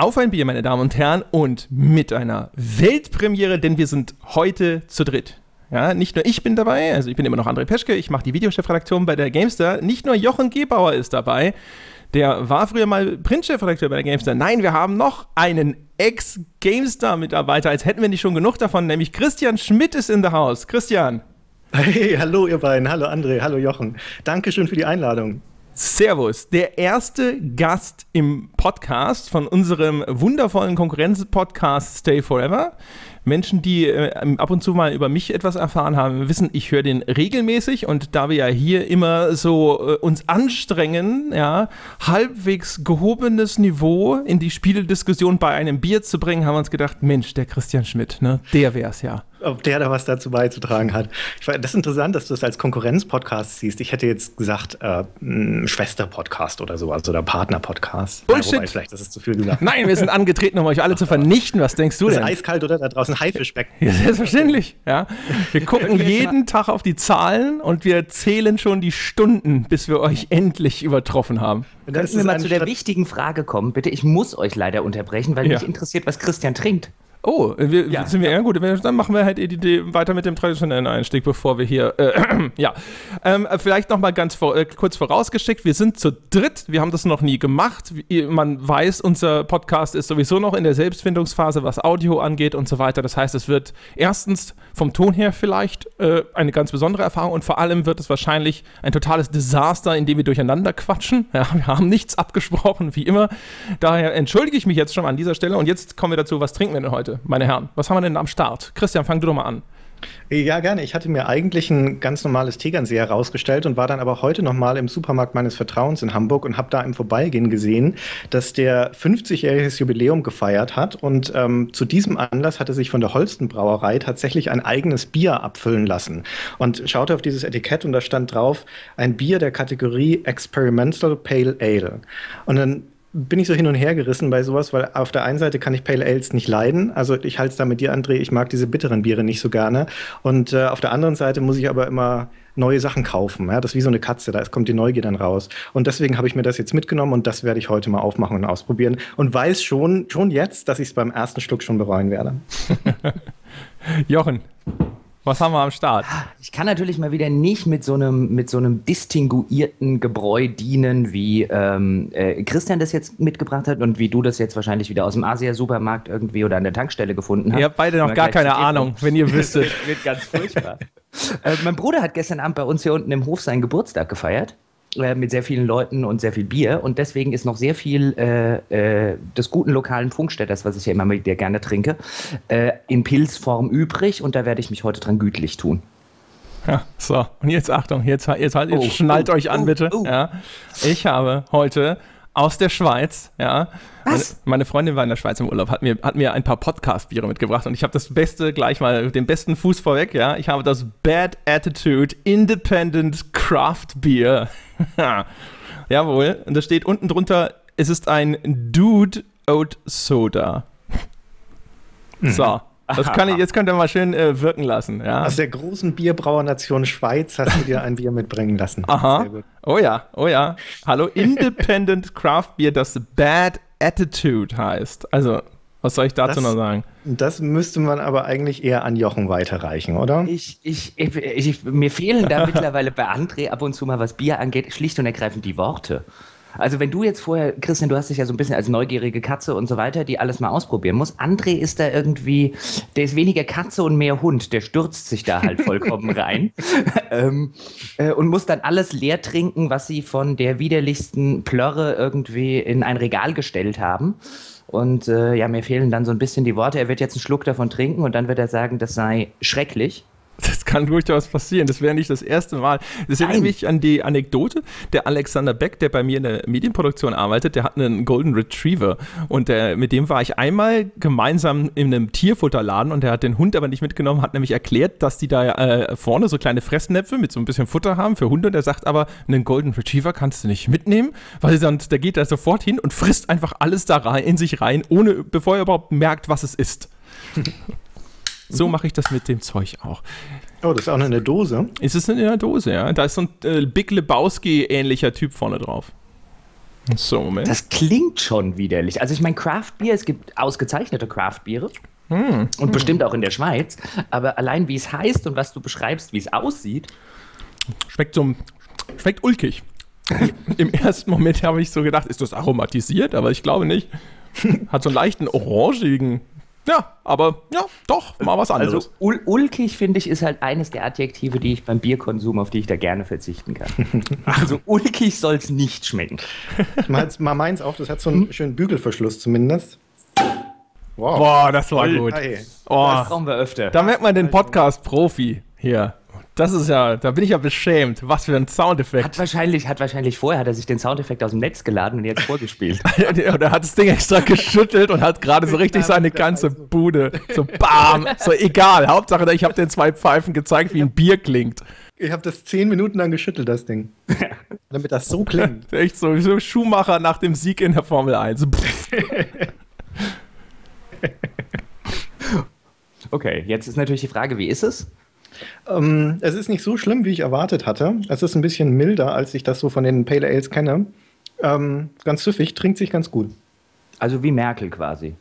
auf ein Bier, meine Damen und Herren, und mit einer Weltpremiere, denn wir sind heute zu dritt. Ja, nicht nur ich bin dabei, also ich bin immer noch André Peschke, ich mache die Videochefredaktion bei der Gamestar. Nicht nur Jochen Gebauer ist dabei, der war früher mal Printchefredakteur bei der Gamestar. Nein, wir haben noch einen Ex-Gamestar-Mitarbeiter, als hätten wir nicht schon genug davon, nämlich Christian Schmidt ist in der Haus. Christian. Hey, hallo ihr beiden, hallo André, hallo Jochen. Dankeschön für die Einladung. Servus, der erste Gast im Podcast von unserem wundervollen Konkurrenz-Podcast Stay Forever. Menschen, die äh, ab und zu mal über mich etwas erfahren haben, wissen, ich höre den regelmäßig. Und da wir ja hier immer so äh, uns anstrengen, ja, halbwegs gehobenes Niveau in die Spieldiskussion bei einem Bier zu bringen, haben wir uns gedacht, Mensch, der Christian Schmidt, ne, der wär's ja ob der da was dazu beizutragen hat. Ich, das ist interessant, dass du das als Konkurrenz-Podcast siehst. Ich hätte jetzt gesagt, äh, Schwester-Podcast oder sowas oder Partner-Podcast. Bullshit. Ja, wobei, vielleicht das ist zu viel gesagt. Nein, wir sind angetreten, um euch alle zu vernichten. Was denkst du das denn? Ist eiskalt oder da draußen Haifischbeck. Ja, selbstverständlich. Ja. Wir gucken jeden Tag auf die Zahlen und wir zählen schon die Stunden, bis wir euch endlich übertroffen haben. Könnten wir mal zu der wichtigen Frage kommen, bitte? Ich muss euch leider unterbrechen, weil ja. mich interessiert, was Christian trinkt. Oh, wir, ja. sind wir ja gut. Dann machen wir halt die, die, weiter mit dem traditionellen Einstieg, bevor wir hier. Äh, ja, ähm, vielleicht noch mal ganz vor, äh, kurz vorausgeschickt: Wir sind zu dritt. Wir haben das noch nie gemacht. Wie, man weiß, unser Podcast ist sowieso noch in der Selbstfindungsphase, was Audio angeht und so weiter. Das heißt, es wird erstens vom Ton her vielleicht äh, eine ganz besondere Erfahrung und vor allem wird es wahrscheinlich ein totales Desaster, in dem wir durcheinander quatschen. Ja, wir haben nichts abgesprochen, wie immer. Daher entschuldige ich mich jetzt schon an dieser Stelle und jetzt kommen wir dazu, was trinken wir denn heute? Heute, meine Herren? Was haben wir denn am Start? Christian, fang du doch mal an. Ja, gerne. Ich hatte mir eigentlich ein ganz normales Tegernseher herausgestellt und war dann aber heute nochmal im Supermarkt meines Vertrauens in Hamburg und habe da im Vorbeigehen gesehen, dass der 50-jähriges Jubiläum gefeiert hat. Und ähm, zu diesem Anlass hatte sich von der Holsten Brauerei tatsächlich ein eigenes Bier abfüllen lassen. Und schaute auf dieses Etikett und da stand drauf, ein Bier der Kategorie Experimental Pale Ale. Und dann bin ich so hin und her gerissen bei sowas, weil auf der einen Seite kann ich Pale Ales nicht leiden. Also ich halte es da mit dir, André, ich mag diese bitteren Biere nicht so gerne. Und äh, auf der anderen Seite muss ich aber immer neue Sachen kaufen. Ja? Das ist wie so eine Katze, da kommt die Neugier dann raus. Und deswegen habe ich mir das jetzt mitgenommen und das werde ich heute mal aufmachen und ausprobieren. Und weiß schon, schon jetzt, dass ich es beim ersten Schluck schon bereuen werde. Jochen, was haben wir am Start? Ich kann natürlich mal wieder nicht mit so einem, mit so einem distinguierten Gebräu dienen, wie ähm, äh, Christian das jetzt mitgebracht hat und wie du das jetzt wahrscheinlich wieder aus dem Asia-Supermarkt irgendwie oder an der Tankstelle gefunden hast. Ihr habt beide noch gar keine Ahnung, wenn ihr wüsstet. wird, wird ganz furchtbar. äh, mein Bruder hat gestern Abend bei uns hier unten im Hof seinen Geburtstag gefeiert. Äh, mit sehr vielen Leuten und sehr viel Bier. Und deswegen ist noch sehr viel äh, äh, des guten lokalen Funkstätters, was ich ja immer mit dir gerne trinke, äh, in Pilzform übrig. Und da werde ich mich heute dran gütlich tun. Ja, so, und jetzt Achtung, jetzt, jetzt, halt, jetzt oh, schnallt oh, euch an, oh, bitte. Oh. Ja. Ich habe heute aus der Schweiz, ja. Was? Meine, meine, Freundin war in der Schweiz im Urlaub, hat mir, hat mir ein paar Podcast-Biere mitgebracht und ich habe das Beste gleich mal, den besten Fuß vorweg, ja. Ich habe das Bad Attitude Independent Craft Beer. Jawohl. Und da steht unten drunter, es ist ein Dude Oat Soda. Mhm. So. Das kann ich, jetzt könnt ihr mal schön äh, wirken lassen. Ja. Aus der großen Bierbrauernation Schweiz hast du dir ein Bier mitbringen lassen. Aha. Oh ja, oh ja. Hallo, Independent Craft Beer, das Bad Attitude heißt. Also, was soll ich dazu das, noch sagen? Das müsste man aber eigentlich eher an Jochen weiterreichen, oder? Ich, ich, ich, ich mir fehlen da mittlerweile bei André ab und zu mal, was Bier angeht, schlicht und ergreifend die Worte. Also wenn du jetzt vorher, Christian, du hast dich ja so ein bisschen als neugierige Katze und so weiter, die alles mal ausprobieren muss. André ist da irgendwie, der ist weniger Katze und mehr Hund. Der stürzt sich da halt vollkommen rein ähm, äh, und muss dann alles leer trinken, was sie von der widerlichsten Plörre irgendwie in ein Regal gestellt haben. Und äh, ja, mir fehlen dann so ein bisschen die Worte. Er wird jetzt einen Schluck davon trinken und dann wird er sagen, das sei schrecklich. Das kann durchaus passieren. Das wäre nicht das erste Mal. Das erinnert mich an die Anekdote. Der Alexander Beck, der bei mir in der Medienproduktion arbeitet, der hat einen Golden Retriever. Und der, mit dem war ich einmal gemeinsam in einem Tierfutterladen und der hat den Hund aber nicht mitgenommen, hat nämlich erklärt, dass die da äh, vorne so kleine Fressnäpfe mit so ein bisschen Futter haben für Hunde. Und der sagt aber, einen Golden Retriever kannst du nicht mitnehmen, weil sonst, der geht da sofort hin und frisst einfach alles da rein, in sich rein, ohne, bevor er überhaupt merkt, was es ist. So mache ich das mit dem Zeug auch. Oh, das ist auch noch in der Dose? Ist es in der Dose, ja. Da ist so ein äh, Big Lebowski-ähnlicher Typ vorne drauf. So, Moment. Das klingt schon widerlich. Also ich meine, Craft Beer, es gibt ausgezeichnete Craft Biere. Mm. Und mm. bestimmt auch in der Schweiz. Aber allein wie es heißt und was du beschreibst, wie es aussieht. Schmeckt so schmeckt ulkig. Im ersten Moment habe ich so gedacht, ist das aromatisiert? Aber ich glaube nicht. Hat so einen leichten orangigen ja, aber ja, doch, mal was anderes. Also ul ulkig, finde ich, ist halt eines der Adjektive, die ich beim Bierkonsum, auf die ich da gerne verzichten kann. also ulkig soll es nicht schmecken. Mal meins auch, das hat so einen hm? schönen Bügelverschluss zumindest. Wow. Boah, das war gut. Oh. Das brauchen wir öfter. Da merkt man den Podcast-Profi hier. Das ist ja, da bin ich ja beschämt. Was für ein Soundeffekt. Hat wahrscheinlich, hat wahrscheinlich vorher hat er sich den Soundeffekt aus dem Netz geladen und jetzt vorgespielt. und er hat das Ding extra geschüttelt und hat gerade so richtig seine ganze Bude. So bam. So egal. Hauptsache, ich habe den zwei Pfeifen gezeigt, wie ein Bier klingt. Ich habe das zehn Minuten lang geschüttelt, das Ding. Damit das so klingt. Echt so, wie so Schuhmacher nach dem Sieg in der Formel 1. okay, jetzt ist natürlich die Frage, wie ist es? Ähm, es ist nicht so schlimm, wie ich erwartet hatte. Es ist ein bisschen milder, als ich das so von den Pale Ales kenne. Ähm, ganz süffig, trinkt sich ganz gut. Also wie Merkel quasi.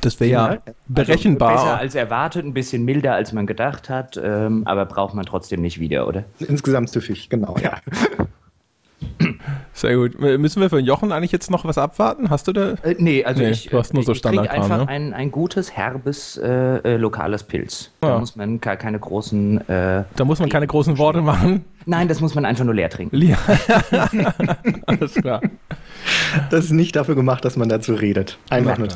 Das wäre ja berechenbar. Also besser als erwartet, ein bisschen milder, als man gedacht hat, ähm, aber braucht man trotzdem nicht wieder, oder? Insgesamt süffig, genau. Ja. Sehr gut. Müssen wir von Jochen eigentlich jetzt noch was abwarten? Hast du da? Äh, nee, also nee, ich, du hast nur so Standard ich einfach ne? ein, ein gutes, herbes, äh, äh, lokales Pilz. Da ja. muss man gar keine großen... Äh, da muss man keine großen Worte machen? Nein, das muss man einfach nur leer trinken. Leer. Alles klar. Das ist nicht dafür gemacht, dass man dazu redet. Einfach nur.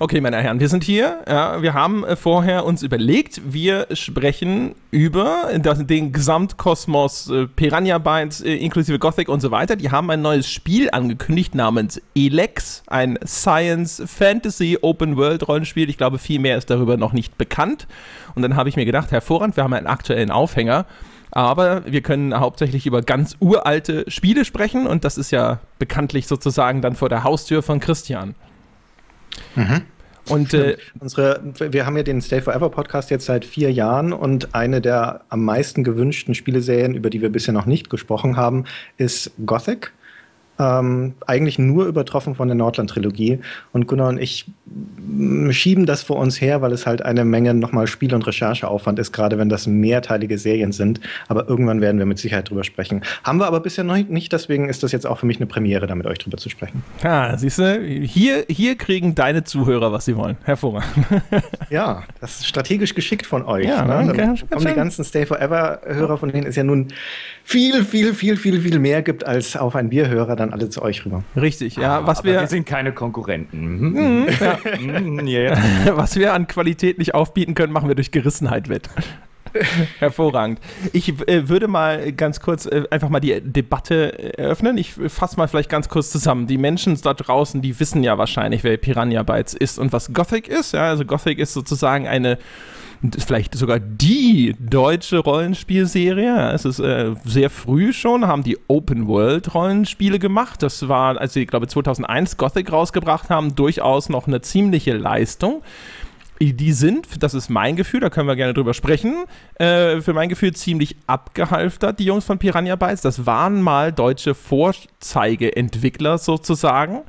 Okay, meine Herren, wir sind hier. Ja, wir haben äh, vorher uns überlegt, wir sprechen über den Gesamtkosmos äh, Piranha Bytes äh, inklusive Gothic und so weiter. Die haben ein neues Spiel angekündigt namens Elex, ein Science Fantasy Open World Rollenspiel. Ich glaube, viel mehr ist darüber noch nicht bekannt. Und dann habe ich mir gedacht, hervorragend, wir haben einen aktuellen Aufhänger. Aber wir können hauptsächlich über ganz uralte Spiele sprechen und das ist ja bekanntlich sozusagen dann vor der Haustür von Christian. Mhm. Und äh, unsere, wir haben ja den Stay Forever Podcast jetzt seit vier Jahren und eine der am meisten gewünschten Spieleserien, über die wir bisher noch nicht gesprochen haben, ist Gothic. Ähm, eigentlich nur übertroffen von der Nordland-Trilogie. Und Gunnar und ich schieben das vor uns her, weil es halt eine Menge nochmal Spiel- und Rechercheaufwand ist, gerade wenn das mehrteilige Serien sind. Aber irgendwann werden wir mit Sicherheit drüber sprechen. Haben wir aber bisher noch nicht, deswegen ist das jetzt auch für mich eine Premiere, da mit euch drüber zu sprechen. Ja, siehst du, hier, hier kriegen deine Zuhörer, was sie wollen. Hervorragend. ja, das ist strategisch geschickt von euch. Ja, ne? Dann kommen die ganzen Stay Forever-Hörer, von denen es ja nun viel, viel, viel, viel, viel mehr gibt als auf ein Bierhörer, dann alle zu euch rüber. Richtig, ja. Ah, was wir, wir sind keine Konkurrenten. Mhm, ja. Mm, yeah. Was wir an Qualität nicht aufbieten können, machen wir durch Gerissenheit wett. Hervorragend. Ich äh, würde mal ganz kurz äh, einfach mal die Debatte eröffnen. Ich fasse mal vielleicht ganz kurz zusammen. Die Menschen da draußen, die wissen ja wahrscheinlich, wer Piranha Bytes ist und was Gothic ist. Ja, also Gothic ist sozusagen eine vielleicht sogar die deutsche Rollenspielserie. Es ist äh, sehr früh schon, haben die Open World Rollenspiele gemacht. Das war, als sie, glaube ich, 2001 Gothic rausgebracht haben, durchaus noch eine ziemliche Leistung. Die sind, das ist mein Gefühl, da können wir gerne drüber sprechen, äh, für mein Gefühl ziemlich abgehalftert, die Jungs von Piranha Bytes. Das waren mal deutsche Vorzeigeentwickler sozusagen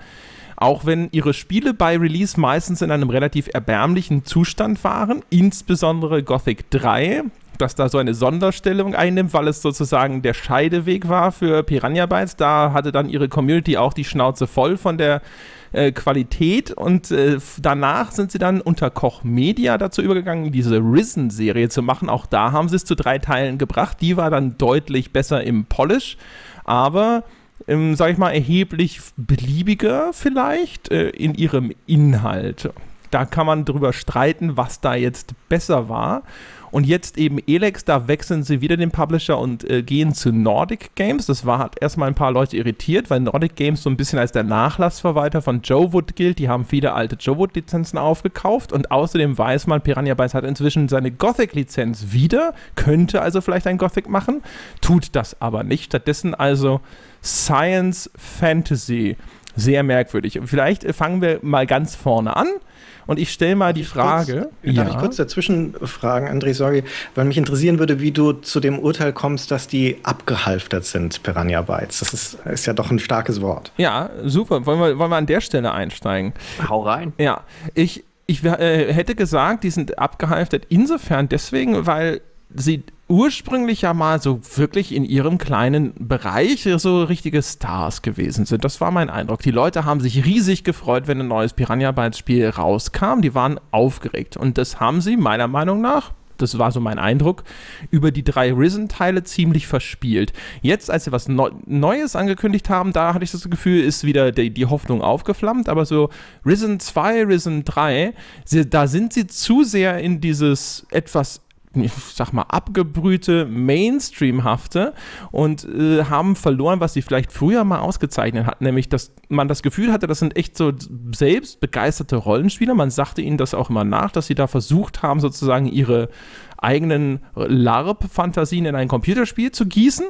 auch wenn ihre Spiele bei Release meistens in einem relativ erbärmlichen Zustand waren, insbesondere Gothic 3, das da so eine Sonderstellung einnimmt, weil es sozusagen der Scheideweg war für Piranha Bytes. Da hatte dann ihre Community auch die Schnauze voll von der äh, Qualität und äh, danach sind sie dann unter Koch Media dazu übergegangen, diese Risen-Serie zu machen. Auch da haben sie es zu drei Teilen gebracht. Die war dann deutlich besser im Polish, aber ähm, sag ich mal, erheblich beliebiger vielleicht äh, in ihrem Inhalt. Da kann man drüber streiten, was da jetzt besser war. Und jetzt eben Elex, da wechseln sie wieder den Publisher und äh, gehen zu Nordic Games. Das war, hat erstmal ein paar Leute irritiert, weil Nordic Games so ein bisschen als der Nachlassverwalter von Joe Wood gilt. Die haben viele alte Joe Wood-Lizenzen aufgekauft und außerdem weiß man, Piranha Bytes hat inzwischen seine Gothic-Lizenz wieder, könnte also vielleicht ein Gothic machen, tut das aber nicht. Stattdessen also Science Fantasy. sehr merkwürdig. Vielleicht fangen wir mal ganz vorne an. Und ich stelle mal die Frage. Kurz, ja. Darf ich kurz dazwischen fragen, André, sorry, weil mich interessieren würde, wie du zu dem Urteil kommst, dass die abgehalftert sind, Piranha Bytes. Das ist, ist ja doch ein starkes Wort. Ja, super. Wollen wir, wollen wir an der Stelle einsteigen? Hau rein. Ja, ich, ich äh, hätte gesagt, die sind abgehalftert insofern deswegen, weil sie ursprünglich ja mal so wirklich in ihrem kleinen Bereich so richtige Stars gewesen sind. Das war mein Eindruck. Die Leute haben sich riesig gefreut, wenn ein neues Piranha Bytes Spiel rauskam. Die waren aufgeregt. Und das haben sie meiner Meinung nach das war so mein Eindruck, über die drei Risen-Teile ziemlich verspielt. Jetzt, als sie was Neu Neues angekündigt haben, da hatte ich das Gefühl, ist wieder die, die Hoffnung aufgeflammt, aber so Risen 2, Risen 3, sie, da sind sie zu sehr in dieses etwas ich sag mal, abgebrühte, Mainstreamhafte und äh, haben verloren, was sie vielleicht früher mal ausgezeichnet hatten, nämlich, dass man das Gefühl hatte, das sind echt so selbst begeisterte Rollenspieler. Man sagte ihnen das auch immer nach, dass sie da versucht haben, sozusagen ihre eigenen LARP-Fantasien in ein Computerspiel zu gießen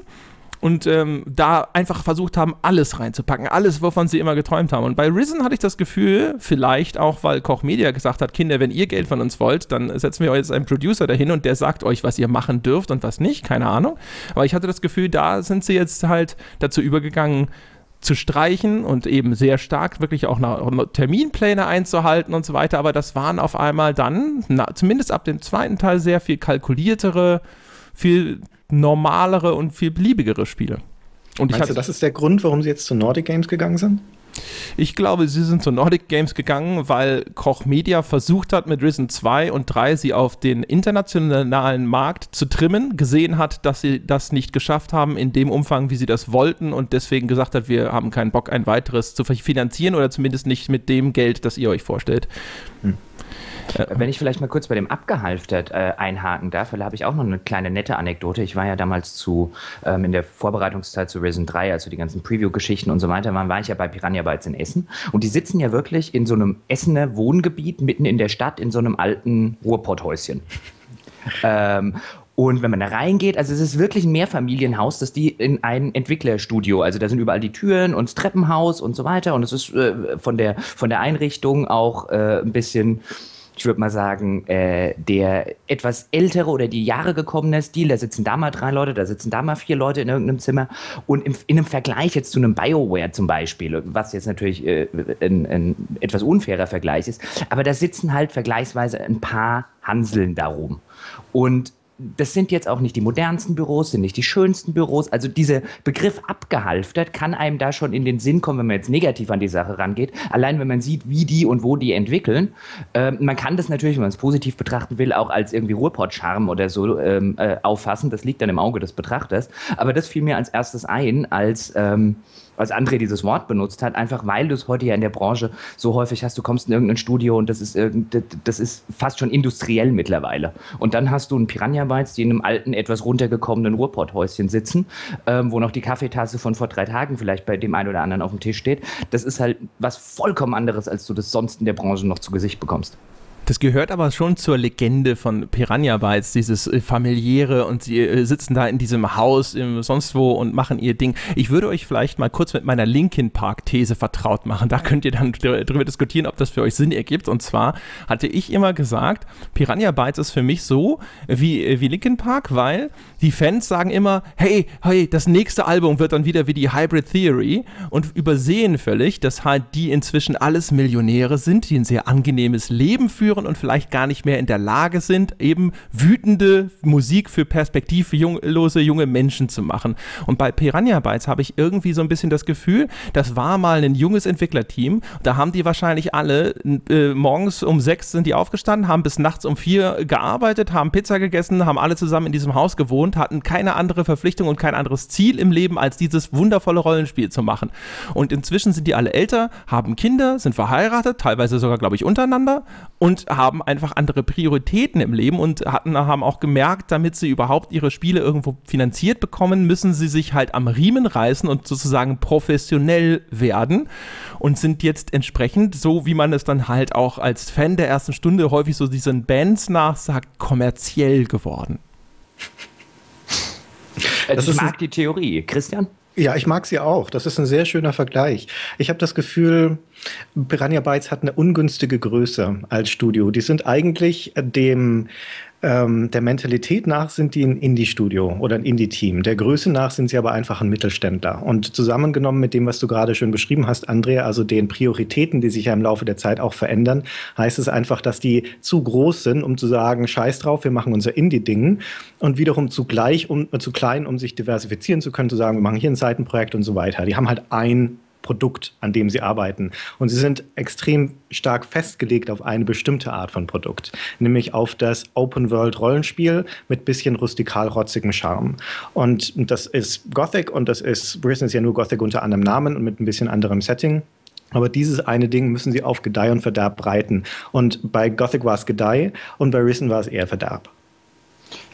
und ähm, da einfach versucht haben, alles reinzupacken, alles, wovon sie immer geträumt haben. Und bei Risen hatte ich das Gefühl, vielleicht auch, weil Koch Media gesagt hat, Kinder, wenn ihr Geld von uns wollt, dann setzen wir jetzt einen Producer dahin und der sagt euch, was ihr machen dürft und was nicht, keine Ahnung. Aber ich hatte das Gefühl, da sind sie jetzt halt dazu übergegangen, zu streichen und eben sehr stark wirklich auch Terminpläne einzuhalten und so weiter. Aber das waren auf einmal dann, na, zumindest ab dem zweiten Teil, sehr viel kalkuliertere, viel normalere und viel beliebigere Spiele. Und Meinst du, das ist der Grund, warum sie jetzt zu Nordic Games gegangen sind? Ich glaube, sie sind zu Nordic Games gegangen, weil Koch Media versucht hat, mit Risen 2 und 3 sie auf den internationalen Markt zu trimmen, gesehen hat, dass sie das nicht geschafft haben in dem Umfang, wie sie das wollten und deswegen gesagt hat, wir haben keinen Bock, ein weiteres zu finanzieren oder zumindest nicht mit dem Geld, das ihr euch vorstellt. Hm. Wenn ich vielleicht mal kurz bei dem Abgehalftert äh, einhaken darf, weil da habe ich auch noch eine kleine nette Anekdote. Ich war ja damals zu, ähm, in der Vorbereitungszeit zu Risen 3, also die ganzen Preview-Geschichten und so weiter, waren, war ich ja bei Piranha Bytes in Essen. Und die sitzen ja wirklich in so einem Essener Wohngebiet mitten in der Stadt, in so einem alten Ruhrpotthäuschen. ähm, und wenn man da reingeht, also es ist wirklich ein Mehrfamilienhaus, das die in ein Entwicklerstudio, also da sind überall die Türen und das Treppenhaus und so weiter. Und es ist äh, von, der, von der Einrichtung auch äh, ein bisschen ich würde mal sagen, äh, der etwas ältere oder die Jahre gekommene Stil, da sitzen da mal drei Leute, da sitzen da mal vier Leute in irgendeinem Zimmer. Und im, in einem Vergleich jetzt zu einem BioWare zum Beispiel, was jetzt natürlich äh, ein, ein etwas unfairer Vergleich ist, aber da sitzen halt vergleichsweise ein paar Hanseln darum. Und das sind jetzt auch nicht die modernsten Büros, sind nicht die schönsten Büros. Also dieser Begriff abgehalftert kann einem da schon in den Sinn kommen, wenn man jetzt negativ an die Sache rangeht. Allein wenn man sieht, wie die und wo die entwickeln. Ähm, man kann das natürlich, wenn man es positiv betrachten will, auch als irgendwie Ruhrpott-Charme oder so ähm, äh, auffassen. Das liegt dann im Auge des Betrachters. Aber das fiel mir als erstes ein, als ähm, als André dieses Wort benutzt hat, einfach weil du es heute ja in der Branche so häufig hast, du kommst in irgendein Studio und das ist, das ist fast schon industriell mittlerweile. Und dann hast du ein Piranha Bytes, die in einem alten, etwas runtergekommenen Ruhrpotthäuschen sitzen, ähm, wo noch die Kaffeetasse von vor drei Tagen vielleicht bei dem einen oder anderen auf dem Tisch steht. Das ist halt was vollkommen anderes, als du das sonst in der Branche noch zu Gesicht bekommst. Das gehört aber schon zur Legende von Piranha Bytes, dieses äh, familiäre und sie äh, sitzen da in diesem Haus, im, sonst wo und machen ihr Ding. Ich würde euch vielleicht mal kurz mit meiner Linkin Park These vertraut machen. Da könnt ihr dann darüber diskutieren, ob das für euch Sinn ergibt. Und zwar hatte ich immer gesagt, Piranha Bytes ist für mich so wie, äh, wie Linkin Park, weil die Fans sagen immer, hey, hey, das nächste Album wird dann wieder wie die Hybrid Theory und übersehen völlig, dass halt die inzwischen alles Millionäre sind, die ein sehr angenehmes Leben führen hören und vielleicht gar nicht mehr in der Lage sind, eben wütende Musik für perspektivlose junge Menschen zu machen. Und bei Piranha Bytes habe ich irgendwie so ein bisschen das Gefühl, das war mal ein junges Entwicklerteam. Da haben die wahrscheinlich alle äh, morgens um sechs sind die aufgestanden, haben bis nachts um vier gearbeitet, haben Pizza gegessen, haben alle zusammen in diesem Haus gewohnt, hatten keine andere Verpflichtung und kein anderes Ziel im Leben, als dieses wundervolle Rollenspiel zu machen. Und inzwischen sind die alle älter, haben Kinder, sind verheiratet, teilweise sogar, glaube ich, untereinander und haben einfach andere Prioritäten im Leben und hatten, haben auch gemerkt, damit sie überhaupt ihre Spiele irgendwo finanziert bekommen, müssen sie sich halt am Riemen reißen und sozusagen professionell werden und sind jetzt entsprechend, so wie man es dann halt auch als Fan der ersten Stunde häufig so diesen Bands nachsagt, kommerziell geworden. Also ich mag die Theorie. Christian? Ja, ich mag sie auch. Das ist ein sehr schöner Vergleich. Ich habe das Gefühl, Piranha Bytes hat eine ungünstige Größe als Studio. Die sind eigentlich dem ähm, der Mentalität nach sind die ein Indie-Studio oder ein Indie-Team. Der Größe nach sind sie aber einfach ein Mittelständler. Und zusammengenommen mit dem, was du gerade schön beschrieben hast, Andrea, also den Prioritäten, die sich ja im Laufe der Zeit auch verändern, heißt es einfach, dass die zu groß sind, um zu sagen, scheiß drauf, wir machen unser Indie-Ding. Und wiederum zu gleich, um, zu klein, um sich diversifizieren zu können, zu sagen, wir machen hier ein Seitenprojekt und so weiter. Die haben halt ein Produkt, an dem sie arbeiten. Und sie sind extrem stark festgelegt auf eine bestimmte Art von Produkt, nämlich auf das Open-World-Rollenspiel mit bisschen rustikal-rotzigem Charme. Und das ist Gothic und das ist, Risen ist ja nur Gothic unter anderem Namen und mit ein bisschen anderem Setting. Aber dieses eine Ding müssen sie auf Gedeih und Verderb breiten. Und bei Gothic war es Gedeih und bei Risen war es eher Verderb.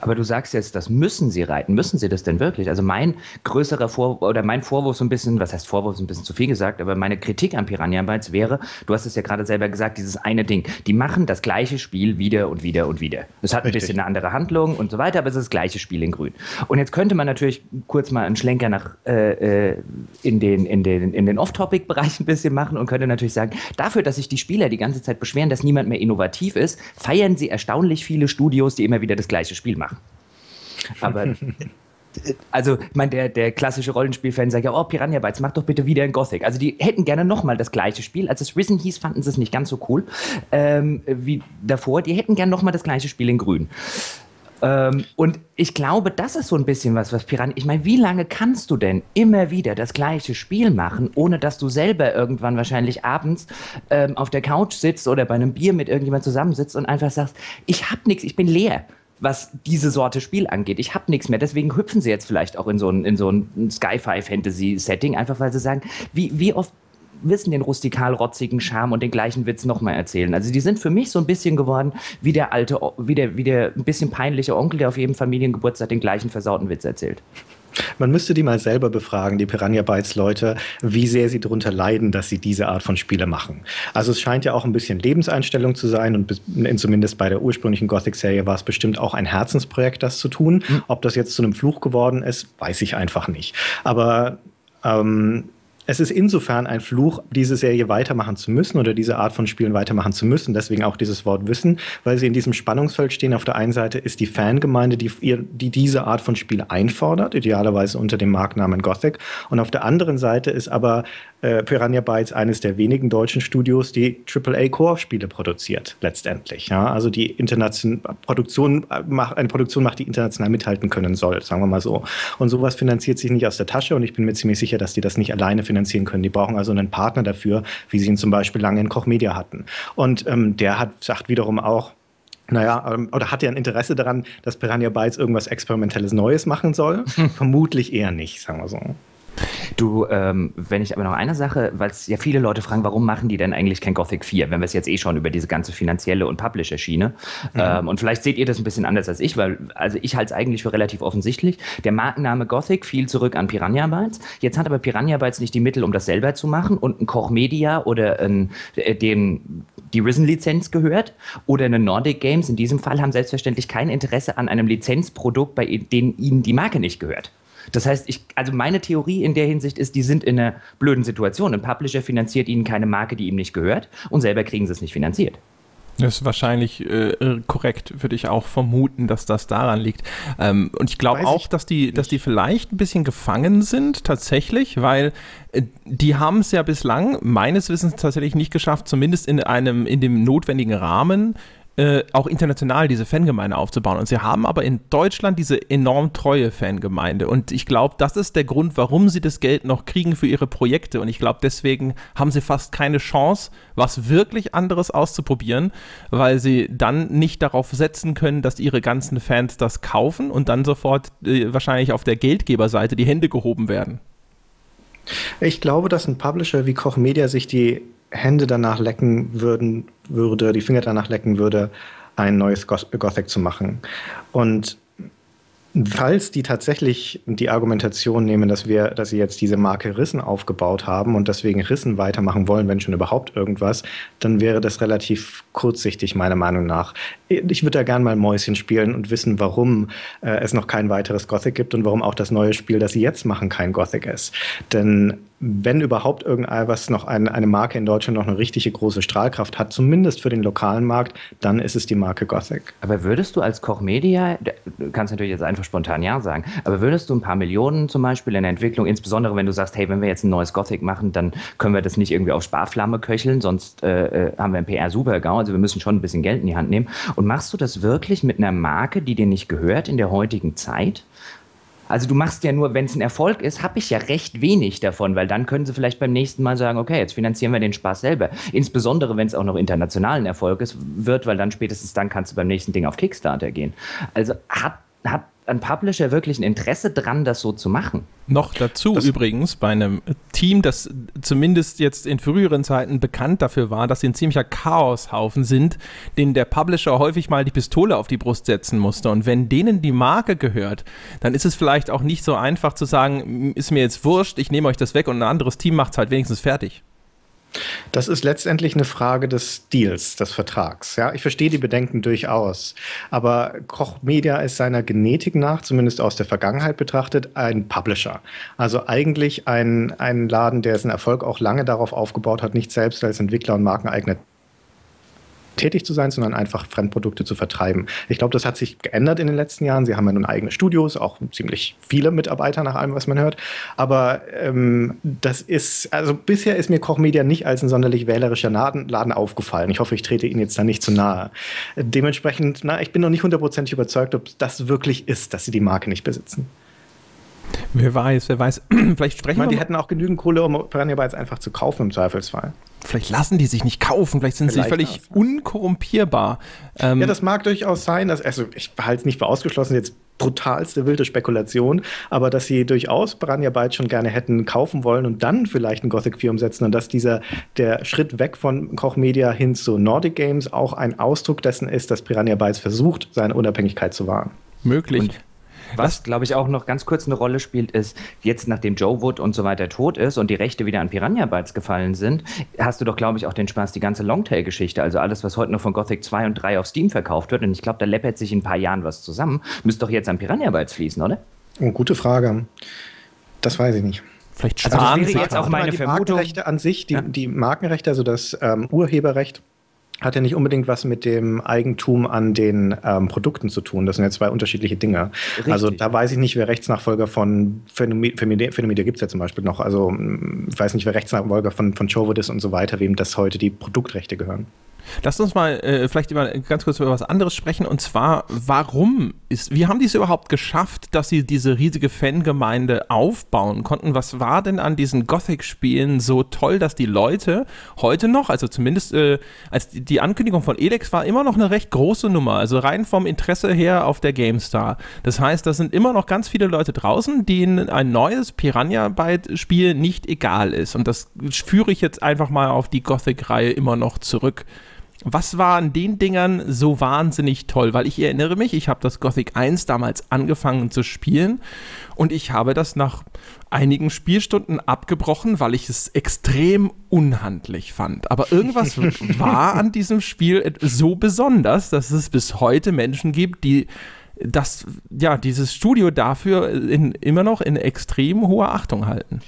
Aber du sagst jetzt, das müssen sie reiten. Müssen sie das denn wirklich? Also mein größerer Vorwurf oder mein Vorwurf so ein bisschen, was heißt Vorwurf, ist ein bisschen zu viel gesagt, aber meine Kritik an Piranha Bytes wäre, du hast es ja gerade selber gesagt, dieses eine Ding. Die machen das gleiche Spiel wieder und wieder und wieder. Es hat ein Richtig. bisschen eine andere Handlung und so weiter, aber es ist das gleiche Spiel in grün. Und jetzt könnte man natürlich kurz mal einen Schlenker nach äh, äh in den, in den, in den Off-Topic-Bereich ein bisschen machen und könnte natürlich sagen, dafür, dass sich die Spieler die ganze Zeit beschweren, dass niemand mehr innovativ ist, feiern sie erstaunlich viele Studios, die immer wieder das gleiche Spiel machen. Aber also, ich meine, der, der klassische Rollenspiel-Fan sagt ja, oh, Piranha Bytes, mach doch bitte wieder ein Gothic. Also, die hätten gerne nochmal das gleiche Spiel. Als es Risen hieß, fanden sie es nicht ganz so cool ähm, wie davor. Die hätten gerne nochmal das gleiche Spiel in grün. Ähm, und ich glaube, das ist so ein bisschen was, was Piranha. Ich meine, wie lange kannst du denn immer wieder das gleiche Spiel machen, ohne dass du selber irgendwann wahrscheinlich abends ähm, auf der Couch sitzt oder bei einem Bier mit irgendjemand zusammensitzt und einfach sagst, ich hab nichts, ich bin leer was diese Sorte Spiel angeht. Ich habe nichts mehr. Deswegen hüpfen sie jetzt vielleicht auch in so ein, in so ein Sci-Fi-Fantasy-Setting, einfach weil sie sagen, wie, wie oft wissen den rustikal-rotzigen Charme und den gleichen Witz nochmal erzählen. Also die sind für mich so ein bisschen geworden wie der alte, wie der, wie der ein bisschen peinliche Onkel, der auf jedem Familiengeburtstag den gleichen versauten Witz erzählt. Man müsste die mal selber befragen, die Piranha Bytes Leute, wie sehr sie darunter leiden, dass sie diese Art von Spiele machen. Also es scheint ja auch ein bisschen Lebenseinstellung zu sein und zumindest bei der ursprünglichen Gothic-Serie war es bestimmt auch ein Herzensprojekt, das zu tun. Mhm. Ob das jetzt zu einem Fluch geworden ist, weiß ich einfach nicht. Aber ähm, es ist insofern ein Fluch, diese Serie weitermachen zu müssen oder diese Art von Spielen weitermachen zu müssen. Deswegen auch dieses Wort Wissen, weil sie in diesem Spannungsfeld stehen. Auf der einen Seite ist die Fangemeinde, die, die diese Art von Spiel einfordert, idealerweise unter dem Markennamen Gothic. Und auf der anderen Seite ist aber äh, Piranha Bytes eines der wenigen deutschen Studios, die AAA-Koop-Spiele produziert, letztendlich. Ja? Also die internation Produktion äh, macht, eine Produktion macht, die international mithalten können soll, sagen wir mal so. Und sowas finanziert sich nicht aus der Tasche und ich bin mir ziemlich sicher, dass die das nicht alleine finanzieren können. Die brauchen also einen Partner dafür, wie sie ihn zum Beispiel lange in Koch Media hatten. Und ähm, der hat, sagt wiederum auch, naja, ähm, oder hat er ein Interesse daran, dass Piranha Bytes irgendwas Experimentelles Neues machen soll? Vermutlich eher nicht, sagen wir so. Du, ähm, wenn ich aber noch eine Sache, weil es ja viele Leute fragen, warum machen die denn eigentlich kein Gothic 4, wenn wir es jetzt eh schon über diese ganze finanzielle und Publisher-Schiene. Mhm. Ähm, und vielleicht seht ihr das ein bisschen anders als ich, weil also ich halte es eigentlich für relativ offensichtlich. Der Markenname Gothic fiel zurück an Piranha Bytes. Jetzt hat aber Piranha Bytes nicht die Mittel, um das selber zu machen und ein Koch Media oder ein, äh, den die Risen-Lizenz gehört oder eine Nordic Games in diesem Fall haben selbstverständlich kein Interesse an einem Lizenzprodukt, bei dem ihnen die Marke nicht gehört. Das heißt, ich, also meine Theorie in der Hinsicht ist, die sind in einer blöden Situation. Ein Publisher finanziert ihnen keine Marke, die ihm nicht gehört und selber kriegen sie es nicht finanziert. Das ist wahrscheinlich äh, korrekt, würde ich auch vermuten, dass das daran liegt. Ähm, und ich glaube auch, dass die, dass die vielleicht ein bisschen gefangen sind, tatsächlich, weil äh, die haben es ja bislang meines Wissens tatsächlich nicht geschafft, zumindest in einem, in dem notwendigen Rahmen, äh, auch international diese Fangemeinde aufzubauen. Und sie haben aber in Deutschland diese enorm treue Fangemeinde. Und ich glaube, das ist der Grund, warum sie das Geld noch kriegen für ihre Projekte. Und ich glaube, deswegen haben sie fast keine Chance, was wirklich anderes auszuprobieren, weil sie dann nicht darauf setzen können, dass ihre ganzen Fans das kaufen und dann sofort äh, wahrscheinlich auf der Geldgeberseite die Hände gehoben werden. Ich glaube, dass ein Publisher wie Koch Media sich die Hände danach lecken würden, würde, die Finger danach lecken würde, ein neues Gothic zu machen. Und Falls die tatsächlich die Argumentation nehmen, dass wir, dass sie jetzt diese Marke Rissen aufgebaut haben und deswegen Rissen weitermachen wollen, wenn schon überhaupt irgendwas, dann wäre das relativ kurzsichtig, meiner Meinung nach. Ich würde da gern mal Mäuschen spielen und wissen, warum äh, es noch kein weiteres Gothic gibt und warum auch das neue Spiel, das sie jetzt machen, kein Gothic ist. Denn wenn überhaupt irgendetwas noch ein, eine Marke in Deutschland noch eine richtige große Strahlkraft hat, zumindest für den lokalen Markt, dann ist es die Marke Gothic. Aber würdest du als Koch Media, du kannst natürlich jetzt einfach spontan Ja sagen, aber würdest du ein paar Millionen zum Beispiel in der Entwicklung, insbesondere wenn du sagst, hey, wenn wir jetzt ein neues Gothic machen, dann können wir das nicht irgendwie auf Sparflamme köcheln, sonst äh, äh haben wir ein PR-Super-GAU, also wir müssen schon ein bisschen Geld in die Hand nehmen. Und machst du das wirklich mit einer Marke, die dir nicht gehört in der heutigen Zeit? Also du machst ja nur, wenn es ein Erfolg ist, habe ich ja recht wenig davon, weil dann können sie vielleicht beim nächsten Mal sagen, okay, jetzt finanzieren wir den Spaß selber. Insbesondere, wenn es auch noch internationalen Erfolg ist, wird, weil dann spätestens dann kannst du beim nächsten Ding auf Kickstarter gehen. Also hat, hat ein Publisher wirklich ein Interesse dran, das so zu machen. Noch dazu das übrigens bei einem Team, das zumindest jetzt in früheren Zeiten bekannt dafür war, dass sie ein ziemlicher Chaoshaufen sind, den der Publisher häufig mal die Pistole auf die Brust setzen musste. Und wenn denen die Marke gehört, dann ist es vielleicht auch nicht so einfach zu sagen, ist mir jetzt wurscht, ich nehme euch das weg und ein anderes Team macht es halt wenigstens fertig. Das ist letztendlich eine Frage des Deals, des Vertrags. Ja, ich verstehe die Bedenken durchaus. Aber Koch Media ist seiner Genetik nach, zumindest aus der Vergangenheit betrachtet, ein Publisher. Also eigentlich ein, ein Laden, der seinen Erfolg auch lange darauf aufgebaut hat, nicht selbst als Entwickler und Markeneigner tätig zu sein, sondern einfach Fremdprodukte zu vertreiben. Ich glaube, das hat sich geändert in den letzten Jahren. Sie haben ja nun eigene Studios, auch ziemlich viele Mitarbeiter nach allem, was man hört. Aber ähm, das ist, also bisher ist mir Koch Media nicht als ein sonderlich wählerischer Laden, Laden aufgefallen. Ich hoffe, ich trete Ihnen jetzt da nicht zu nahe. Dementsprechend, na, ich bin noch nicht hundertprozentig überzeugt, ob das wirklich ist, dass Sie die Marke nicht besitzen. Wer weiß, wer weiß. Vielleicht sprechen ich meine, wir. Die hätten auch genügend Kohle, um Piranha Bytes einfach zu kaufen im Zweifelsfall. Vielleicht lassen die sich nicht kaufen, vielleicht sind vielleicht sie völlig das, unkorrumpierbar. Ähm ja, das mag durchaus sein. Dass, also ich halte es nicht für ausgeschlossen, jetzt brutalste wilde Spekulation, aber dass sie durchaus Piranha Bytes schon gerne hätten kaufen wollen und dann vielleicht ein Gothic 4 umsetzen und dass dieser der Schritt weg von Koch Media hin zu Nordic Games auch ein Ausdruck dessen ist, dass Piranha Bytes versucht, seine Unabhängigkeit zu wahren. Möglich. Und was, glaube ich, auch noch ganz kurz eine Rolle spielt, ist, jetzt nachdem Joe Wood und so weiter tot ist und die Rechte wieder an Piranha Bytes gefallen sind, hast du doch, glaube ich, auch den Spaß, die ganze Longtail-Geschichte, also alles, was heute noch von Gothic 2 und 3 auf Steam verkauft wird, und ich glaube, da läppert sich in ein paar Jahren was zusammen, müsste doch jetzt an Piranha Bytes fließen, oder? Oh, gute Frage. Das weiß ich nicht. Vielleicht sparen also das wäre jetzt auch meine die Vermutung. Markenrechte an sich, die, ja. die Markenrechte, also das ähm, Urheberrecht, hat ja nicht unbedingt was mit dem Eigentum an den ähm, Produkten zu tun. Das sind ja zwei unterschiedliche Dinge. Richtig. Also da weiß ich nicht, wer Rechtsnachfolger von Phänomedia, Phänomedia gibt es ja zum Beispiel noch. Also hm, ich weiß nicht, wer Rechtsnachfolger von, von Chovid ist und so weiter, wem das heute die Produktrechte gehören. Lass uns mal äh, vielleicht über, ganz kurz über was anderes sprechen und zwar, warum ist, wie haben die es überhaupt geschafft, dass sie diese riesige Fangemeinde aufbauen konnten? Was war denn an diesen Gothic-Spielen so toll, dass die Leute heute noch, also zumindest äh, als die, Ankündigung von Elex war immer noch eine recht große Nummer, also rein vom Interesse her auf der GameStar. Das heißt, da sind immer noch ganz viele Leute draußen, denen ein neues Piranha-Byte-Spiel nicht egal ist. Und das führe ich jetzt einfach mal auf die Gothic-Reihe immer noch zurück. Was war an den Dingern so wahnsinnig toll? Weil ich erinnere mich, ich habe das Gothic 1 damals angefangen zu spielen und ich habe das nach einigen Spielstunden abgebrochen, weil ich es extrem unhandlich fand. Aber irgendwas war an diesem Spiel so besonders, dass es bis heute Menschen gibt, die das, ja, dieses Studio dafür in, immer noch in extrem hoher Achtung halten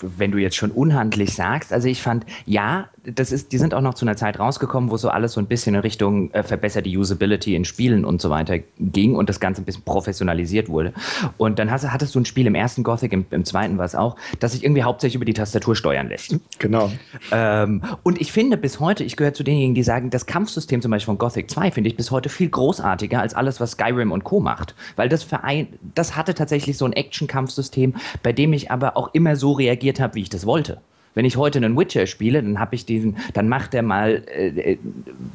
wenn du jetzt schon unhandlich sagst, also ich fand, ja, das ist, die sind auch noch zu einer Zeit rausgekommen, wo so alles so ein bisschen in Richtung äh, verbessert die Usability in Spielen und so weiter ging und das Ganze ein bisschen professionalisiert wurde. Und dann hast, hattest du ein Spiel im ersten Gothic, im, im zweiten war es auch, das sich irgendwie hauptsächlich über die Tastatur steuern lässt. Genau. Ähm, und ich finde bis heute, ich gehöre zu denjenigen, die sagen, das Kampfsystem zum Beispiel von Gothic 2 finde ich bis heute viel großartiger als alles, was Skyrim und Co. macht. Weil das Verein, das hatte tatsächlich so ein Action-Kampfsystem, bei dem ich aber auch immer so reagiert habe, wie ich das wollte. Wenn ich heute einen Witcher spiele, dann habe ich diesen, dann macht er mal, äh, äh,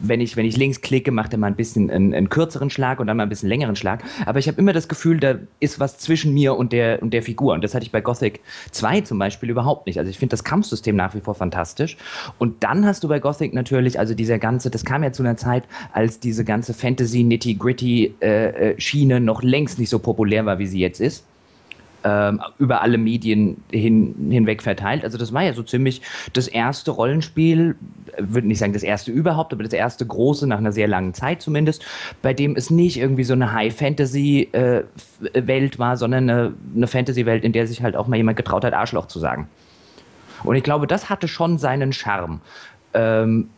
wenn, ich, wenn ich links klicke, macht er mal ein bisschen einen, einen kürzeren Schlag und dann mal ein bisschen längeren Schlag. Aber ich habe immer das Gefühl, da ist was zwischen mir und der, und der Figur. Und das hatte ich bei Gothic 2 zum Beispiel überhaupt nicht. Also ich finde das Kampfsystem nach wie vor fantastisch. Und dann hast du bei Gothic natürlich, also dieser ganze, das kam ja zu einer Zeit, als diese ganze Fantasy, Nitty-Gritty äh, äh Schiene noch längst nicht so populär war, wie sie jetzt ist ähm, über alle Medien hin, hinweg verteilt. Also das war ja so ziemlich das erste Rollenspiel, würde nicht sagen das erste überhaupt, aber das erste große nach einer sehr langen Zeit zumindest, bei dem es nicht irgendwie so eine High-Fantasy-Welt äh, war, sondern eine, eine Fantasy-Welt, in der sich halt auch mal jemand getraut hat, Arschloch zu sagen. Und ich glaube, das hatte schon seinen Charme. Ähm,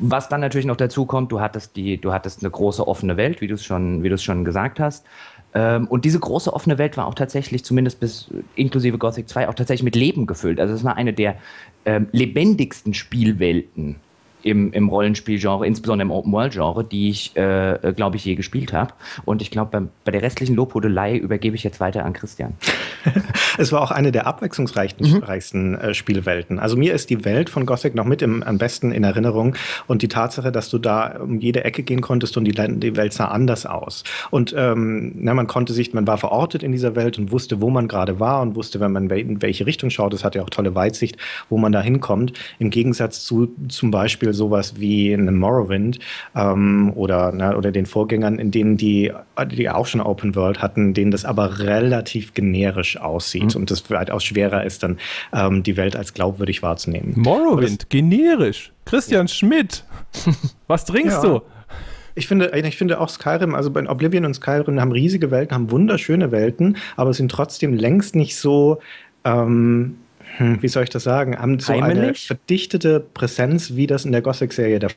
was dann natürlich noch dazu kommt, du hattest die, du hattest eine große offene Welt, wie du es schon, wie du es schon gesagt hast. Ähm, und diese große offene Welt war auch tatsächlich, zumindest bis inklusive Gothic 2, auch tatsächlich mit Leben gefüllt. Also es war eine der ähm, lebendigsten Spielwelten im, im Rollenspielgenre, insbesondere im Open-World-Genre, die ich, äh, äh glaube ich, je gespielt habe. Und ich glaube, bei, bei, der restlichen Lobhudelei übergebe ich jetzt weiter an Christian. es war auch eine der abwechslungsreichsten mhm. äh, Spielwelten. Also mir ist die Welt von Gothic noch mit im, am besten in Erinnerung und die Tatsache, dass du da um jede Ecke gehen konntest und die, die Welt sah anders aus. Und ähm, na, man konnte sich, man war verortet in dieser Welt und wusste, wo man gerade war und wusste, wenn man in welche Richtung schaut, das hat ja auch tolle Weitsicht, wo man da hinkommt. Im Gegensatz zu zum Beispiel sowas wie einem Morrowind ähm, oder, na, oder den Vorgängern, in denen die, die auch schon Open World hatten, denen das aber relativ generisch aussieht mhm. und es weitaus schwerer ist, dann ähm, die Welt als glaubwürdig wahrzunehmen. Morrowind, das, generisch. Christian ja. Schmidt, was trinkst ja. du? Ich finde, ich finde auch Skyrim, also bei Oblivion und Skyrim haben riesige Welten, haben wunderschöne Welten, aber sind trotzdem längst nicht so ähm, hm, wie soll ich das sagen, haben so Heimelig? eine verdichtete Präsenz, wie das in der Gothic-Serie der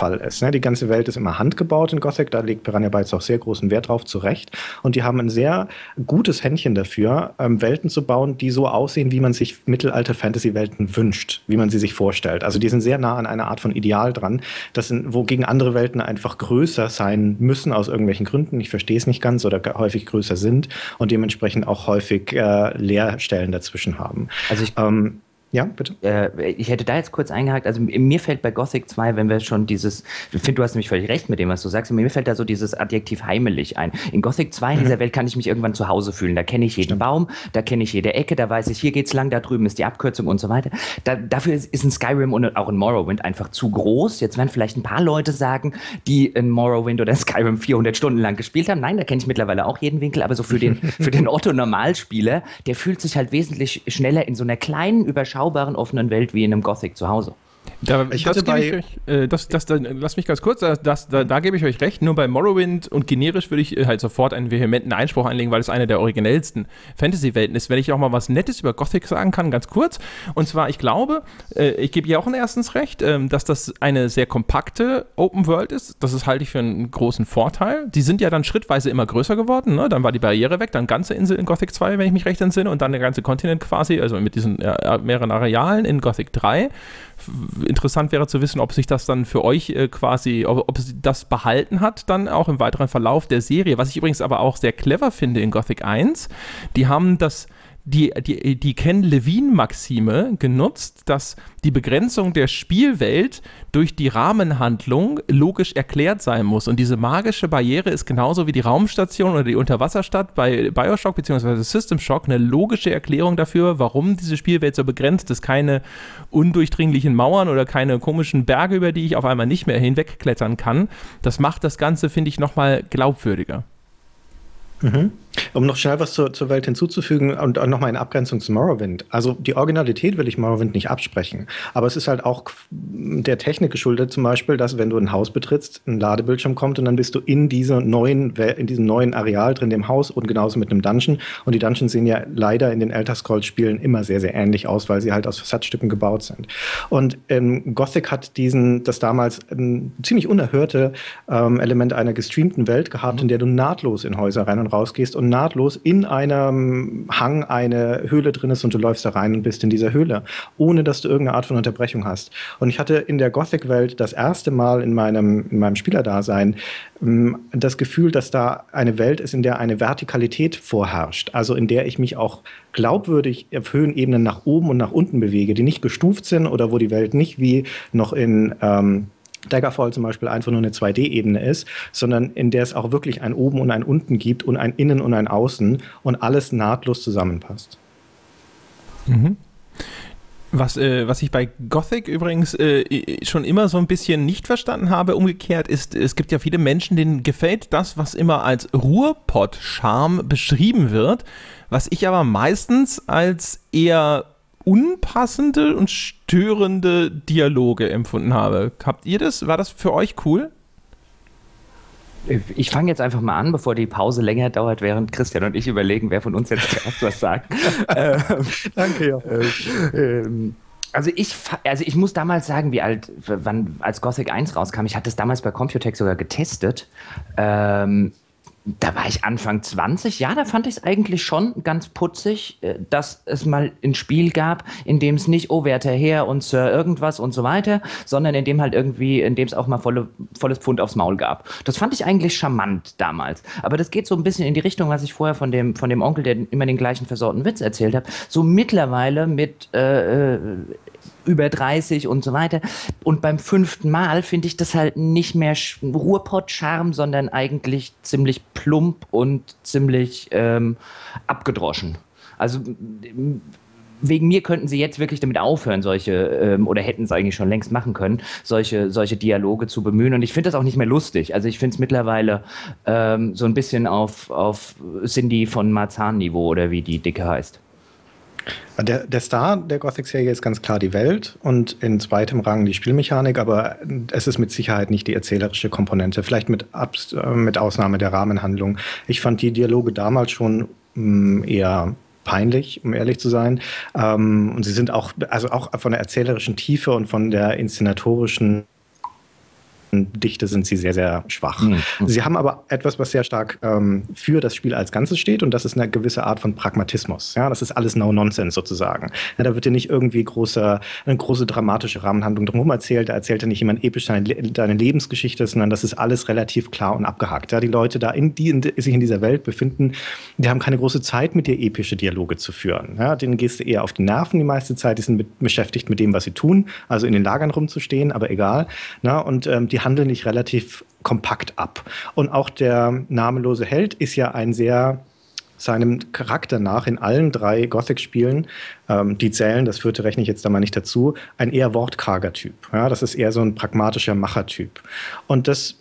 Fall ist. Ne? Die ganze Welt ist immer handgebaut in Gothic, da legt Piranha Bytes auch sehr großen Wert drauf, zu Recht. Und die haben ein sehr gutes Händchen dafür, ähm, Welten zu bauen, die so aussehen, wie man sich Mittelalter-Fantasy-Welten wünscht, wie man sie sich vorstellt. Also die sind sehr nah an einer Art von Ideal dran, das sind, wogegen andere Welten einfach größer sein müssen aus irgendwelchen Gründen. Ich verstehe es nicht ganz oder häufig größer sind und dementsprechend auch häufig äh, Leerstellen dazwischen haben. Also ich ähm, ja, bitte. Äh, ich hätte da jetzt kurz eingehakt. Also mir fällt bei Gothic 2, wenn wir schon dieses, ich finde, du hast nämlich völlig recht mit dem, was du sagst, mir fällt da so dieses Adjektiv heimelig ein. In Gothic 2 in mhm. dieser Welt kann ich mich irgendwann zu Hause fühlen. Da kenne ich jeden Stimmt. Baum, da kenne ich jede Ecke, da weiß ich, hier geht's lang, da drüben ist die Abkürzung und so weiter. Da, dafür ist, ist ein Skyrim und auch ein Morrowind einfach zu groß. Jetzt werden vielleicht ein paar Leute sagen, die in Morrowind oder Skyrim 400 Stunden lang gespielt haben. Nein, da kenne ich mittlerweile auch jeden Winkel, aber so für den, für den Otto-Normalspieler, der fühlt sich halt wesentlich schneller in so einer kleinen, überschaubaren, offenen Welt Welt wie in einem Gothic zu Hause. Da, ich das bei ich euch, äh, das, das, das, lass mich ganz kurz, das, das, da, da gebe ich euch recht. Nur bei Morrowind und generisch würde ich äh, halt sofort einen vehementen Einspruch einlegen, weil es eine der originellsten Fantasy-Welten ist. Wenn ich auch mal was Nettes über Gothic sagen kann, ganz kurz. Und zwar, ich glaube, äh, ich gebe ihr auch erstens recht, äh, dass das eine sehr kompakte Open World ist. Das ist halte ich für einen großen Vorteil. Die sind ja dann schrittweise immer größer geworden. Ne? Dann war die Barriere weg, dann ganze Insel in Gothic 2, wenn ich mich recht entsinne, und dann der ganze Kontinent quasi, also mit diesen mehreren Arealen in Gothic 3 interessant wäre zu wissen, ob sich das dann für euch äh, quasi, ob, ob das behalten hat, dann auch im weiteren Verlauf der Serie. Was ich übrigens aber auch sehr clever finde in Gothic 1, die haben das die, die, die Ken Levine-Maxime genutzt, dass die Begrenzung der Spielwelt durch die Rahmenhandlung logisch erklärt sein muss. Und diese magische Barriere ist genauso wie die Raumstation oder die Unterwasserstadt bei Bioshock bzw. System Shock eine logische Erklärung dafür, warum diese Spielwelt so begrenzt ist. Keine undurchdringlichen Mauern oder keine komischen Berge, über die ich auf einmal nicht mehr hinwegklettern kann. Das macht das Ganze, finde ich, nochmal glaubwürdiger. Mhm. Um noch schnell was zur, zur Welt hinzuzufügen und auch nochmal in Abgrenzung zu Morrowind. Also die Originalität will ich Morrowind nicht absprechen, aber es ist halt auch der Technik geschuldet, zum Beispiel, dass wenn du ein Haus betrittst, ein Ladebildschirm kommt und dann bist du in, dieser neuen, in diesem neuen Areal drin, dem Haus und genauso mit einem Dungeon. Und die Dungeons sehen ja leider in den Elder Scrolls-Spielen immer sehr, sehr ähnlich aus, weil sie halt aus Versatzstücken gebaut sind. Und ähm, Gothic hat diesen, das damals ein ziemlich unerhörte ähm, Element einer gestreamten Welt gehabt, mhm. in der du nahtlos in Häuser rein und raus gehst und nahtlos in einem Hang eine Höhle drin ist und du läufst da rein und bist in dieser Höhle, ohne dass du irgendeine Art von Unterbrechung hast. Und ich hatte in der Gothic-Welt das erste Mal in meinem, in meinem Spielerdasein ähm, das Gefühl, dass da eine Welt ist, in der eine Vertikalität vorherrscht, also in der ich mich auch glaubwürdig auf Höhenebenen nach oben und nach unten bewege, die nicht gestuft sind oder wo die Welt nicht wie noch in ähm, Daggerfall zum Beispiel einfach nur eine 2D-Ebene ist, sondern in der es auch wirklich ein Oben und ein Unten gibt und ein Innen und ein Außen und alles nahtlos zusammenpasst. Mhm. Was, äh, was ich bei Gothic übrigens äh, schon immer so ein bisschen nicht verstanden habe, umgekehrt ist, es gibt ja viele Menschen, denen gefällt das, was immer als Ruhrpott-Charme beschrieben wird, was ich aber meistens als eher unpassende und störende Dialoge empfunden habe. Habt ihr das? War das für euch cool? Ich fange jetzt einfach mal an, bevor die Pause länger dauert, während Christian und ich überlegen, wer von uns jetzt zuerst was sagt. ähm, Danke, ja. Ähm, also ich, also ich muss damals sagen, wie alt, wann, als Gothic 1 rauskam, ich hatte es damals bei Computex sogar getestet. Ähm, da war ich Anfang 20, ja, da fand ich es eigentlich schon ganz putzig, äh, dass es mal ein Spiel gab, in dem es nicht, oh, werter Herr und Sir irgendwas und so weiter, sondern in dem halt irgendwie, in dem es auch mal volle, volles Pfund aufs Maul gab. Das fand ich eigentlich charmant damals. Aber das geht so ein bisschen in die Richtung, was ich vorher von dem, von dem Onkel, der immer den gleichen versorten Witz erzählt hat, so mittlerweile mit äh, äh über 30 und so weiter. Und beim fünften Mal finde ich das halt nicht mehr Ruhrpott-Charme, sondern eigentlich ziemlich plump und ziemlich ähm, abgedroschen. Also wegen mir könnten sie jetzt wirklich damit aufhören, solche, ähm, oder hätten es eigentlich schon längst machen können, solche, solche Dialoge zu bemühen. Und ich finde das auch nicht mehr lustig. Also ich finde es mittlerweile ähm, so ein bisschen auf, auf Cindy von Marzahn-Niveau oder wie die Dicke heißt. Der, der Star der Gothic-Serie ist ganz klar die Welt und in zweitem Rang die Spielmechanik, aber es ist mit Sicherheit nicht die erzählerische Komponente, vielleicht mit, äh, mit Ausnahme der Rahmenhandlung. Ich fand die Dialoge damals schon mh, mm, eher peinlich, um ehrlich zu sein. Ähm, und sie sind auch, also auch von der erzählerischen Tiefe und von der inszenatorischen Dichte sind sie sehr, sehr schwach. Mhm. Sie haben aber etwas, was sehr stark ähm, für das Spiel als Ganzes steht und das ist eine gewisse Art von Pragmatismus. Ja, das ist alles No-Nonsense sozusagen. Ja, da wird dir nicht irgendwie große, eine große dramatische Rahmenhandlung drumherum erzählt. Da erzählt dir nicht jemand episch deine, deine, Lebensgeschichte, sondern das ist alles relativ klar und abgehakt. Ja, die Leute da, in die, in, sich in dieser Welt befinden, die haben keine große Zeit, mit dir epische Dialoge zu führen. Ja, denen gehst du eher auf die Nerven die meiste Zeit. Die sind mit, beschäftigt mit dem, was sie tun, also in den Lagern rumzustehen, aber egal. Na, und ähm, die handeln nicht relativ kompakt ab. Und auch der namenlose Held ist ja ein sehr seinem Charakter nach in allen drei Gothic-Spielen, ähm, die zählen, das vierte rechne ich jetzt da mal nicht dazu, ein eher wortkarger Typ. Ja, das ist eher so ein pragmatischer Machertyp. Und das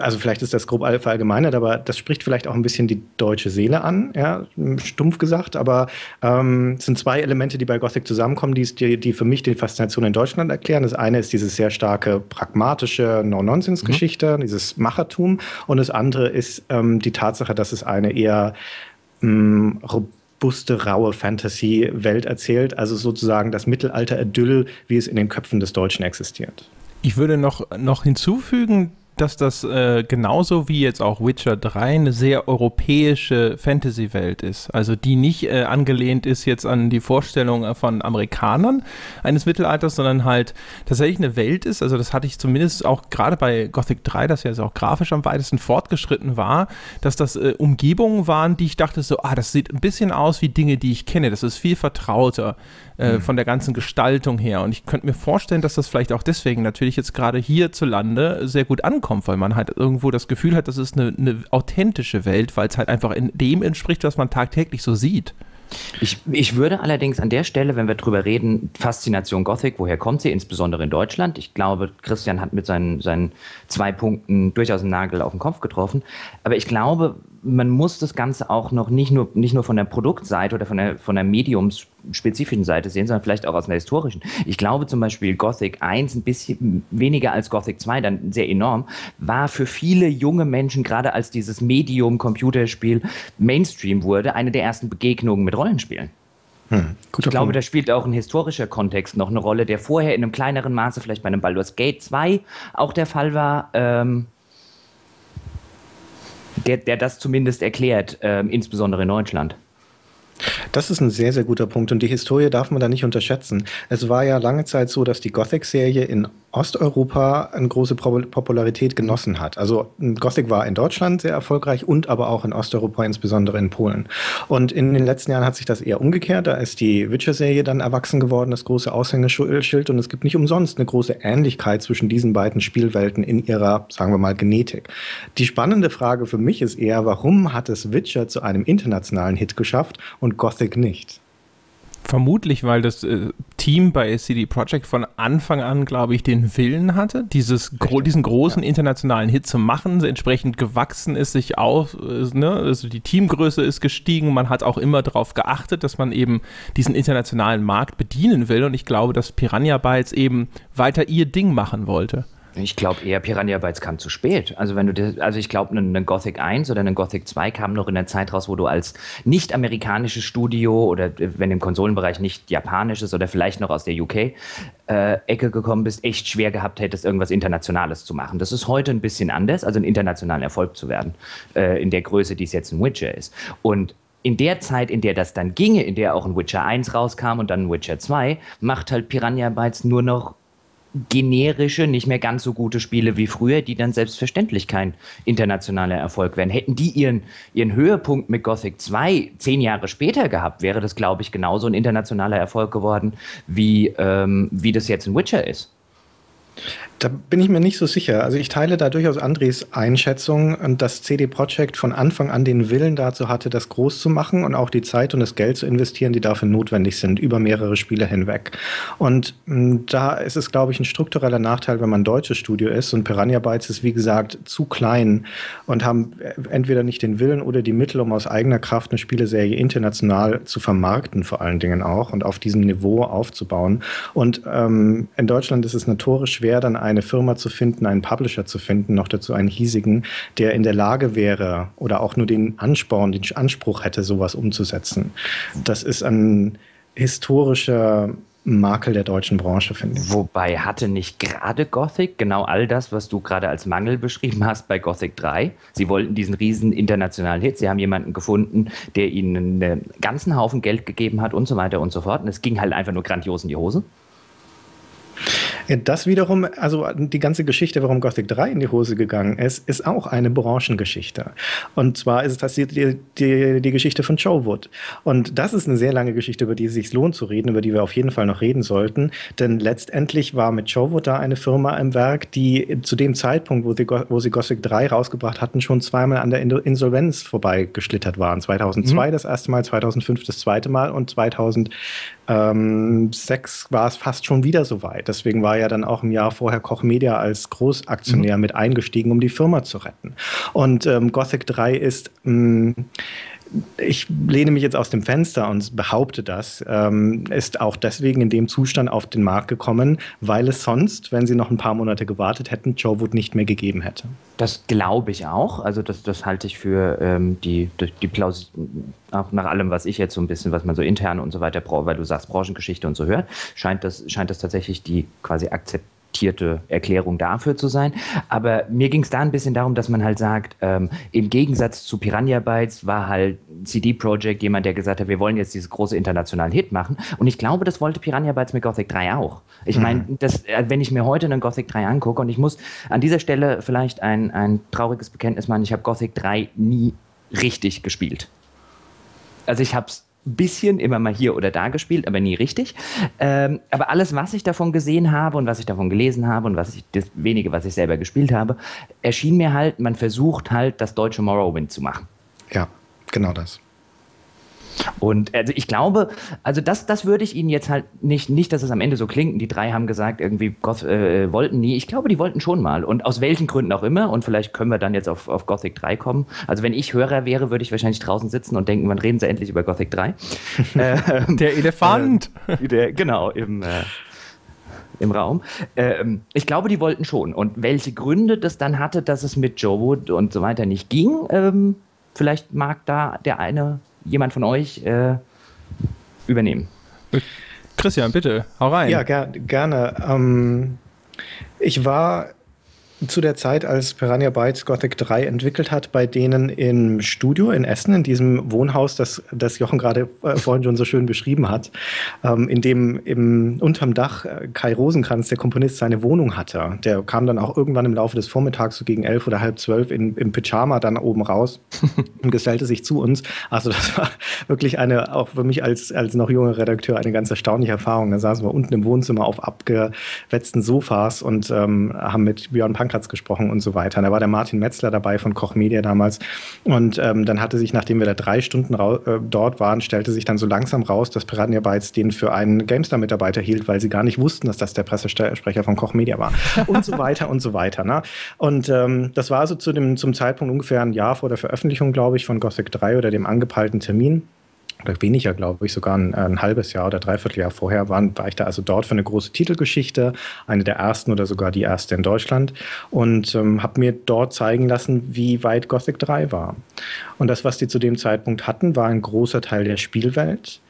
also vielleicht ist das grob verallgemeinert, aber das spricht vielleicht auch ein bisschen die deutsche Seele an, ja, stumpf gesagt. Aber ähm, es sind zwei Elemente, die bei Gothic zusammenkommen, die, die, für mich die Faszination in Deutschland erklären. Das eine ist diese sehr starke pragmatische No-Nonsense-Geschichte, mhm. dieses Machertum. Und das andere ist ähm, die Tatsache, dass es eine eher ähm, robuste, raue Fantasy-Welt erzählt. Also sozusagen das Mittelalter-Idyll, wie es in den Köpfen des Deutschen existiert. Ich würde noch, noch hinzufügen, dass das äh, genauso wie jetzt auch Witcher 3 eine sehr europäische Fantasy-Welt ist. Also die nicht äh, angelehnt ist jetzt an die Vorstellung von Amerikanern eines Mittelalters, sondern halt tatsächlich eine Welt ist. Also das hatte ich zumindest auch gerade bei Gothic 3, das ja auch grafisch am weitesten fortgeschritten war, dass das äh, Umgebungen waren, die ich dachte so, ah, das sieht ein bisschen aus wie Dinge, die ich kenne. Das ist viel vertrauter mhm. von der ganzen Gestaltung her. Und ich könnte mir vorstellen, dass das vielleicht auch deswegen natürlich jetzt gerade hierzulande sehr gut ankommt, weil man halt irgendwo das Gefühl hat, das ist eine, eine authentische Welt, weil es halt einfach in dem entspricht, was man tagtäglich so sieht. Ich, ich würde allerdings an der Stelle, wenn wir drüber reden, Faszination Gothic, woher kommt sie, insbesondere in Deutschland? Ich glaube, Christian hat mit seinen, seinen zwei Punkten durchaus einen Nagel auf den Kopf getroffen. Aber ich glaube, man muss das Ganze auch noch nicht nur, nicht nur von der Produktseite oder von der, von der mediumsspezifischen Seite sehen, sondern vielleicht auch aus einer historischen. Ich glaube zum Beispiel Gothic 1 ein bisschen weniger als Gothic 2, dann sehr enorm, war für viele junge Menschen, gerade als dieses Medium-Computerspiel Mainstream wurde, eine der ersten Begegnungen mit Rollenspielen. Hm, ich glaube, da spielt auch ein historischer Kontext noch eine Rolle, der vorher in einem kleineren Maße vielleicht bei einem Baldur's Gate 2 auch der Fall war. Ähm, der, der das zumindest erklärt, äh, insbesondere in Deutschland. Das ist ein sehr, sehr guter Punkt und die Historie darf man da nicht unterschätzen. Es war ja lange Zeit so, dass die Gothic-Serie in Osteuropa eine große Popularität genossen hat. Also Gothic war in Deutschland sehr erfolgreich und aber auch in Osteuropa, insbesondere in Polen. Und in den letzten Jahren hat sich das eher umgekehrt. Da ist die Witcher-Serie dann erwachsen geworden, das große Aushängeschild. Und es gibt nicht umsonst eine große Ähnlichkeit zwischen diesen beiden Spielwelten in ihrer, sagen wir mal, Genetik. Die spannende Frage für mich ist eher, warum hat es Witcher zu einem internationalen Hit geschafft und Gothic nicht? Vermutlich, weil das äh, Team bei CD Projekt von Anfang an, glaube ich, den Willen hatte, dieses gro diesen großen ja. internationalen Hit zu machen. Entsprechend gewachsen ist sich auch, äh, ne? also die Teamgröße ist gestiegen. Man hat auch immer darauf geachtet, dass man eben diesen internationalen Markt bedienen will. Und ich glaube, dass Piranha Bytes eben weiter ihr Ding machen wollte. Ich glaube eher Piranha Bytes kam zu spät. Also wenn du das, also ich glaube, ein, ein Gothic 1 oder ein Gothic 2 kam noch in der Zeit raus, wo du als nicht amerikanisches Studio oder wenn im Konsolenbereich nicht japanisches oder vielleicht noch aus der UK äh, gekommen bist, echt schwer gehabt hättest, irgendwas Internationales zu machen. Das ist heute ein bisschen anders, also ein internationaler Erfolg zu werden, äh, in der Größe, die es jetzt in Witcher ist. Und in der Zeit, in der das dann ginge, in der auch ein Witcher 1 rauskam und dann ein Witcher 2, macht halt Piranha Bytes nur noch generische, nicht mehr ganz so gute Spiele wie früher, die dann selbstverständlich kein internationaler Erfolg wären. Hätten die ihren, ihren Höhepunkt mit Gothic 2 zehn Jahre später gehabt, wäre das, glaube ich, genauso ein internationaler Erfolg geworden, wie, ähm, wie das jetzt in Witcher ist. Da bin ich mir nicht so sicher. Also ich teile da durchaus Andres Einschätzung, dass CD Projekt von Anfang an den Willen dazu hatte, das groß zu machen und auch die Zeit und das Geld zu investieren, die dafür notwendig sind, über mehrere Spiele hinweg. Und hm, da ist es, glaube ich, ein struktureller Nachteil, wenn man ein deutsches Studio ist. Und Piranha Bytes ist, wie gesagt, zu klein und haben entweder nicht den Willen oder die Mittel, um aus eigener Kraft eine Spieleserie international zu vermarkten, vor allen Dingen auch, und auf diesem Niveau aufzubauen. Und ähm, in Deutschland ist es notorisch schwer, dann eine Firma zu finden, einen Publisher zu finden, noch dazu einen hiesigen, der in der Lage wäre oder auch nur den Ansporn, den Anspruch hätte, sowas umzusetzen. Das ist ein historischer Makel der deutschen Branche, finde ich. Wobei hatte nicht gerade Gothic genau all das, was du gerade als Mangel beschrieben hast bei Gothic 3? Sie wollten diesen riesen internationalen Hit. Sie haben jemanden gefunden, der ihnen einen ganzen Haufen Geld gegeben hat und so weiter und so fort. Und es ging halt einfach nur grandios in die Hose. Das wiederum, also die ganze Geschichte, warum Gothic 3 in die Hose gegangen ist, ist auch eine Branchengeschichte. Und zwar ist es die, die, die Geschichte von Joe Wood. Und das ist eine sehr lange Geschichte, über die es sich lohnt zu reden, über die wir auf jeden Fall noch reden sollten. Denn letztendlich war mit Joe Wood da eine Firma im Werk, die zu dem Zeitpunkt, wo sie, wo sie Gothic 3 rausgebracht hatten, schon zweimal an der Insolvenz vorbeigeschlittert waren. 2002 mhm. das erste Mal, 2005 das zweite Mal und 2000 ähm, sechs war es fast schon wieder so weit. Deswegen war ja dann auch im Jahr vorher Koch Media als Großaktionär mhm. mit eingestiegen, um die Firma zu retten. Und ähm, Gothic 3 ist mh, mm, ich lehne mich jetzt aus dem Fenster und behaupte das, ähm, ist auch deswegen in dem Zustand auf den Markt gekommen, weil es sonst, wenn sie noch ein paar Monate gewartet hätten, Joe Wood nicht mehr gegeben hätte. Das glaube ich auch. Also das, das halte ich für ähm, die, die, Plaus auch nach allem, was ich jetzt so ein bisschen, was man so intern und so weiter, weil du sagst Branchengeschichte und so hört, scheint das, scheint das tatsächlich die quasi Akzeptanz akzeptierte Erklärung dafür zu sein. Aber mir ging es da ein bisschen darum, dass man halt sagt, ähm, im Gegensatz zu Piranha Bytes war halt CD Projekt jemand, der gesagt hat, wir wollen jetzt diesen großen internationalen Hit machen. Und ich glaube, das wollte Piranha Bytes mit Gothic 3 auch. Ich meine, mhm. äh, wenn ich mir heute einen Gothic 3 angucke und ich muss an dieser Stelle vielleicht ein, ein trauriges Bekenntnis machen, ich habe Gothic 3 nie richtig gespielt. Also ich habe es bisschen immer mal hier oder da gespielt, aber nie richtig. Ähm, aber alles, was ich davon gesehen habe und was ich davon gelesen habe und was ich, das wenige, was ich selber gespielt habe, erschien mir halt, man versucht halt, das deutsche Morrowind zu machen. Ja, genau das. Und also ich glaube, also das, das würde ich Ihnen jetzt halt nicht, nicht, dass es am Ende so klingt. Die drei haben gesagt, irgendwie Goth, äh, wollten nie. Ich glaube, die wollten schon mal. Und aus welchen Gründen auch immer. Und vielleicht können wir dann jetzt auf, auf Gothic 3 kommen. Also wenn ich Hörer wäre, würde ich wahrscheinlich draußen sitzen und denken, wann reden sie endlich über Gothic 3? ähm, der Elefant. Äh, der, genau, im, äh, im Raum. Ähm, ich glaube, die wollten schon. Und welche Gründe das dann hatte, dass es mit Joe Wood und so weiter nicht ging, ähm, vielleicht mag da der eine jemand von euch äh, übernehmen? Christian, bitte, hau rein. Ja, ger gerne. Ähm, ich war zu der Zeit, als Piranha Bytes Gothic 3 entwickelt hat, bei denen im Studio in Essen, in diesem Wohnhaus, das, das Jochen gerade äh, vorhin schon so schön beschrieben hat, ähm, in dem im, unterm Dach äh, Kai Rosenkranz, der Komponist, seine Wohnung hatte. Der kam dann auch irgendwann im Laufe des Vormittags, so gegen elf oder halb zwölf, in, im Pyjama dann oben raus und gesellte sich zu uns. Also das war wirklich eine, auch für mich als, als noch junger Redakteur, eine ganz erstaunliche Erfahrung. Da saßen wir unten im Wohnzimmer auf abgewetzten Sofas und ähm, haben mit Björn Pank Pankratz gesprochen und so weiter. Und da war der Martin Metzler dabei von Koch Media damals. Und ähm, dann hatte sich, nachdem wir da drei Stunden äh, dort waren, stellte sich dann so langsam raus, dass Piranha Bytes den für einen GameStar-Mitarbeiter hielt, weil sie gar nicht wussten, dass das der Pressesprecher von Koch Media war. Und so weiter und so weiter. Ne? Und ähm, das war so zu dem, zum Zeitpunkt ungefähr ein Jahr vor der Veröffentlichung, glaube ich, von Gothic 3 oder dem angepeilten Termin oder weniger, glaube ich, sogar ein, ein, halbes Jahr oder dreiviertel Jahr vorher, waren, war ich da also dort für eine große Titelgeschichte, eine der ersten oder sogar die erste in Deutschland und ähm, habe mir dort zeigen lassen, wie weit Gothic 3 war. Und das, was die zu dem Zeitpunkt hatten, war ein großer Teil der Spielwelt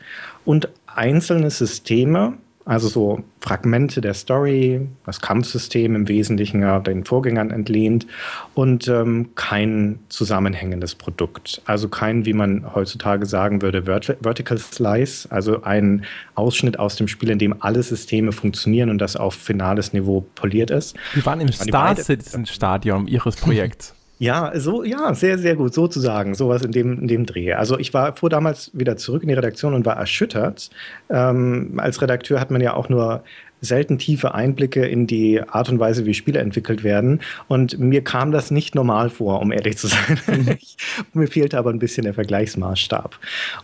und einzelne Systeme, also so Fragmente der Story, das Kampfsystem im Wesentlichen ja den Vorgängern entlehnt und ähm, kein zusammenhängendes Produkt. Also kein, wie man heutzutage sagen würde, Vert Vertical Slice, also ein Ausschnitt aus dem Spiel, in dem alle Systeme funktionieren und das auf finales Niveau poliert ist. Wir waren im Star Citizen-Stadium Ihres Projekts. Ja, so, ja, sehr, sehr gut, sozusagen, sowas in dem, in dem Dreh. Also ich war, fuhr damals wieder zurück in die Redaktion und war erschüttert. Ähm, als Redakteur hat man ja auch nur selten tiefe Einblicke in die Art und Weise, wie Spiele entwickelt werden. Und mir kam das nicht normal vor, um ehrlich zu sein. Mhm. mir fehlte aber ein bisschen der Vergleichsmaßstab.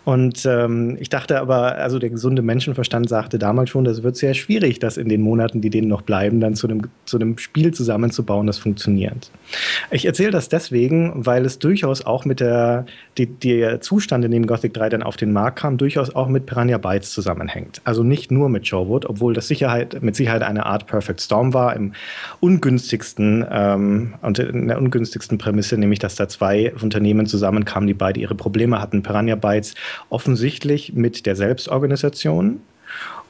Und ähm, ich dachte aber, also der gesunde Menschenverstand sagte damals schon, das wird sehr schwierig, das in den Monaten, die denen noch bleiben, dann zu einem, zu einem Spiel zusammenzubauen, das funktioniert. Ich erzähle das deswegen, weil es durchaus auch mit der, die, der Zustand, in dem Gothic 3 dann auf den Markt kam, durchaus auch mit Piranha Bytes zusammenhängt. Also nicht nur mit Showwood, obwohl das Sicherheit Sicherheit, mit Sicherheit eine Art Perfect Storm war, im ungünstigsten ähm, und in der ungünstigsten Prämisse, nämlich dass da zwei Unternehmen zusammenkamen, die beide ihre Probleme hatten. Piranha Bytes offensichtlich mit der Selbstorganisation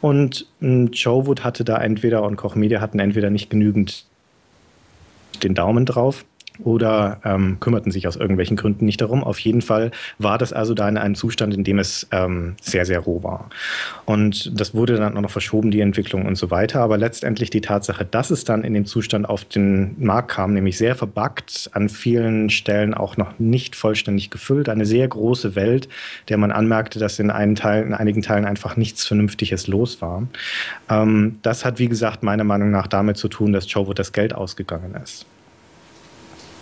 und äh, Joe Wood hatte da entweder und Koch Media hatten entweder nicht genügend den Daumen drauf oder ähm, kümmerten sich aus irgendwelchen Gründen nicht darum. Auf jeden Fall war das also da in einem Zustand, in dem es ähm, sehr, sehr roh war. Und das wurde dann auch noch verschoben, die Entwicklung und so weiter. Aber letztendlich die Tatsache, dass es dann in dem Zustand auf den Markt kam, nämlich sehr verbuggt, an vielen Stellen auch noch nicht vollständig gefüllt, eine sehr große Welt, der man anmerkte, dass in, einen Teil, in einigen Teilen einfach nichts Vernünftiges los war. Ähm, das hat, wie gesagt, meiner Meinung nach damit zu tun, dass Joe das Geld ausgegangen ist.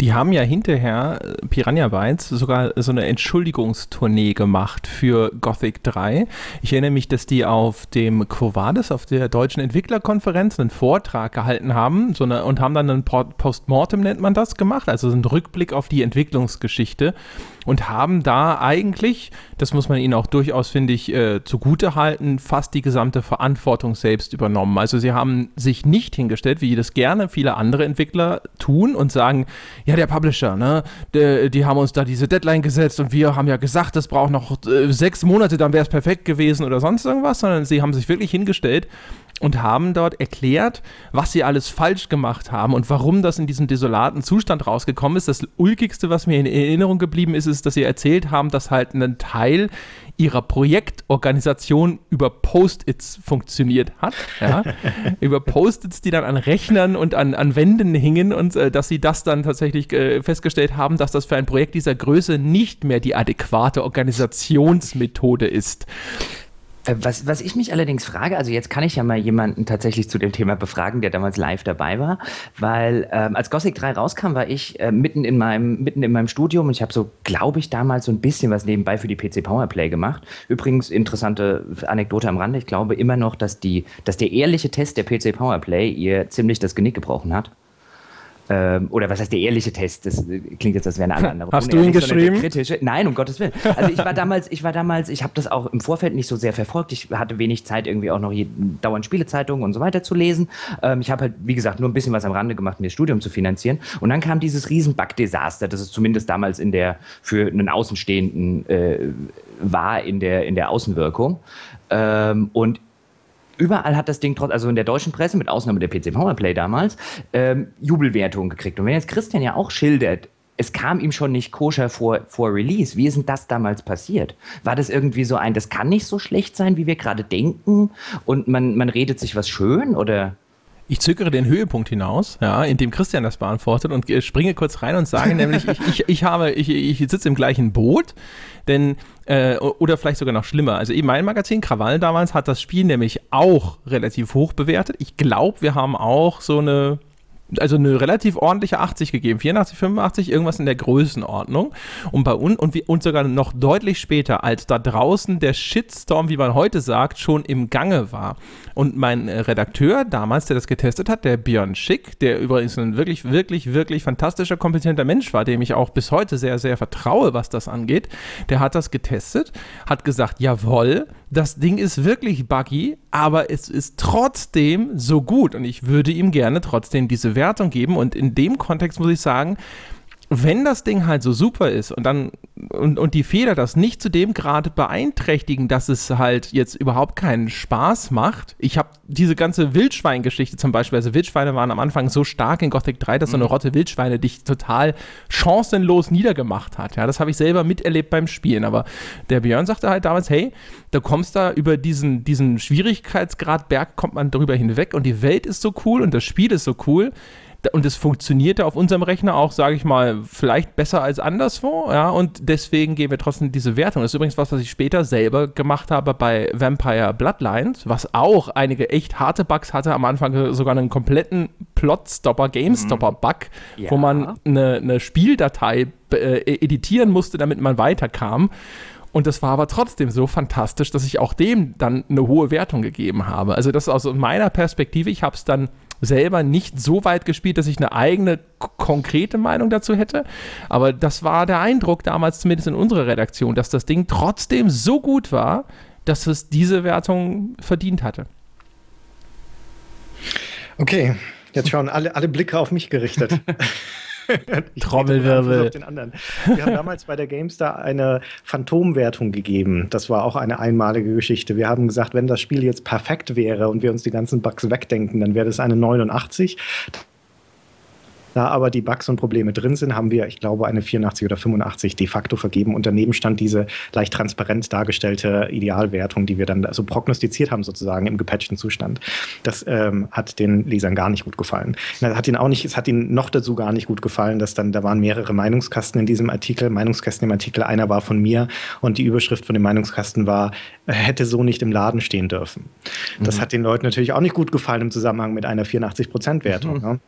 Die haben ja hinterher, äh, Piranha Bytes, sogar so eine Entschuldigungstournee gemacht für Gothic 3. Ich erinnere mich, dass die auf dem Quo Vadis, auf der deutschen Entwicklerkonferenz, einen Vortrag gehalten haben so eine, und haben dann ein Postmortem, nennt man das, gemacht, also so einen Rückblick auf die Entwicklungsgeschichte und haben da eigentlich, das muss man ihnen auch durchaus, finde ich, äh, zugute halten, fast die gesamte Verantwortung selbst übernommen. Also sie haben sich nicht hingestellt, wie das gerne viele andere Entwickler tun und sagen, ja, der Publisher, ne, die, die haben uns da diese Deadline gesetzt und wir haben ja gesagt, das braucht noch äh, sechs Monate, dann wäre es perfekt gewesen oder sonst irgendwas, sondern sie haben sich wirklich hingestellt und haben dort erklärt, was sie alles falsch gemacht haben und warum das in diesem desolaten Zustand rausgekommen ist. Das Ulkigste, was mir in Erinnerung geblieben ist, ist, dass sie erzählt haben, dass halt ein Teil ihrer Projektorganisation über Post-its funktioniert hat. Ja? über Post-its, die dann an Rechnern und an, an Wänden hingen und äh, dass sie das dann tatsächlich äh, festgestellt haben, dass das für ein Projekt dieser Größe nicht mehr die adäquate Organisationsmethode ist. Äh, was, was ich mich allerdings frage, also jetzt kann ich ja mal jemanden tatsächlich zu dem Thema befragen, der damals live dabei war, weil ähm, als Gothic 3 rauskam, war ich äh, mitten, in meinem, mitten in meinem Studium und ich habe so, glaube ich, damals so ein bisschen was nebenbei für die PC Powerplay gemacht. Übrigens, interessante Anekdote am Rande, ich glaube immer noch, dass, die, dass der ehrliche Test der PC Powerplay ihr ziemlich das Genick gebrochen hat. Ähm, oder was heißt der ehrliche Test? Das klingt jetzt, als wäre eine andere. Hast du ihn geschrieben? Kritische. Nein, um Gottes Willen. Also ich war damals, ich war damals, ich habe das auch im Vorfeld nicht so sehr verfolgt. Ich hatte wenig Zeit, irgendwie auch noch dauernd Spielezeitungen und so weiter zu lesen. Ähm, ich habe halt, wie gesagt, nur ein bisschen was am Rande gemacht, mir das Studium zu finanzieren. Und dann kam dieses riesen Bug-Desaster, das es zumindest damals in der, für einen Außenstehenden äh, war in der, in der Außenwirkung. Ähm, und überall hat das Ding trotz, also in der deutschen Presse, mit Ausnahme der PC Powerplay damals, ähm, Jubelwertungen gekriegt. Und wenn jetzt Christian ja auch schildert, es kam ihm schon nicht koscher vor, vor Release. Wie ist denn das damals passiert? War das irgendwie so ein, das kann nicht so schlecht sein, wie wir gerade denken und man, man redet sich was schön oder? Ich zögere den Höhepunkt hinaus, ja, indem Christian das beantwortet und springe kurz rein und sage nämlich, ich, ich, ich habe, ich, ich sitze im gleichen Boot, denn, äh, oder vielleicht sogar noch schlimmer. Also eben mein Magazin, Krawall damals, hat das Spiel nämlich auch relativ hoch bewertet. Ich glaube, wir haben auch so eine also eine relativ ordentliche 80 gegeben, 84, 85, irgendwas in der Größenordnung. Und bei uns und, und sogar noch deutlich später, als da draußen der Shitstorm, wie man heute sagt, schon im Gange war. Und mein Redakteur damals, der das getestet hat, der Björn Schick, der übrigens ein wirklich, wirklich, wirklich fantastischer, kompetenter Mensch war, dem ich auch bis heute sehr, sehr vertraue, was das angeht, der hat das getestet, hat gesagt, jawohl, das Ding ist wirklich buggy, aber es ist trotzdem so gut und ich würde ihm gerne trotzdem diese Wertung geben und in dem Kontext muss ich sagen, wenn das Ding halt so super ist und dann und, und die Fehler das nicht zu dem Grad beeinträchtigen, dass es halt jetzt überhaupt keinen Spaß macht. Ich habe diese ganze Wildschwein-Geschichte zum Beispiel, also Wildschweine waren am Anfang so stark in Gothic 3, dass so eine mhm. Rotte Wildschweine dich total chancenlos niedergemacht hat. Ja, das habe ich selber miterlebt beim Spielen. Aber der Björn sagte halt damals, hey, da kommst da über diesen, diesen Schwierigkeitsgrad Berg kommt man darüber hinweg und die Welt ist so cool und das Spiel ist so cool und es funktionierte auf unserem Rechner auch, sage ich mal, vielleicht besser als anderswo, ja, und deswegen geben wir trotzdem diese Wertung. Das ist übrigens was, was ich später selber gemacht habe bei Vampire Bloodlines, was auch einige echt harte Bugs hatte, am Anfang sogar einen kompletten Plot-Stopper, Game-Stopper-Bug, mhm. ja. wo man eine, eine Spieldatei äh, editieren musste, damit man weiterkam. Und das war aber trotzdem so fantastisch, dass ich auch dem dann eine hohe Wertung gegeben habe. Also das ist aus meiner Perspektive, ich habe es dann selber nicht so weit gespielt, dass ich eine eigene konkrete Meinung dazu hätte. Aber das war der Eindruck damals, zumindest in unserer Redaktion, dass das Ding trotzdem so gut war, dass es diese Wertung verdient hatte. Okay, jetzt schauen alle, alle Blicke auf mich gerichtet. Trommelwirbel. Wir haben damals bei der GameStar eine Phantomwertung gegeben. Das war auch eine einmalige Geschichte. Wir haben gesagt, wenn das Spiel jetzt perfekt wäre und wir uns die ganzen Bugs wegdenken, dann wäre das eine 89. Da aber die Bugs und Probleme drin sind, haben wir, ich glaube, eine 84 oder 85 de facto vergeben. Und daneben stand diese leicht transparent dargestellte Idealwertung, die wir dann also prognostiziert haben, sozusagen im gepatchten Zustand. Das ähm, hat den Lesern gar nicht gut gefallen. Das hat ihnen auch nicht, es hat ihnen noch dazu gar nicht gut gefallen, dass dann, da waren mehrere Meinungskasten in diesem Artikel, Meinungskästen im Artikel, einer war von mir und die Überschrift von dem Meinungskasten war, hätte so nicht im Laden stehen dürfen. Das mhm. hat den Leuten natürlich auch nicht gut gefallen im Zusammenhang mit einer 84-Prozent-Wertung. Mhm. Ne?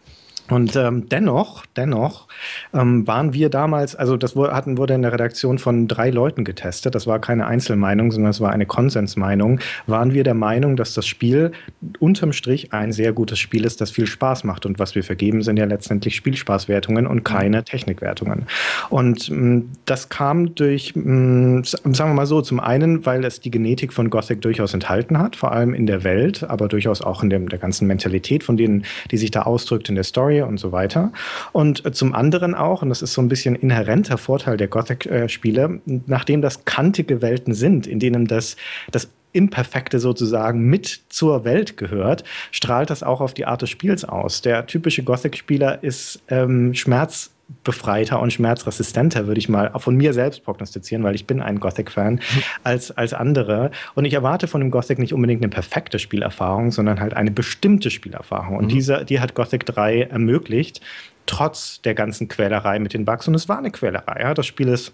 Und ähm, dennoch, dennoch ähm, waren wir damals, also das wurde, hatten, wurde in der Redaktion von drei Leuten getestet, das war keine Einzelmeinung, sondern es war eine Konsensmeinung, waren wir der Meinung, dass das Spiel unterm Strich ein sehr gutes Spiel ist, das viel Spaß macht. Und was wir vergeben, sind ja letztendlich Spielspaßwertungen und keine Technikwertungen. Und mh, das kam durch, mh, sagen wir mal so, zum einen, weil es die Genetik von Gothic durchaus enthalten hat, vor allem in der Welt, aber durchaus auch in dem, der ganzen Mentalität von denen, die sich da ausdrückt in der Story Story und so weiter. Und äh, zum anderen auch, und das ist so ein bisschen inhärenter Vorteil der Gothic-Spiele, nachdem das kantige Welten sind, in denen das, das Imperfekte sozusagen mit zur Welt gehört, strahlt das auch auf die Art des Spiels aus. Der typische Gothic-Spieler ist ähm, Schmerz befreiter und schmerzresistenter, würde ich mal von mir selbst prognostizieren, weil ich bin ein Gothic-Fan, als, als andere. Und ich erwarte von dem Gothic nicht unbedingt eine perfekte Spielerfahrung, sondern halt eine bestimmte Spielerfahrung. Und mhm. diese, die hat Gothic 3 ermöglicht, trotz der ganzen Quälerei mit den Bugs. Und es war eine Quälerei. Ja? Das Spiel ist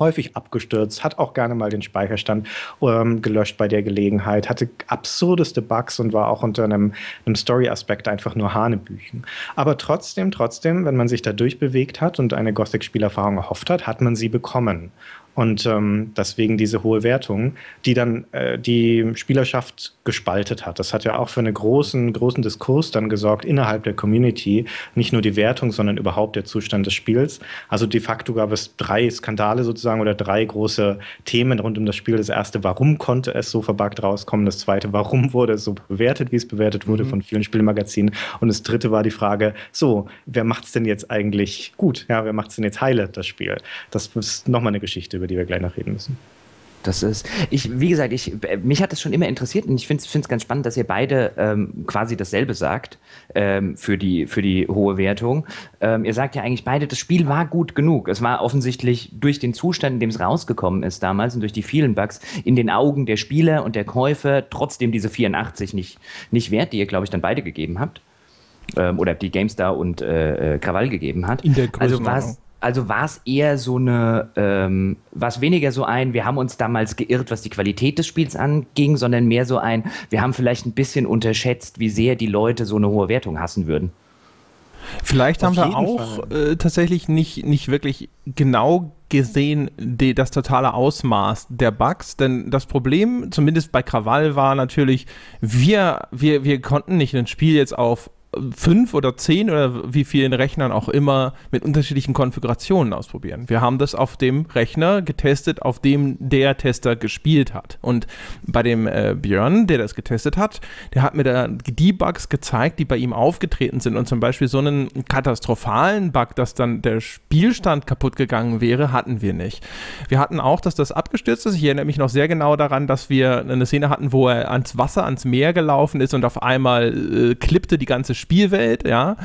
häufig abgestürzt, hat auch gerne mal den Speicherstand ähm, gelöscht bei der Gelegenheit, hatte absurdeste Bugs und war auch unter einem, einem Story-Aspekt einfach nur Hanebüchen. Aber trotzdem, trotzdem, wenn man sich da durchbewegt hat und eine Gothic-Spielerfahrung erhofft hat, hat man sie bekommen. Und ähm, deswegen diese hohe Wertung, die dann äh, die Spielerschaft gespaltet hat. Das hat ja auch für einen großen, großen Diskurs dann gesorgt innerhalb der Community. Nicht nur die Wertung, sondern überhaupt der Zustand des Spiels. Also de facto gab es drei Skandale sozusagen oder drei große Themen rund um das Spiel. Das erste, warum konnte es so verbuggt rauskommen? Das zweite, warum wurde es so bewertet, wie es bewertet wurde mhm. von vielen Spielmagazinen? Und das dritte war die Frage, so, wer macht es denn jetzt eigentlich gut? Ja, wer macht es denn jetzt heile, das Spiel? Das ist nochmal eine Geschichte, über die wir gleich noch reden müssen. Das ist, ich, wie gesagt, ich, mich hat das schon immer interessiert und ich finde es ganz spannend, dass ihr beide ähm, quasi dasselbe sagt ähm, für, die, für die hohe Wertung. Ähm, ihr sagt ja eigentlich beide, das Spiel war gut genug. Es war offensichtlich durch den Zustand, in dem es rausgekommen ist damals und durch die vielen Bugs in den Augen der Spieler und der Käufer trotzdem diese 84 nicht, nicht wert, die ihr, glaube ich, dann beide gegeben habt. Ähm, oder die GameStar und äh, äh Krawall gegeben hat. In der also was also war es eher so eine, ähm, war es weniger so ein, wir haben uns damals geirrt, was die Qualität des Spiels anging, sondern mehr so ein, wir haben vielleicht ein bisschen unterschätzt, wie sehr die Leute so eine hohe Wertung hassen würden. Vielleicht Auf haben wir auch äh, tatsächlich nicht, nicht wirklich genau gesehen die, das totale Ausmaß der Bugs, denn das Problem, zumindest bei Krawall, war natürlich, wir, wir, wir konnten nicht ein Spiel jetzt auf fünf oder zehn oder wie vielen Rechnern auch immer mit unterschiedlichen Konfigurationen ausprobieren. Wir haben das auf dem Rechner getestet, auf dem der Tester gespielt hat. Und bei dem äh, Björn, der das getestet hat, der hat mir da die Bugs gezeigt, die bei ihm aufgetreten sind. Und zum Beispiel so einen katastrophalen Bug, dass dann der Spielstand kaputt gegangen wäre, hatten wir nicht. Wir hatten auch, dass das abgestürzt ist. Ich erinnere mich noch sehr genau daran, dass wir eine Szene hatten, wo er ans Wasser, ans Meer gelaufen ist und auf einmal äh, klippte die ganze Spielwelt, ja.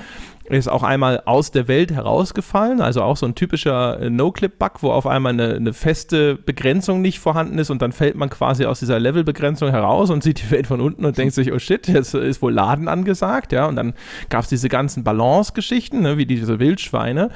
Ist auch einmal aus der Welt herausgefallen, also auch so ein typischer äh, No-Clip-Bug, wo auf einmal eine, eine, feste Begrenzung nicht vorhanden ist und dann fällt man quasi aus dieser Level-Begrenzung heraus und sieht die Welt von unten und denkt sich, oh shit, jetzt ist wohl Laden angesagt, ja. Und dann gab es diese ganzen Balance-Geschichten, ne, wie diese Wildschweine.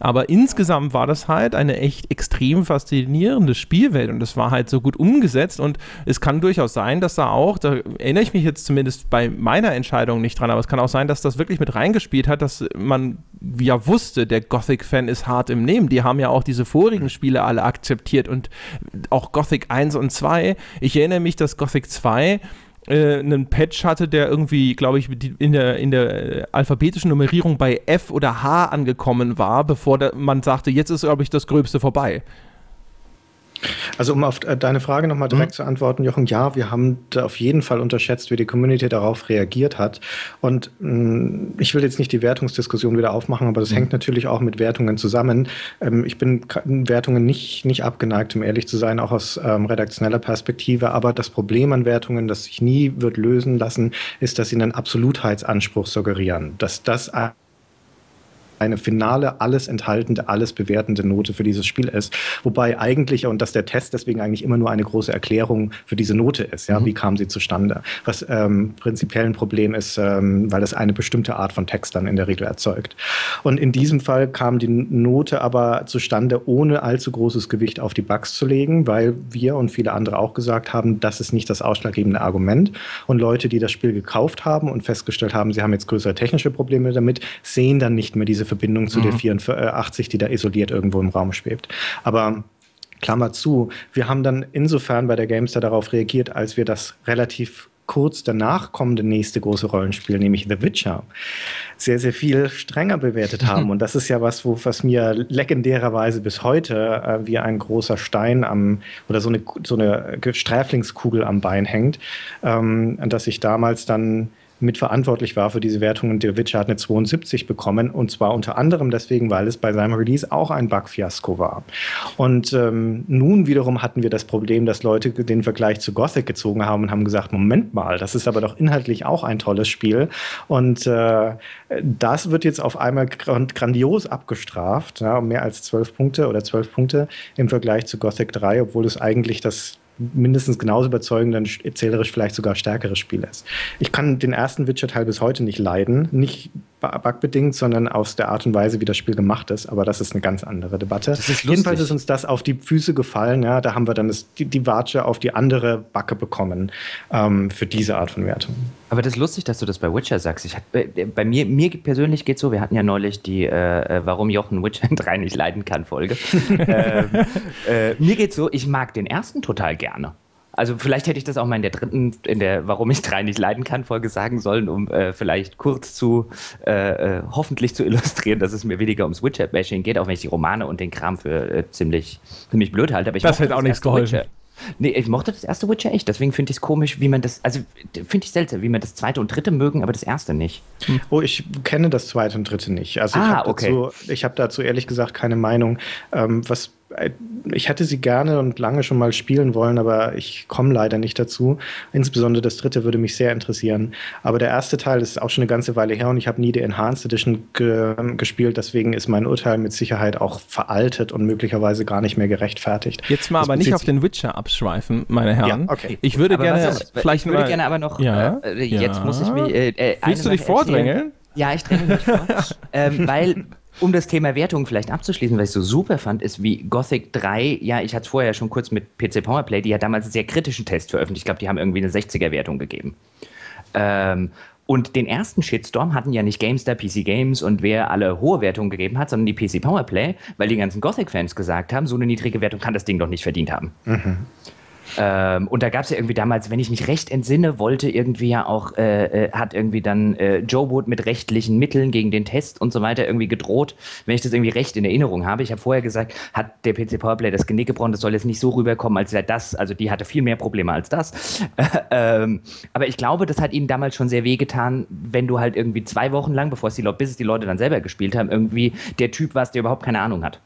Aber insgesamt war das halt eine echt extrem faszinierende Spielwelt und es war halt so gut umgesetzt und es kann durchaus sein, dass da auch, da erinnere ich mich jetzt zumindest bei meiner Entscheidung nicht dran, aber es kann auch sein, dass das wirklich mit reingespielt hat, dass man ja wusste, der Gothic-Fan ist hart im Nehmen. Die haben ja auch diese vorigen Spiele alle akzeptiert und auch Gothic 1 und 2. Ich erinnere mich, dass Gothic 2 äh, einen Patch hatte, der irgendwie, glaube ich, in der, in der äh, alphabetischen Nummerierung bei F oder H angekommen war, bevor man sagte, jetzt ist, glaube ich, das Gröbste vorbei. Also um auf äh, deine Frage nochmal direkt mhm. zu antworten, Jochen, ja, wir haben auf jeden Fall unterschätzt, wie die Community darauf reagiert hat. Und mh, mm, ich will jetzt nicht die Wertungsdiskussion wieder aufmachen, aber das mhm. hängt natürlich auch mit Wertungen zusammen. Ähm, ich bin Wertungen nicht, nicht abgeneigt, um ehrlich zu sein, auch aus ähm, redaktioneller Perspektive. Aber das Problem an Wertungen, das sich nie wird lösen lassen, ist, dass sie einen Absolutheitsanspruch suggerieren. Dass das eine finale, alles enthaltende, alles bewertende Note für dieses Spiel ist. Wobei eigentlich, und dass der Test deswegen eigentlich immer nur eine große Erklärung für diese Note ist, ja, mhm. wie kam sie zustande? Was ähm, prinzipiell ein Problem ist, ähm, weil es eine bestimmte Art von Text dann in der Regel erzeugt. Und in diesem Fall kam die Note aber zustande, ohne allzu großes Gewicht auf die Bugs zu legen, weil wir und viele andere auch gesagt haben, das ist nicht das ausschlaggebende Argument. Und Leute, die das Spiel gekauft haben und festgestellt haben, sie haben jetzt größere technische Probleme damit, sehen dann nicht mehr diese Verbindung zu mhm. der 84, die da isoliert irgendwo im Raum schwebt. Aber Klammer zu, wir haben dann insofern bei der Gamestar darauf reagiert, als wir das relativ kurz danach kommende nächste große Rollenspiel, nämlich The Witcher, sehr, sehr viel strenger bewertet haben. Und das ist ja was, wo, was mir legendärerweise bis heute äh, wie ein großer Stein am oder so eine, so eine Sträflingskugel am Bein hängt, ähm, dass ich damals dann mitverantwortlich war für diese Wertung und der Witcher hat eine 72 bekommen und zwar unter anderem deswegen, weil es bei seinem Release auch ein Bugfiasko war. Und ähm, nun wiederum hatten wir das Problem, dass Leute den Vergleich zu Gothic gezogen haben und haben gesagt, Moment mal, das ist aber doch inhaltlich auch ein tolles Spiel und äh, das wird jetzt auf einmal grandios abgestraft, ja, mehr als 12 Punkte oder 12 Punkte im Vergleich zu Gothic 3, obwohl es eigentlich das mindestens genauso überzeugend, dann erzählerisch vielleicht sogar stärkeres Spiel ist. Ich kann den ersten Witcher-Teil bis heute nicht leiden. Nicht bugbedingt, sondern aus der Art und Weise, wie das Spiel gemacht ist. Aber das ist eine ganz andere Debatte. Ist Jedenfalls ist uns das auf die Füße gefallen. Ja, da haben wir dann das, die, die Watsche auf die andere Backe bekommen ähm, für diese Art von Wertung. Aber das ist lustig, dass du das bei Witcher sagst. Ich, bei, bei mir, mir persönlich geht so, wir hatten ja neulich die äh, äh Warum Jochen Witcher 3 nicht leiden kann Folge. ähm, äh, mir geht so, ich mag den ersten total gerne. Also vielleicht hätte ich das auch mal in der dritten, in der Warum ich drei nicht leiden kann Folge sagen sollen, um äh, vielleicht kurz zu äh, äh hoffentlich zu illustrieren, dass es mir weniger ums Witcher-Bashing geht, auch wenn ich die Romane und den Kram für äh, ziemlich, ziemlich blöd halte. Aber ich das hätte auch nichts geholfen. Witcher. Nee, ich mochte das erste Witcher echt. Deswegen finde ich es komisch, wie man das, also finde ich seltsam, wie man das zweite und dritte mögen, aber das erste nicht. Hm. Oh, ich kenne das zweite und dritte nicht. Also ah, ich habe okay. dazu, hab dazu ehrlich gesagt keine Meinung. Ähm, was ich hätte sie gerne und lange schon mal spielen wollen, aber ich komme leider nicht dazu. Insbesondere das dritte würde mich sehr interessieren. Aber der erste Teil ist auch schon eine ganze Weile her und ich habe nie die Enhanced Edition ge gespielt. Deswegen ist mein Urteil mit Sicherheit auch veraltet und möglicherweise gar nicht mehr gerechtfertigt. Jetzt mal das aber nicht auf den Witcher abschweifen, meine Herren. Ja, okay. Ich würde aber gerne ist, vielleicht ich würde gerne aber noch. Ja, äh, jetzt ja. muss ich mich. Äh, äh Willst du dich vordrängeln? Ja, ich dränge mich vor. ähm, weil um das Thema Wertung vielleicht abzuschließen, was ich so super fand, ist wie Gothic 3, ja, ich hatte es vorher schon kurz mit PC Powerplay, die ja damals einen sehr kritischen Test veröffentlicht. Ich glaube, die haben irgendwie eine 60er-Wertung gegeben. Ähm, und den ersten Shitstorm hatten ja nicht GameStar, PC Games und wer alle hohe Wertungen gegeben hat, sondern die PC Powerplay, weil die ganzen Gothic-Fans gesagt haben, so eine niedrige Wertung kann das Ding doch nicht verdient haben. Mhm. Ähm, und da gab es ja irgendwie damals, wenn ich mich recht entsinne, wollte irgendwie ja auch, äh, äh, hat irgendwie dann äh, Joe Wood mit rechtlichen Mitteln gegen den Test und so weiter irgendwie gedroht, wenn ich das irgendwie recht in Erinnerung habe. Ich habe vorher gesagt, hat der PC Powerplay das Genick gebrochen, das soll jetzt nicht so rüberkommen, als wäre das, also die hatte viel mehr Probleme als das. ähm, aber ich glaube, das hat ihnen damals schon sehr wehgetan, wenn du halt irgendwie zwei Wochen lang, bevor es die, bis es die Leute dann selber gespielt haben, irgendwie der Typ warst, der überhaupt keine Ahnung hat.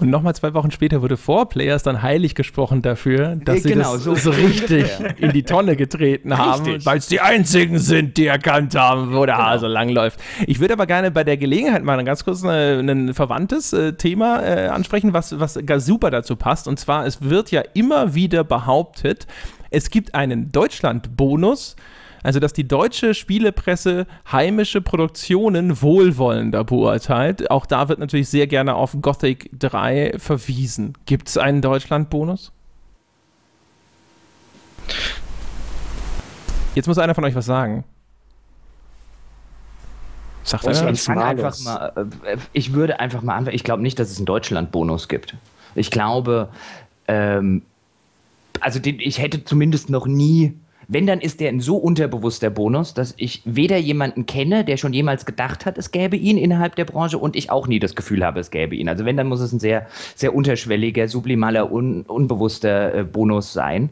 Und nochmal zwei Wochen später wurde vor Players dann heilig gesprochen dafür, dass sie genau, das so, so richtig in die Tonne getreten haben, weil es die einzigen sind, die erkannt haben, wo der genau. Hase langläuft. Ich würde aber gerne bei der Gelegenheit mal ganz kurz ein verwandtes äh, Thema äh, ansprechen, was, was gar super dazu passt. Und zwar, es wird ja immer wieder behauptet, es gibt einen Deutschland-Bonus, also, dass die deutsche Spielepresse heimische Produktionen wohlwollender beurteilt. Auch da wird natürlich sehr gerne auf Gothic 3 verwiesen. Gibt es einen Deutschland-Bonus? Jetzt muss einer von euch was sagen. Sagt er? Ich, einfach mal, äh, ich würde einfach mal anfangen. Ich glaube nicht, dass es einen Deutschland-Bonus gibt. Ich glaube, ähm, also den, ich hätte zumindest noch nie wenn, dann ist der ein so unterbewusster Bonus, dass ich weder jemanden kenne, der schon jemals gedacht hat, es gäbe ihn innerhalb der Branche und ich auch nie das Gefühl habe, es gäbe ihn. Also wenn, dann muss es ein sehr, sehr unterschwelliger, sublimaler, un, unbewusster äh, Bonus sein.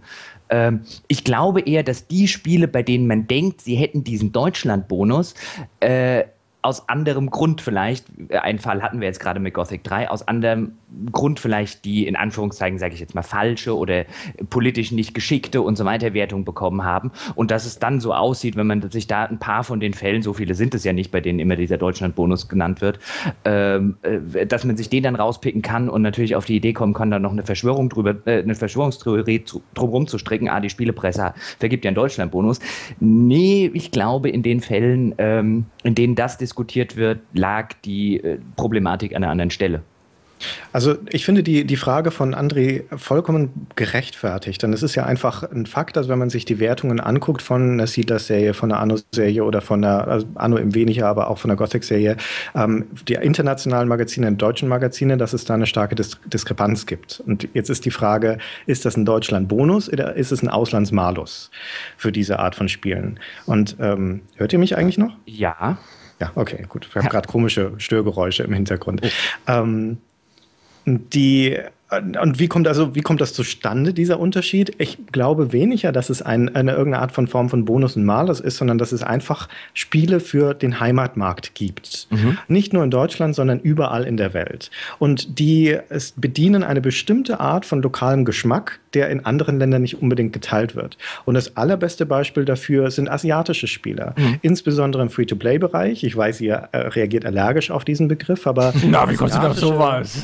Ähm, ich glaube eher, dass die Spiele, bei denen man denkt, sie hätten diesen Deutschland-Bonus, äh, aus anderem Grund vielleicht, äh, einen Fall hatten wir jetzt gerade mit Gothic 3, aus anderem Grund vielleicht die in Anführungszeichen, sage ich jetzt mal, falsche oder politisch nicht geschickte und so weiter Wertung bekommen haben. Und dass es dann so aussieht, wenn man sich da ein paar von den Fällen, so viele sind es ja nicht, bei denen immer dieser Deutschland-Bonus genannt wird, ähm, äh, dass man sich den dann rauspicken kann und natürlich auf die Idee kommen kann, dann noch eine Verschwörung drüber, äh, eine Verschwörungstheorie zu, drumherum zu stricken, ah, die Spielepresse vergibt ja einen Deutschland-Bonus. Nee, ich glaube, in den Fällen, ähm, in denen das diskutiert wird, lag die äh, Problematik an einer anderen Stelle. Also ich finde die, die Frage von André vollkommen gerechtfertigt. Denn es ist ja einfach ein Fakt, dass wenn man sich die Wertungen anguckt von einer Siedler-Serie, von einer Anno-Serie oder von einer, also Anno im weniger, aber auch von der Gothic-Serie, ähm, die internationalen Magazine und deutschen Magazine, dass es da eine starke Dis Diskrepanz gibt. Und jetzt ist die Frage, ist das ein Deutschland-Bonus oder ist es ein Auslandsmalus für diese Art von Spielen? Und ähm, hört ihr mich eigentlich noch? Ja. Ja, okay, gut. Wir haben ja. gerade komische Störgeräusche im Hintergrund. Oh. Ähm, die und wie kommt also, wie kommt das zustande, dieser Unterschied? Ich glaube weniger, dass es ein, eine irgendeine Art von Form von Bonus und Malus ist, sondern dass es einfach Spiele für den Heimatmarkt gibt. Mhm. Nicht nur in Deutschland, sondern überall in der Welt. Und die bedienen eine bestimmte Art von lokalem Geschmack, der in anderen Ländern nicht unbedingt geteilt wird. Und das allerbeste Beispiel dafür sind asiatische Spiele, mhm. insbesondere im Free-to-Play-Bereich. Ich weiß, ihr äh, reagiert allergisch auf diesen Begriff, aber Na, wie kommst du auf sowas?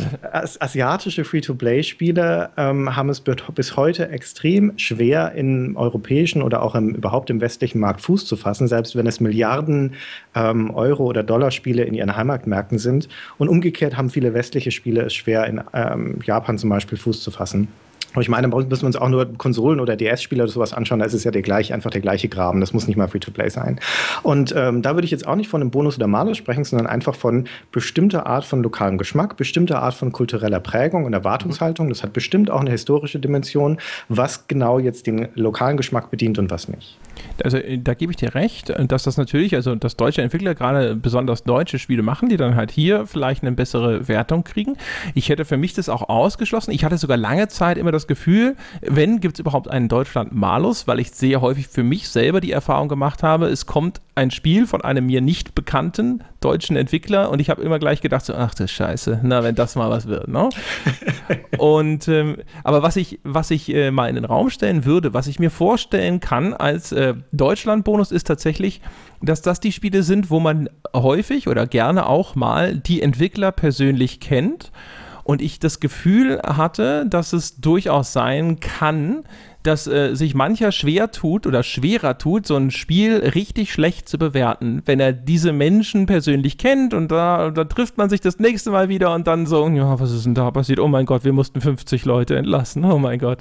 Asiatische Free-to-Play Free-to-Play-Spiele ähm, haben es bis heute extrem schwer, im europäischen oder auch im, überhaupt im westlichen Markt Fuß zu fassen, selbst wenn es Milliarden ähm, Euro- oder Dollar-Spiele in ihren Heimatmärkten sind. Und umgekehrt haben viele westliche Spiele es schwer, in ähm, Japan zum Beispiel Fuß zu fassen. Aber ich meine, müssen wir uns auch nur Konsolen oder DS-Spiele oder sowas anschauen, da ist es ja der gleiche, einfach der gleiche Graben. Das muss nicht mal Free-to-Play sein. Und ähm, da würde ich jetzt auch nicht von einem Bonus oder Malus sprechen, sondern einfach von bestimmter Art von lokalem Geschmack, bestimmter Art von kultureller Prägung und Erwartungshaltung. Das hat bestimmt auch eine historische Dimension, was genau jetzt den lokalen Geschmack bedient und was nicht. Also äh, da gebe ich dir recht, äh, dass das natürlich, also dass deutsche Entwickler gerade besonders deutsche Spiele machen, die dann halt hier vielleicht eine bessere Wertung kriegen. Ich hätte für mich das auch ausgeschlossen. Ich hatte sogar lange Zeit immer das das Gefühl, wenn gibt es überhaupt einen Deutschland-Malus, weil ich sehr häufig für mich selber die Erfahrung gemacht habe, es kommt ein Spiel von einem mir nicht bekannten deutschen Entwickler und ich habe immer gleich gedacht, so, ach du Scheiße, na, wenn das mal was wird, ne? und, ähm, aber was ich, was ich äh, mal in den Raum stellen würde, was ich mir vorstellen kann als äh, Deutschland-Bonus ist tatsächlich, dass das die Spiele sind, wo man häufig oder gerne auch mal die Entwickler persönlich kennt und ich das Gefühl hatte, dass es durchaus sein kann, dass äh, sich mancher schwer tut oder schwerer tut, so ein Spiel richtig schlecht zu bewerten, wenn er diese Menschen persönlich kennt und da, da trifft man sich das nächste Mal wieder und dann so, ja, was ist denn da passiert? Oh mein Gott, wir mussten 50 Leute entlassen. Oh mein Gott.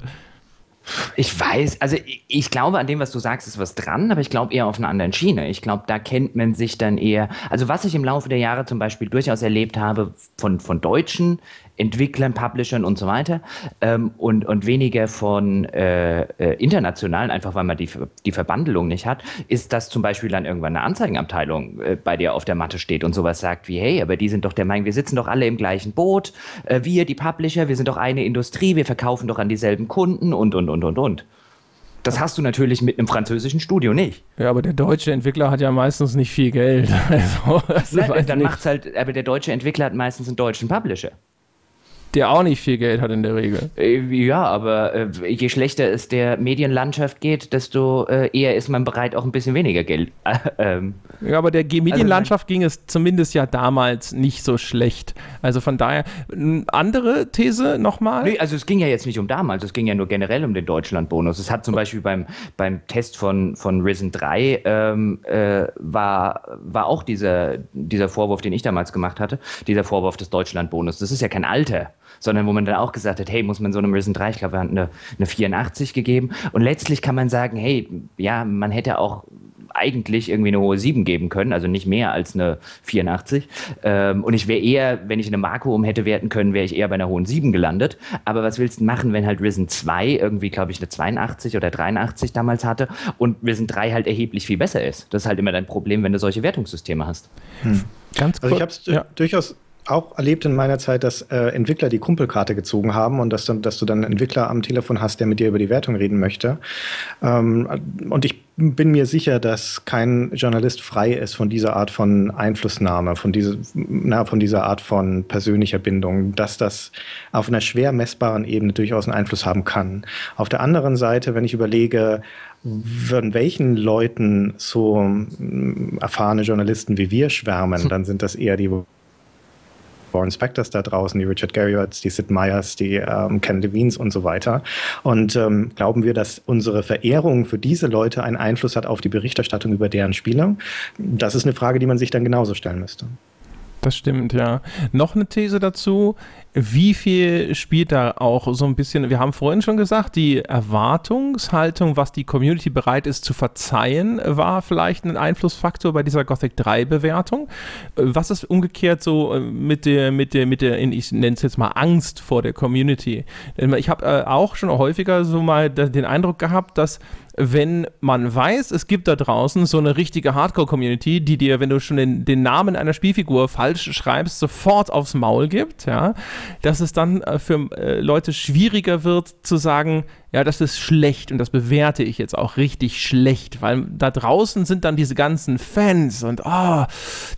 Ich weiß, also ich, ich, glaube, an dem, was du sagst, ist was dran, aber ich glaube eher auf einer anderen Schiene. Ich glaube, da kennt man sich dann eher. Also, was ich im Laufe der Jahre zum Beispiel durchaus erlebt habe von, von Deutschen Entwicklern, Publishern und so weiter ähm, und, und weniger von äh, äh, internationalen, einfach weil man die, die Verbandelung nicht hat, ist, dass zum Beispiel dann irgendwann eine Anzeigenabteilung äh, bei dir auf der Matte steht und sowas sagt wie, hey, aber die sind doch der Meinung, wir sitzen doch alle im gleichen Boot, äh, wir, die Publisher, wir sind doch eine Industrie, wir verkaufen doch an dieselben Kunden und, und, und, und, und. Das hast du natürlich mit einem französischen Studio nicht. Ja, aber der deutsche Entwickler hat ja meistens nicht viel Geld. Also, Nein, dann macht's halt, aber der deutsche Entwickler hat meistens einen deutschen Publisher der auch nicht viel Geld hat in der Regel. Äh, ja, aber äh, je schlechter es der Medienlandschaft geht, desto äh, eher ist man bereit, auch ein bisschen weniger Geld. ähm. Ja, aber der also Medienlandschaft also, ging es zumindest ja damals nicht so schlecht. Also von daher, andere These nochmal? Nee, also es ging ja jetzt nicht um damals, es ging ja nur generell um den Deutschlandbonus. Es hat zum Beispiel beim, beim Test von, von Risen 3 ähm, äh, war, war auch dieser, dieser Vorwurf, den ich damals gemacht hatte, dieser Vorwurf des Deutschlandbonus. Das ist ja kein Alter sondern wo man dann auch gesagt hat, hey, muss man so einem Risen 3, ich glaube, wir hatten eine, eine 84 gegeben. Und letztlich kann man sagen, hey, ja, man hätte auch eigentlich irgendwie eine hohe 7 geben können, also nicht mehr als eine 84. Ähm, und ich wäre eher, wenn ich eine Marke um hätte werten können, wäre ich eher bei einer hohen 7 gelandet. Aber was willst du machen, wenn halt Risen 2 irgendwie, glaube ich, eine 82 oder 83 damals hatte und Risen 3 halt erheblich viel besser ist? Das ist halt immer dein Problem, wenn du solche Wertungssysteme hast. Hm. Ganz kurz. Also ich habe es ja. durchaus auch erlebt in meiner Zeit, dass äh, Entwickler die Kumpelkarte gezogen haben und dass, dann, dass du dann einen Entwickler am Telefon hast, der mit dir über die Wertung reden möchte. Ähm, und ich bin mir sicher, dass kein Journalist frei ist von dieser Art von Einflussnahme, von, diese, na, von dieser Art von persönlicher Bindung, dass das auf einer schwer messbaren Ebene durchaus einen Einfluss haben kann. Auf der anderen Seite, wenn ich überlege, von welchen Leuten so erfahrene Journalisten wie wir schwärmen, dann sind das eher die, Warren Spectors da draußen, die Richard Garriots, die Sid Meier's, die ähm, Ken Levines und so weiter. Und ähm, glauben wir, dass unsere Verehrung für diese Leute einen Einfluss hat auf die Berichterstattung über deren Spiele? Das ist eine Frage, die man sich dann genauso stellen müsste. Das stimmt, ja. Noch eine These dazu. Wie viel spielt da auch so ein bisschen, wir haben vorhin schon gesagt, die Erwartungshaltung, was die Community bereit ist zu verzeihen, war vielleicht ein Einflussfaktor bei dieser Gothic 3 Bewertung. Was ist umgekehrt so äh, mit der, mit der, mit der, ich nenne es jetzt mal Angst vor der Community? Ich habe äh, auch schon häufiger so mal den Eindruck gehabt, dass wenn man weiß, es gibt da draußen so eine richtige Hardcore-Community, die dir, wenn du schon den, den, Namen einer Spielfigur falsch schreibst, sofort aufs Maul gibt, ja, dass es dann äh, für äh, Leute schwieriger wird zu sagen, ja, das ist schlecht und das bewerte ich jetzt auch richtig schlecht, weil da draußen sind dann diese ganzen Fans und oh,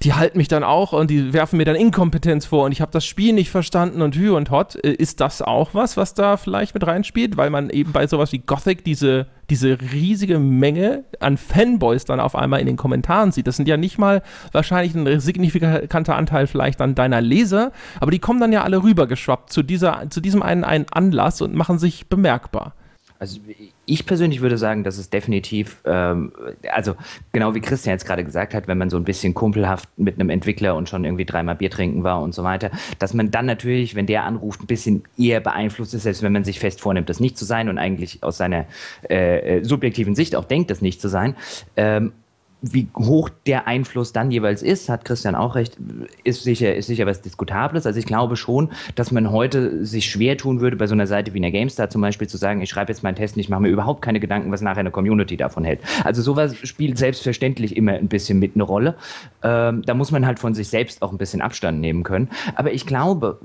die halten mich dann auch und die werfen mir dann Inkompetenz vor und ich habe das Spiel nicht verstanden und hü und hot. Äh, ist das auch was, was da vielleicht mit reinspielt, weil man eben bei sowas wie Gothic diese diese riesige Menge an Fanboys dann auf einmal in den Kommentaren sieht. Das sind ja nicht mal wahrscheinlich ein signifikanter Anteil vielleicht an deiner Leser, aber die kommen dann ja alle rübergeschwappt zu, dieser, zu diesem einen, einen Anlass und machen sich bemerkbar. Also ich persönlich würde sagen, dass es definitiv, ähm, also genau wie Christian jetzt gerade gesagt hat, wenn man so ein bisschen kumpelhaft mit einem Entwickler und schon irgendwie dreimal Bier trinken war und so weiter, dass man dann natürlich, wenn der anruft, ein bisschen eher beeinflusst ist, selbst wenn man sich fest vornimmt, das nicht zu sein und eigentlich aus seiner äh, äh subjektiven Sicht auch denkt, das nicht zu sein. Ähm, wie hoch der Einfluss dann jeweils ist, hat Christian auch recht, ist sicher, ist sicher was Diskutables. Also ich glaube schon, dass man heute sich schwer tun würde, bei so einer Seite wie einer GameStar zum Beispiel zu sagen, ich schreibe jetzt meinen Test, ich mache mir überhaupt keine Gedanken, was nachher eine Community davon hält. Also sowas spielt selbstverständlich immer ein bisschen mit eine Rolle. Ähm, da muss man halt von sich selbst auch ein bisschen Abstand nehmen können. Aber ich glaube,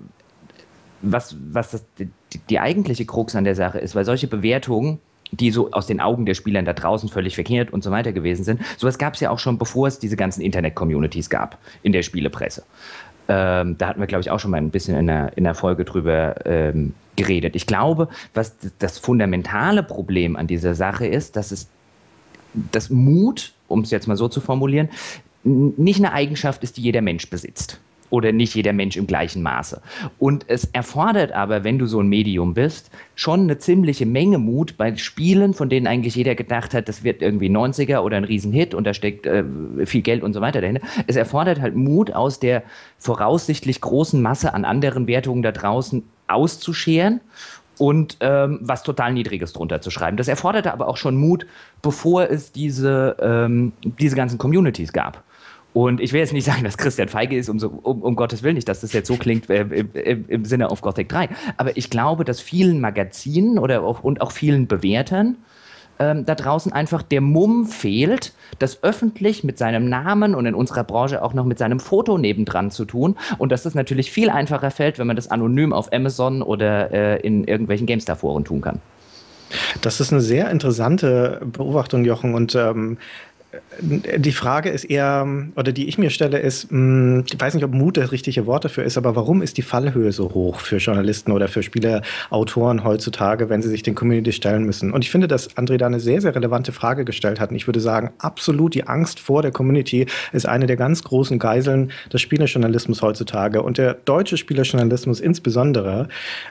was, was das, die, die eigentliche Krux an der Sache ist, weil solche Bewertungen die so aus den Augen der Spieler da draußen völlig verkehrt und so weiter gewesen sind. Sowas gab es ja auch schon, bevor es diese ganzen Internet-Communities gab in der Spielepresse. Ähm, da hatten wir, glaube ich, auch schon mal ein bisschen in der, in der Folge drüber ähm, geredet. Ich glaube, was das fundamentale Problem an dieser Sache ist, dass es das Mut, um es jetzt mal so zu formulieren, nicht eine Eigenschaft ist, die jeder Mensch besitzt oder nicht jeder Mensch im gleichen Maße. Und es erfordert aber, wenn du so ein Medium bist, schon eine ziemliche Menge Mut bei Spielen, von denen eigentlich jeder gedacht hat, das wird irgendwie 90er oder ein Riesenhit und da steckt äh, viel Geld und so weiter dahinter. Es erfordert halt Mut aus der voraussichtlich großen Masse an anderen Wertungen da draußen auszuscheren und ähm, was total Niedriges drunter zu schreiben. Das erforderte aber auch schon Mut, bevor es diese, ähm, diese ganzen Communities gab. Und ich will jetzt nicht sagen, dass Christian Feige ist, um, so, um, um Gottes Willen nicht, dass das jetzt so klingt äh, im, im, Sinne auf Gothic 3. Aber ich glaube, dass vielen Magazinen oder auch, und auch vielen Bewertern ähm, da draußen einfach der Mumm fehlt, das öffentlich mit seinem Namen und in unserer Branche auch noch mit seinem Foto nebendran zu tun. Und dass das natürlich viel einfacher fällt, wenn man das anonym auf Amazon oder äh, in irgendwelchen GameStar-Foren tun kann. Das ist eine sehr interessante Beobachtung, Jochen. Und ähm, die Frage ist eher, oder die ich mir stelle, ist, hm, ich weiß nicht, ob Mut das richtige Wort dafür ist, aber warum ist die Fallhöhe so hoch für Journalisten oder für Spieleautoren heutzutage, wenn sie sich den Community stellen müssen? Und ich finde, dass André da eine sehr, sehr relevante Frage gestellt hat. Und ich würde sagen, absolut die Angst vor der Community ist eine der ganz großen Geiseln des Spielejournalismus heutzutage. Und der deutsche Spielejournalismus insbesondere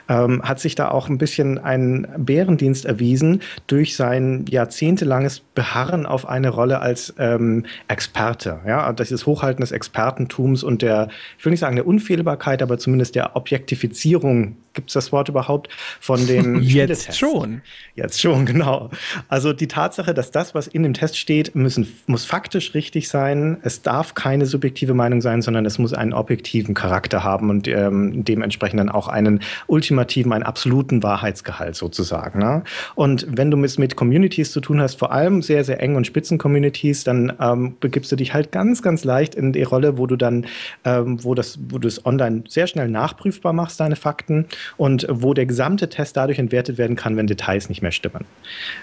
ähm, hat sich da auch ein bisschen einen Bärendienst erwiesen durch sein jahrzehntelanges Beharren auf eine Rolle als ähm, Experte. Ja? Das ist Hochhalten des Expertentums und der, ich will nicht sagen der Unfehlbarkeit, aber zumindest der Objektifizierung gibt es das Wort überhaupt von den Jetzt schon. Jetzt schon, genau. Also die Tatsache, dass das, was in dem Test steht, müssen, muss faktisch richtig sein. Es darf keine subjektive Meinung sein, sondern es muss einen objektiven Charakter haben und ähm, dementsprechend dann auch einen ultimativen, einen absoluten Wahrheitsgehalt sozusagen. Ne? Und wenn du mit, mit Communities zu tun hast, vor allem sehr, sehr eng und Spitzen-Communities, dann ähm, begibst du dich halt ganz, ganz leicht in die Rolle, wo du dann, ähm, wo das, wo du es online sehr schnell nachprüfbar machst, deine Fakten und wo der gesamte Test dadurch entwertet werden kann, wenn Details nicht mehr stimmen.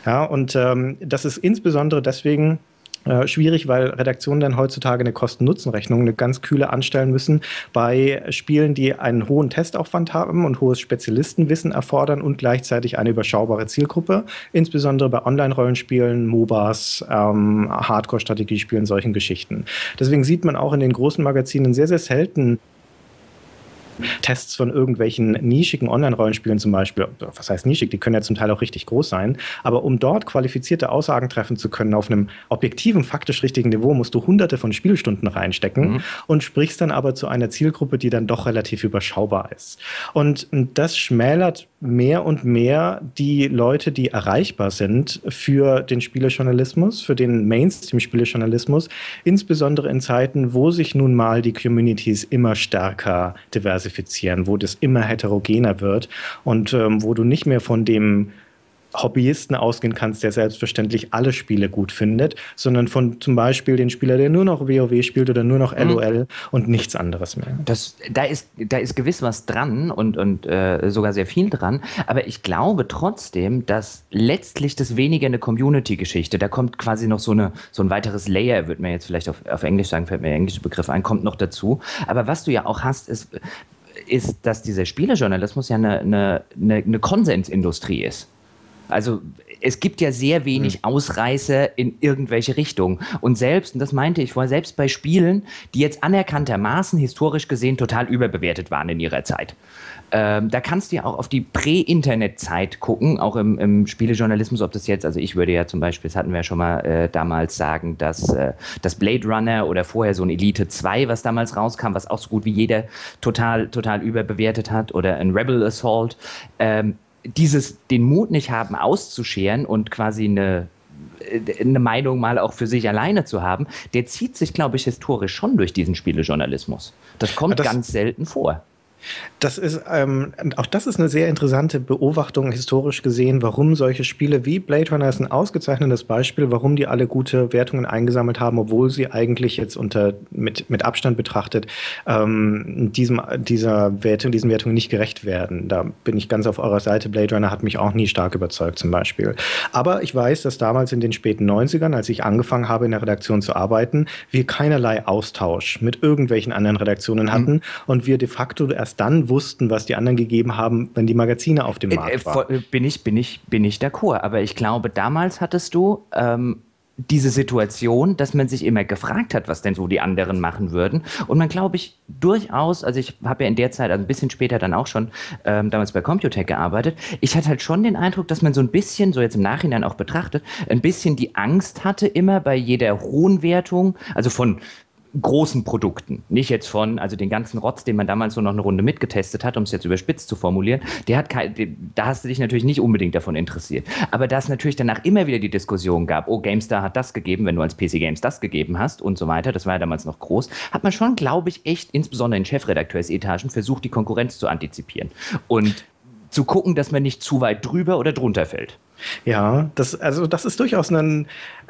Ja, und ähm, das ist insbesondere deswegen äh, schwierig, weil Redaktionen dann heutzutage eine Kosten-Nutzen-Rechnung, eine ganz kühle anstellen müssen bei Spielen, die einen hohen Testaufwand haben und hohes Spezialistenwissen erfordern und gleichzeitig eine überschaubare Zielgruppe, insbesondere bei Online-Rollenspielen, MOBAs, ähm, Hardcore-Strategiespielen, solchen Geschichten. Deswegen sieht man auch in den großen Magazinen sehr, sehr selten Tests von irgendwelchen nischigen Online-Rollenspielen zum Beispiel, was heißt nischig, die können ja zum Teil auch richtig groß sein, aber um dort qualifizierte Aussagen treffen zu können auf einem objektiven, faktisch richtigen Niveau, musst du hunderte von Spielstunden reinstecken mhm. und sprichst dann aber zu einer Zielgruppe, die dann doch relativ überschaubar ist. Und das schmälert mehr und mehr die Leute, die erreichbar sind für den Spielejournalismus, für den Mainstream-Spielejournalismus, insbesondere in Zeiten, wo sich nun mal die Communities immer stärker diversifizieren, wo das immer heterogener wird und ähm, wo du nicht mehr von dem Hobbyisten ausgehen kannst, der selbstverständlich alle Spiele gut findet, sondern von zum Beispiel den Spieler, der nur noch WoW spielt oder nur noch LOL mhm. und nichts anderes mehr. Das, da, ist, da ist gewiss was dran und, und äh, sogar sehr viel dran, aber ich glaube trotzdem, dass letztlich das weniger eine Community-Geschichte, da kommt quasi noch so, eine, so ein weiteres Layer, würde man jetzt vielleicht auf, auf Englisch sagen, fällt mir der englische Begriff ein, kommt noch dazu. Aber was du ja auch hast, ist, ist dass dieser Spielejournalismus ja eine, eine, eine, Konsensindustrie ist. Also es gibt ja sehr wenig hm. Ausreißer in irgendwelche Richtungen. Und selbst, und das meinte ich vorher, selbst bei Spielen, die jetzt anerkanntermaßen historisch gesehen total überbewertet waren in ihrer Zeit. Ähm, da kannst du ja auch auf die Prä-Internet-Zeit gucken, auch im, im, Spielejournalismus, ob das jetzt, also ich würde ja zum Beispiel, das hatten wir ja schon mal äh, damals sagen, dass äh, das Blade Runner oder vorher so ein Elite 2, was damals rauskam, was auch so gut wie jeder total, total überbewertet hat, oder ein Rebel Assault, ähm, dieses, den Mut nicht haben, auszuscheren und quasi eine, äh, eine Meinung mal auch für sich alleine zu haben, der zieht sich, glaube ich, historisch schon durch diesen Spielejournalismus. Das kommt das, ganz selten vor. Das ist, ähm, auch das ist eine sehr interessante Beobachtung historisch gesehen, warum solche Spiele wie Blade Runner ist ein ausgezeichnetes Beispiel, warum die alle gute Wertungen eingesammelt haben, obwohl sie eigentlich jetzt unter mit, mit Abstand betrachtet ähm, diesem, dieser Wertung, diesen Wertungen nicht gerecht werden. Da bin ich ganz auf eurer Seite. Blade Runner hat mich auch nie stark überzeugt, zum Beispiel. Aber ich weiß, dass damals in den späten 90ern, als ich angefangen habe, in der Redaktion zu arbeiten, wir keinerlei Austausch mit irgendwelchen anderen Redaktionen hatten mhm. und wir de facto erst dann wussten, was die anderen gegeben haben, wenn die Magazine auf dem äh, Markt äh, waren. Bin ich, bin ich, bin ich d'accord. Aber ich glaube, damals hattest du ähm, diese Situation, dass man sich immer gefragt hat, was denn so die anderen machen würden. Und man, glaube ich, durchaus, also ich habe ja in der Zeit, also ein bisschen später dann auch schon ähm, damals bei Computech gearbeitet, ich hatte halt schon den Eindruck, dass man so ein bisschen, so jetzt im Nachhinein auch betrachtet, ein bisschen die Angst hatte, immer bei jeder hohen Wertung, also von großen Produkten. Nicht jetzt von, also den ganzen Rotz, den man damals so noch eine Runde mitgetestet hat, um es jetzt überspitzt zu formulieren, der hat kein, da hast du dich natürlich nicht unbedingt davon interessiert. Aber da es natürlich danach immer wieder die Diskussion gab, oh, GameStar hat das gegeben, wenn du als PC Games das gegeben hast und so weiter, das war ja damals noch groß, hat man schon, glaube ich, echt, insbesondere in Chefredakteursetagen, versucht, die Konkurrenz zu antizipieren. Und zu gucken, dass man nicht zu weit drüber oder drunter fällt. Ja, das, also das ist durchaus ein,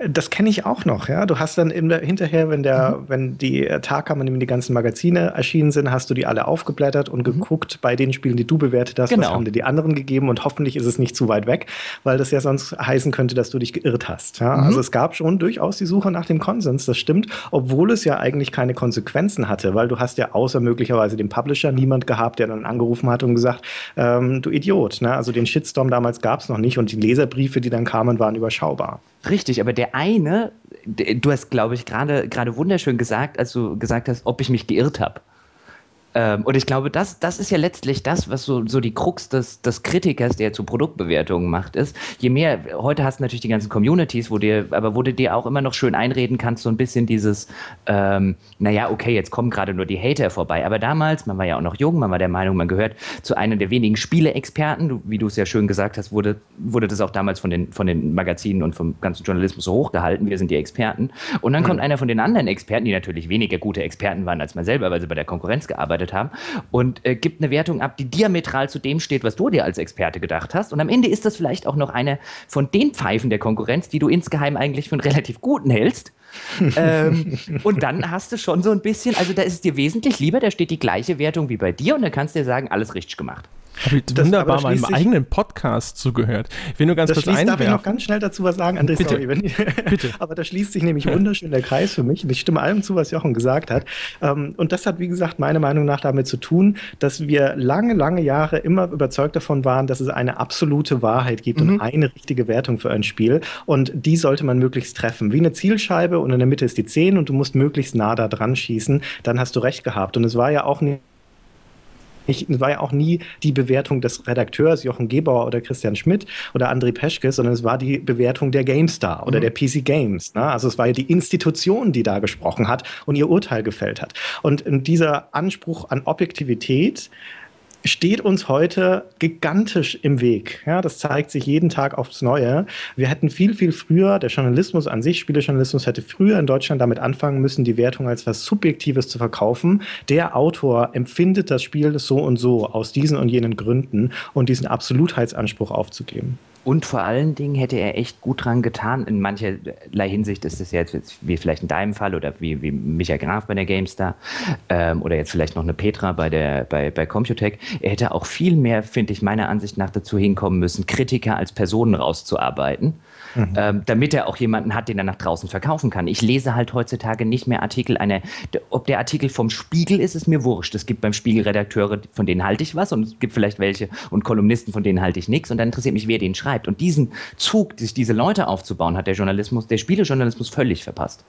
das kenne ich auch noch, ja. Du hast dann im, hinterher, wenn der, mhm. wenn die Tag kam, in dem die ganzen Magazine erschienen sind, hast du die alle aufgeblättert und mhm. geguckt bei den Spielen, die du bewertet hast, genau. was haben dir die anderen gegeben und hoffentlich ist es nicht zu weit weg, weil das ja sonst heißen könnte, dass du dich geirrt hast. Ja? Mhm. Also es gab schon durchaus die Suche nach dem Konsens, das stimmt, obwohl es ja eigentlich keine Konsequenzen hatte, weil du hast ja außer möglicherweise dem Publisher niemand gehabt, der dann angerufen hat und gesagt, ähm, du Idiot. Ne? Also den Shitstorm damals gab es noch nicht und die Leser Leserbriefe, die dann kamen, waren überschaubar. Richtig, aber der eine, du hast, glaube ich, gerade wunderschön gesagt, als du gesagt hast, ob ich mich geirrt habe. Ähm, und ich glaube, das, das ist ja letztlich das, was so, so die Krux des, des Kritikers, der zu Produktbewertungen macht, ist. Je mehr, heute hast du natürlich die ganzen Communities, wo dir, aber wo du dir auch immer noch schön einreden kannst, so ein bisschen dieses, ähm, naja, okay, jetzt kommen gerade nur die Hater vorbei. Aber damals, man war ja auch noch jung, man war der Meinung, man gehört zu einem der wenigen Spiele-Experten. Wie du es ja schön gesagt hast, wurde, wurde das auch damals von den, von den Magazinen und vom ganzen Journalismus so hochgehalten. Wir sind die Experten. Und dann mhm. kommt einer von den anderen Experten, die natürlich weniger gute Experten waren als man selber, weil sie bei der Konkurrenz gearbeitet gearbeitet haben und äh, gibt eine Wertung ab, die diametral zu dem steht, was du dir als Experte gedacht hast. Und am Ende ist das vielleicht auch noch eine von den Pfeifen der Konkurrenz, die du insgeheim eigentlich für einen relativ guten hältst. ähm, und dann hast du schon so ein bisschen, also da ist es dir wesentlich lieber, da steht die gleiche Wertung wie bei dir und dann kannst du dir sagen, alles richtig gemacht. Habe ich das wunderbar meinem eigenen Podcast zugehört. Ich will nur ganz das kurz einwerfen. Darf ich noch ganz schnell dazu was sagen, André? Bitte. Sorry, wenn, Bitte. aber da schließt sich nämlich wunderschön der Kreis für mich. Und ich stimme allem zu, was Jochen gesagt hat. Ähm, und das hat, wie gesagt, meiner Meinung nach damit zu tun, dass wir lange, lange Jahre immer überzeugt davon waren, dass es eine absolute Wahrheit gibt mhm. und eine richtige Wertung für ein Spiel. Und die sollte man möglichst treffen. Wie eine Zielscheibe und in der Mitte ist die 10 und du musst möglichst nah da dran schießen. Dann hast du recht gehabt. Und es war ja auch nicht ich, war ja auch nie die Bewertung des Redakteurs Jochen Gebauer oder Christian Schmidt oder André Peschke, sondern es war die Bewertung der GameStar oder mhm. der PC Games. Ne? Also es war ja die Institution, die da gesprochen hat und ihr Urteil gefällt hat. Und dieser Anspruch an Objektivität steht uns heute gigantisch im Weg. Ja, das zeigt sich jeden Tag aufs Neue. Wir hätten viel, viel früher, der Journalismus an sich, Spielejournalismus hätte früher in Deutschland damit anfangen müssen, die Wertung als was Subjektives zu verkaufen. Der Autor empfindet das Spiel so und so aus diesen und jenen Gründen und diesen Absolutheitsanspruch aufzugeben. Und vor allen Dingen hätte er echt gut dran getan. In mancherlei Hinsicht ist es jetzt wie vielleicht in deinem Fall oder wie, wie Michael Graf bei der GameStar ähm, oder jetzt vielleicht noch eine Petra bei, der, bei, bei Computec. Er hätte auch viel mehr, finde ich, meiner Ansicht nach dazu hinkommen müssen, Kritiker als Personen rauszuarbeiten mhm. ähm, damit er auch jemanden hat, den er nach draußen verkaufen kann. Ich lese halt heutzutage nicht mehr Artikel, eine, ob der Artikel vom Spiegel ist, ist mir wurscht. Es gibt beim Spiegel Redakteure, von denen halte ich was und es gibt vielleicht welche und Kolumnisten, von denen halte ich nichts und dann interessiert mich, wer den schreibt. Und diesen Zug, sich diese Leute aufzubauen, hat der Journalismus, der Spielejournalismus völlig verpasst.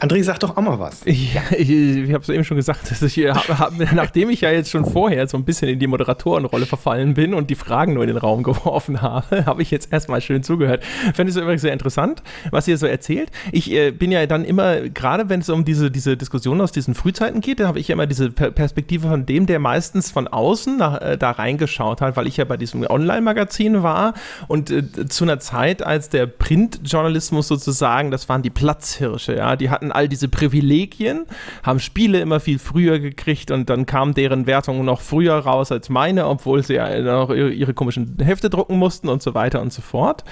André, sag doch auch mal was. Ich, ich, ich habe es eben schon gesagt, dass ich, hab, hab, nachdem ich ja jetzt schon vorher so ein bisschen in die Moderatorenrolle verfallen bin und die Fragen nur in den Raum geworfen habe, habe ich jetzt erstmal schön zugehört. Fände es übrigens sehr interessant, was ihr so erzählt. Ich äh, bin ja dann immer, gerade wenn es um diese, diese Diskussion aus diesen Frühzeiten geht, da habe ich ja immer diese Perspektive von dem, der meistens von außen nach, äh, da reingeschaut hat, weil ich ja bei diesem Online-Magazin war und äh, zu einer Zeit, als der Printjournalismus sozusagen, das waren die Platzhirsche, ja, die hatten hatten all diese Privilegien, haben Spiele immer viel früher gekriegt und dann kam deren Wertung noch früher raus als meine, obwohl sie ja noch ihre komischen Hefte drucken mussten und so weiter und so fort.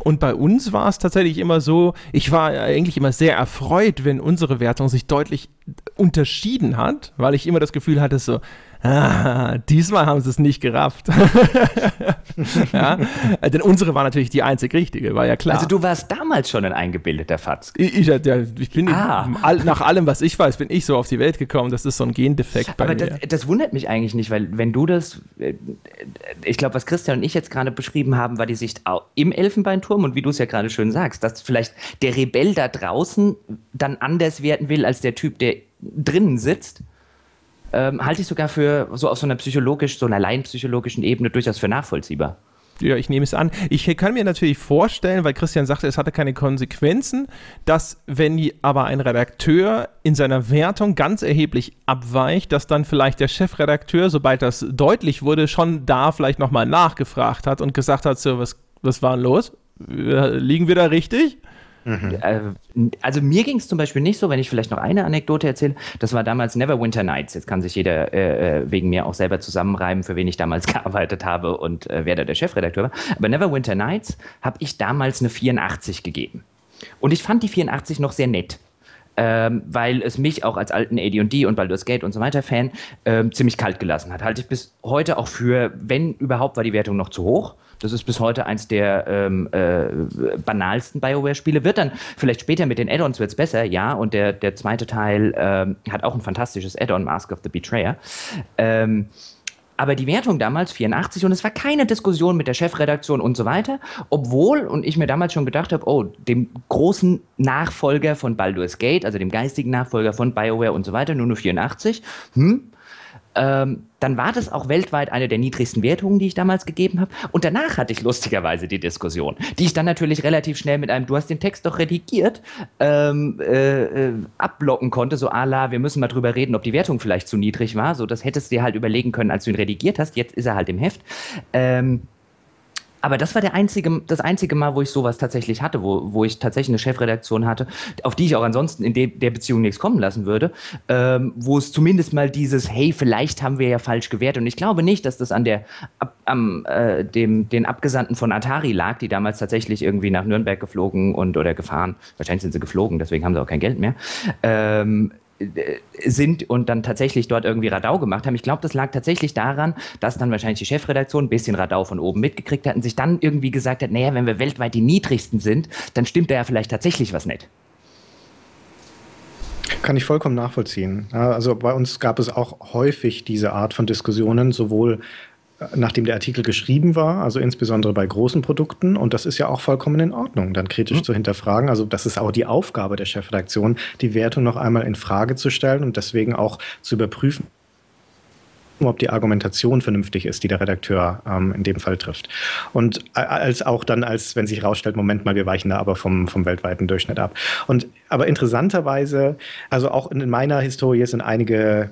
Und bei uns war es tatsächlich immer so, ich war eigentlich immer sehr erfreut, wenn unsere Wertung sich deutlich unterschieden hat, weil ich immer das Gefühl hatte, so, ah, diesmal haben sie es nicht gerafft. ja? Denn unsere war natürlich die einzig richtige, war ja klar. Also du warst damals schon ein eingebildeter Fatz. Ich, ich, ja, ich bin ah. nach allem, was ich weiß, bin ich so auf die Welt gekommen. Das ist so ein Gendefekt bei Aber mir. Das, das wundert mich eigentlich nicht, weil wenn du das, äh, ich glaube, was Christian und ich jetzt gerade beschrieben haben, war die Sicht im Elfenbeinturm und wie du es ja gerade schön sagst, dass vielleicht der Rebell da draußen dann anders werden will als der Typ, der drinnen sitzt ähm, halte ich sogar für so auf so einer psychologisch, so einer laienpsychologischen Ebene durchaus für nachvollziehbar. Ja, ich nehme es an. Ich kann mir natürlich vorstellen, weil Christian sagte, es hatte keine Konsequenzen, dass wenn aber ein Redakteur in seiner Wertung ganz erheblich abweicht, dass dann vielleicht der Chefredakteur, sobald das deutlich wurde, schon da vielleicht nochmal nachgefragt hat und gesagt hat, so, was, was war los? Liegen wir da richtig? Mhm. Äh, also mir ging es zum Beispiel nicht so, wenn ich vielleicht noch eine Anekdote erzähle. Das war damals Neverwinter Nights. Jetzt kann sich jeder äh, äh, wegen mir auch selber zusammenreiben, für wen ich damals gearbeitet habe und äh, wer da der Chefredakteur war. Aber Neverwinter Nights habe ich damals eine 84 gegeben. Und ich fand die 84 noch sehr nett. Ähm, weil es mich auch als alten AD&D und Baldur's Gate und so weiter Fan ähm, ziemlich kalt gelassen hat. Halte ich bis heute auch für, wenn überhaupt, war die Wertung noch zu hoch. Das ist bis heute eins der ähm, äh, banalsten BioWare-Spiele. Wird dann vielleicht später mit den Add-ons wird's besser, ja. Und der, der zweite Teil ähm, hat auch ein fantastisches Add-on, Mask of the Betrayer. Ähm, aber die Wertung damals 84 und es war keine Diskussion mit der Chefredaktion und so weiter, obwohl, und ich mir damals schon gedacht habe, oh, dem großen Nachfolger von Baldur's Gate, also dem geistigen Nachfolger von BioWare und so weiter, nur nur 84, hm, ähm, dann war das auch weltweit eine der niedrigsten Wertungen, die ich damals gegeben habe. Und danach hatte ich lustigerweise die Diskussion, die ich dann natürlich relativ schnell mit einem, du hast den Text doch redigiert, ähm, äh, äh, abblocken konnte, so à la, wir müssen mal drüber reden, ob die Wertung vielleicht zu niedrig war. So, das hättest du dir halt überlegen können, als du ihn redigiert hast. Jetzt ist er halt im Heft. Ähm, aber das war der einzige, das einzige Mal, wo ich sowas tatsächlich hatte, wo, wo ich tatsächlich eine Chefredaktion hatte, auf die ich auch ansonsten in de, der Beziehung nichts kommen lassen würde, ähm, wo es zumindest mal dieses, hey, vielleicht haben wir ja falsch gewertet. Und ich glaube nicht, dass das an der, ab, am, äh, dem, den Abgesandten von Atari lag, die damals tatsächlich irgendwie nach Nürnberg geflogen und oder gefahren, wahrscheinlich sind sie geflogen, deswegen haben sie auch kein Geld mehr, ähm, äh, sind und dann tatsächlich dort irgendwie Radau gemacht haben. Ich glaube, das lag tatsächlich daran, dass dann wahrscheinlich die Chefredaktion ein bisschen Radau von oben mitgekriegt hat und sich dann irgendwie gesagt hat, naja, wenn wir weltweit die niedrigsten sind, dann stimmt da ja vielleicht tatsächlich was nicht. Kann ich vollkommen nachvollziehen. Also bei uns gab es auch häufig diese Art von Diskussionen, sowohl nachdem der Artikel geschrieben war, also insbesondere bei großen Produkten. Und das ist ja auch vollkommen in Ordnung, dann kritisch mhm. zu hinterfragen. Also das ist auch die Aufgabe der Chefredaktion, die Wertung noch einmal in Frage zu stellen und deswegen auch zu überprüfen, ob die Argumentation vernünftig ist, die der Redakteur ähm, in dem Fall trifft. Und als auch dann, als wenn sich herausstellt, Moment mal, wir weichen da aber vom, vom weltweiten Durchschnitt ab. Und aber interessanterweise, also auch in meiner Historie sind einige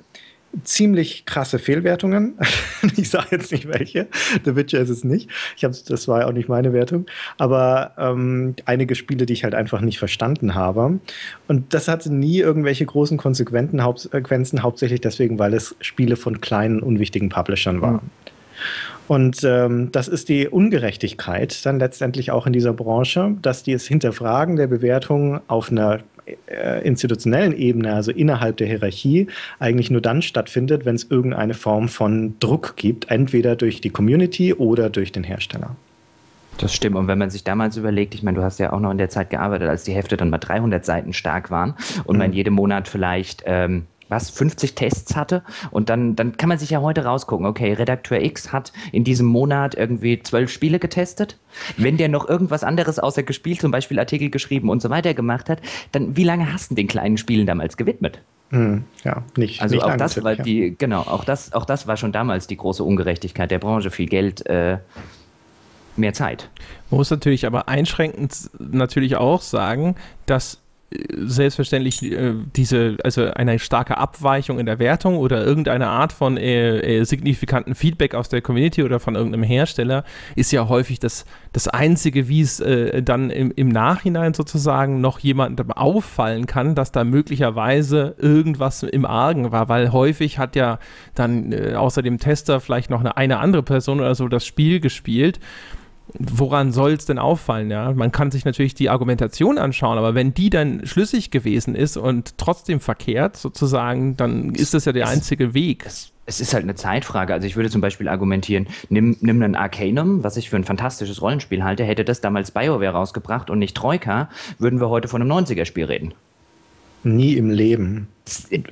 ziemlich krasse Fehlwertungen. ich sage jetzt nicht welche. The Witcher ist es nicht. Ich hab's, das war ja auch nicht meine Wertung. Aber ähm, einige Spiele, die ich halt einfach nicht verstanden habe. Und das hatte nie irgendwelche großen Konsequenzen, hauptsächlich deswegen, weil es Spiele von kleinen, unwichtigen Publishern waren. Mhm. Und ähm, das ist die Ungerechtigkeit dann letztendlich auch in dieser Branche, dass die es Hinterfragen der Bewertung auf einer institutionellen Ebene, also innerhalb der Hierarchie, eigentlich nur dann stattfindet, wenn es irgendeine Form von Druck gibt, entweder durch die Community oder durch den Hersteller. Das stimmt. Und wenn man sich damals überlegt, ich meine, du hast ja auch noch in der Zeit gearbeitet, als die Hefte dann mal 300 Seiten stark waren und mhm. man jeden Monat vielleicht ähm, was, 50 Tests hatte. Und dann, dann kann man sich ja heute rausgucken, okay, Redakteur X hat in diesem Monat irgendwie zwölf Spiele getestet. Wenn der noch irgendwas anderes außer gespielt, zum Beispiel Artikel geschrieben und so weiter gemacht hat, dann wie lange hast du den kleinen Spielen damals gewidmet? Hm, ja, nicht. Also nicht auch das war die, genau, auch das, auch das war schon damals die große Ungerechtigkeit der Branche. Viel Geld, äh, mehr Zeit. Man muss natürlich aber einschränkend natürlich auch sagen, dass selbstverständlich äh, diese, also eine starke Abweichung in der Wertung oder irgendeine Art von äh, äh, signifikanten Feedback aus der Community oder von irgendeinem Hersteller ist ja häufig das, das Einzige, wie es äh, dann im, im Nachhinein sozusagen noch jemandem auffallen kann, dass da möglicherweise irgendwas im Argen war, weil häufig hat ja dann äh, außer dem Tester vielleicht noch eine, eine andere Person oder so das Spiel gespielt woran soll es denn auffallen? Ja? Man kann sich natürlich die Argumentation anschauen, aber wenn die dann schlüssig gewesen ist und trotzdem verkehrt sozusagen, dann ist das ja der einzige Weg. Es, es ist halt eine Zeitfrage. Also ich würde zum Beispiel argumentieren, nimm, nimm einen Arcanum, was ich für ein fantastisches Rollenspiel halte, hätte das damals BioWare rausgebracht und nicht Troika, würden wir heute von einem 90er-Spiel reden. Nie im Leben.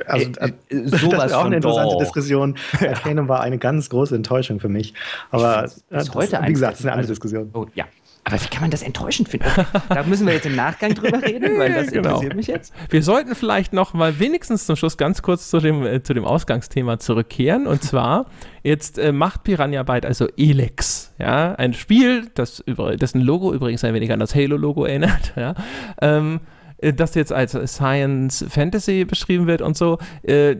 Also, äh, äh, das ist auch eine interessante doch. Diskussion. Arcanum war eine ganz große Enttäuschung für mich. Aber ist das, heute wie gesagt, das ist eine andere Diskussion. Oh, ja. Aber wie kann man das enttäuschend finden? Da müssen wir jetzt im Nachgang drüber reden, weil das genau. interessiert mich jetzt. Wir sollten vielleicht noch mal wenigstens zum Schluss ganz kurz zu dem, äh, zu dem Ausgangsthema zurückkehren. Und zwar, jetzt äh, macht Piranha Byte also Elex. Ja, ein Spiel, das über, dessen Logo übrigens ein wenig an das Halo-Logo erinnert. Ja. Ähm, äh, das jetzt als Science Fantasy beschrieben wird und so. Äh,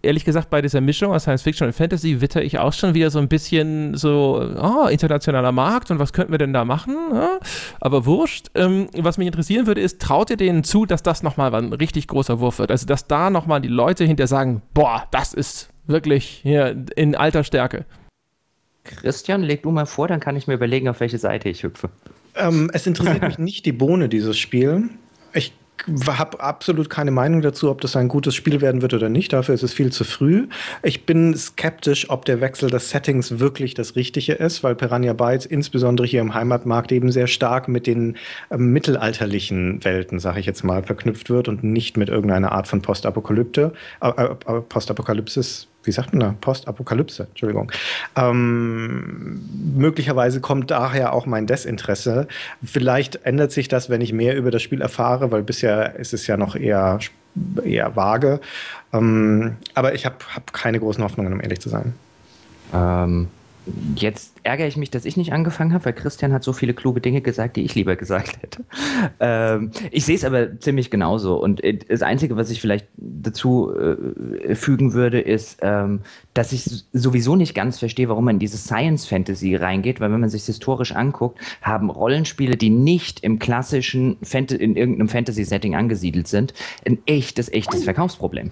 ehrlich gesagt, bei dieser Mischung aus Science Fiction und Fantasy witter ich auch schon wieder so ein bisschen so, oh, internationaler Markt und was könnten wir denn da machen? Ja? Aber wurscht. Ähm, was mich interessieren würde, ist, traut ihr denen zu, dass das nochmal ein richtig großer Wurf wird? Also, dass da nochmal die Leute hinter sagen, boah, das ist wirklich hier in alter Stärke. Christian, leg du mal vor, dann kann ich mir überlegen, auf welche Seite ich hüpfe. Ähm, es interessiert mich nicht die Bohne, dieses Spiel. Ich habe absolut keine Meinung dazu, ob das ein gutes Spiel werden wird oder nicht. Dafür ist es viel zu früh. Ich bin skeptisch, ob der Wechsel des Settings wirklich das Richtige ist, weil Piranha Bytes insbesondere hier im Heimatmarkt eben sehr stark mit den äh, mittelalterlichen Welten, sage ich jetzt mal, verknüpft wird und nicht mit irgendeiner Art von Postapokalypte, äh, äh, Postapokalypsis wie sagt man da? Postapokalypse, Entschuldigung. Ähm, möglicherweise kommt daher auch mein Desinteresse. Vielleicht ändert sich das, wenn ich mehr über das Spiel erfahre, weil bisher ist es ja noch eher, eher vage. Ähm, aber ich habe hab keine großen Hoffnungen, um ehrlich zu sein. Ähm, Jetzt ärgere ich mich, dass ich nicht angefangen habe, weil Christian hat so viele kluge Dinge gesagt, die ich lieber gesagt hätte. Ähm, ich sehe es aber ziemlich genauso. Und äh, das Einzige, was ich vielleicht dazu äh, fügen würde, ist, ähm, dass ich sowieso nicht ganz verstehe, warum man in diese Science Fantasy reingeht, weil wenn man sich historisch anguckt, haben Rollenspiele, die nicht im klassischen Fant in irgendeinem Fantasy-Setting angesiedelt sind, ein echtes, echtes Verkaufsproblem.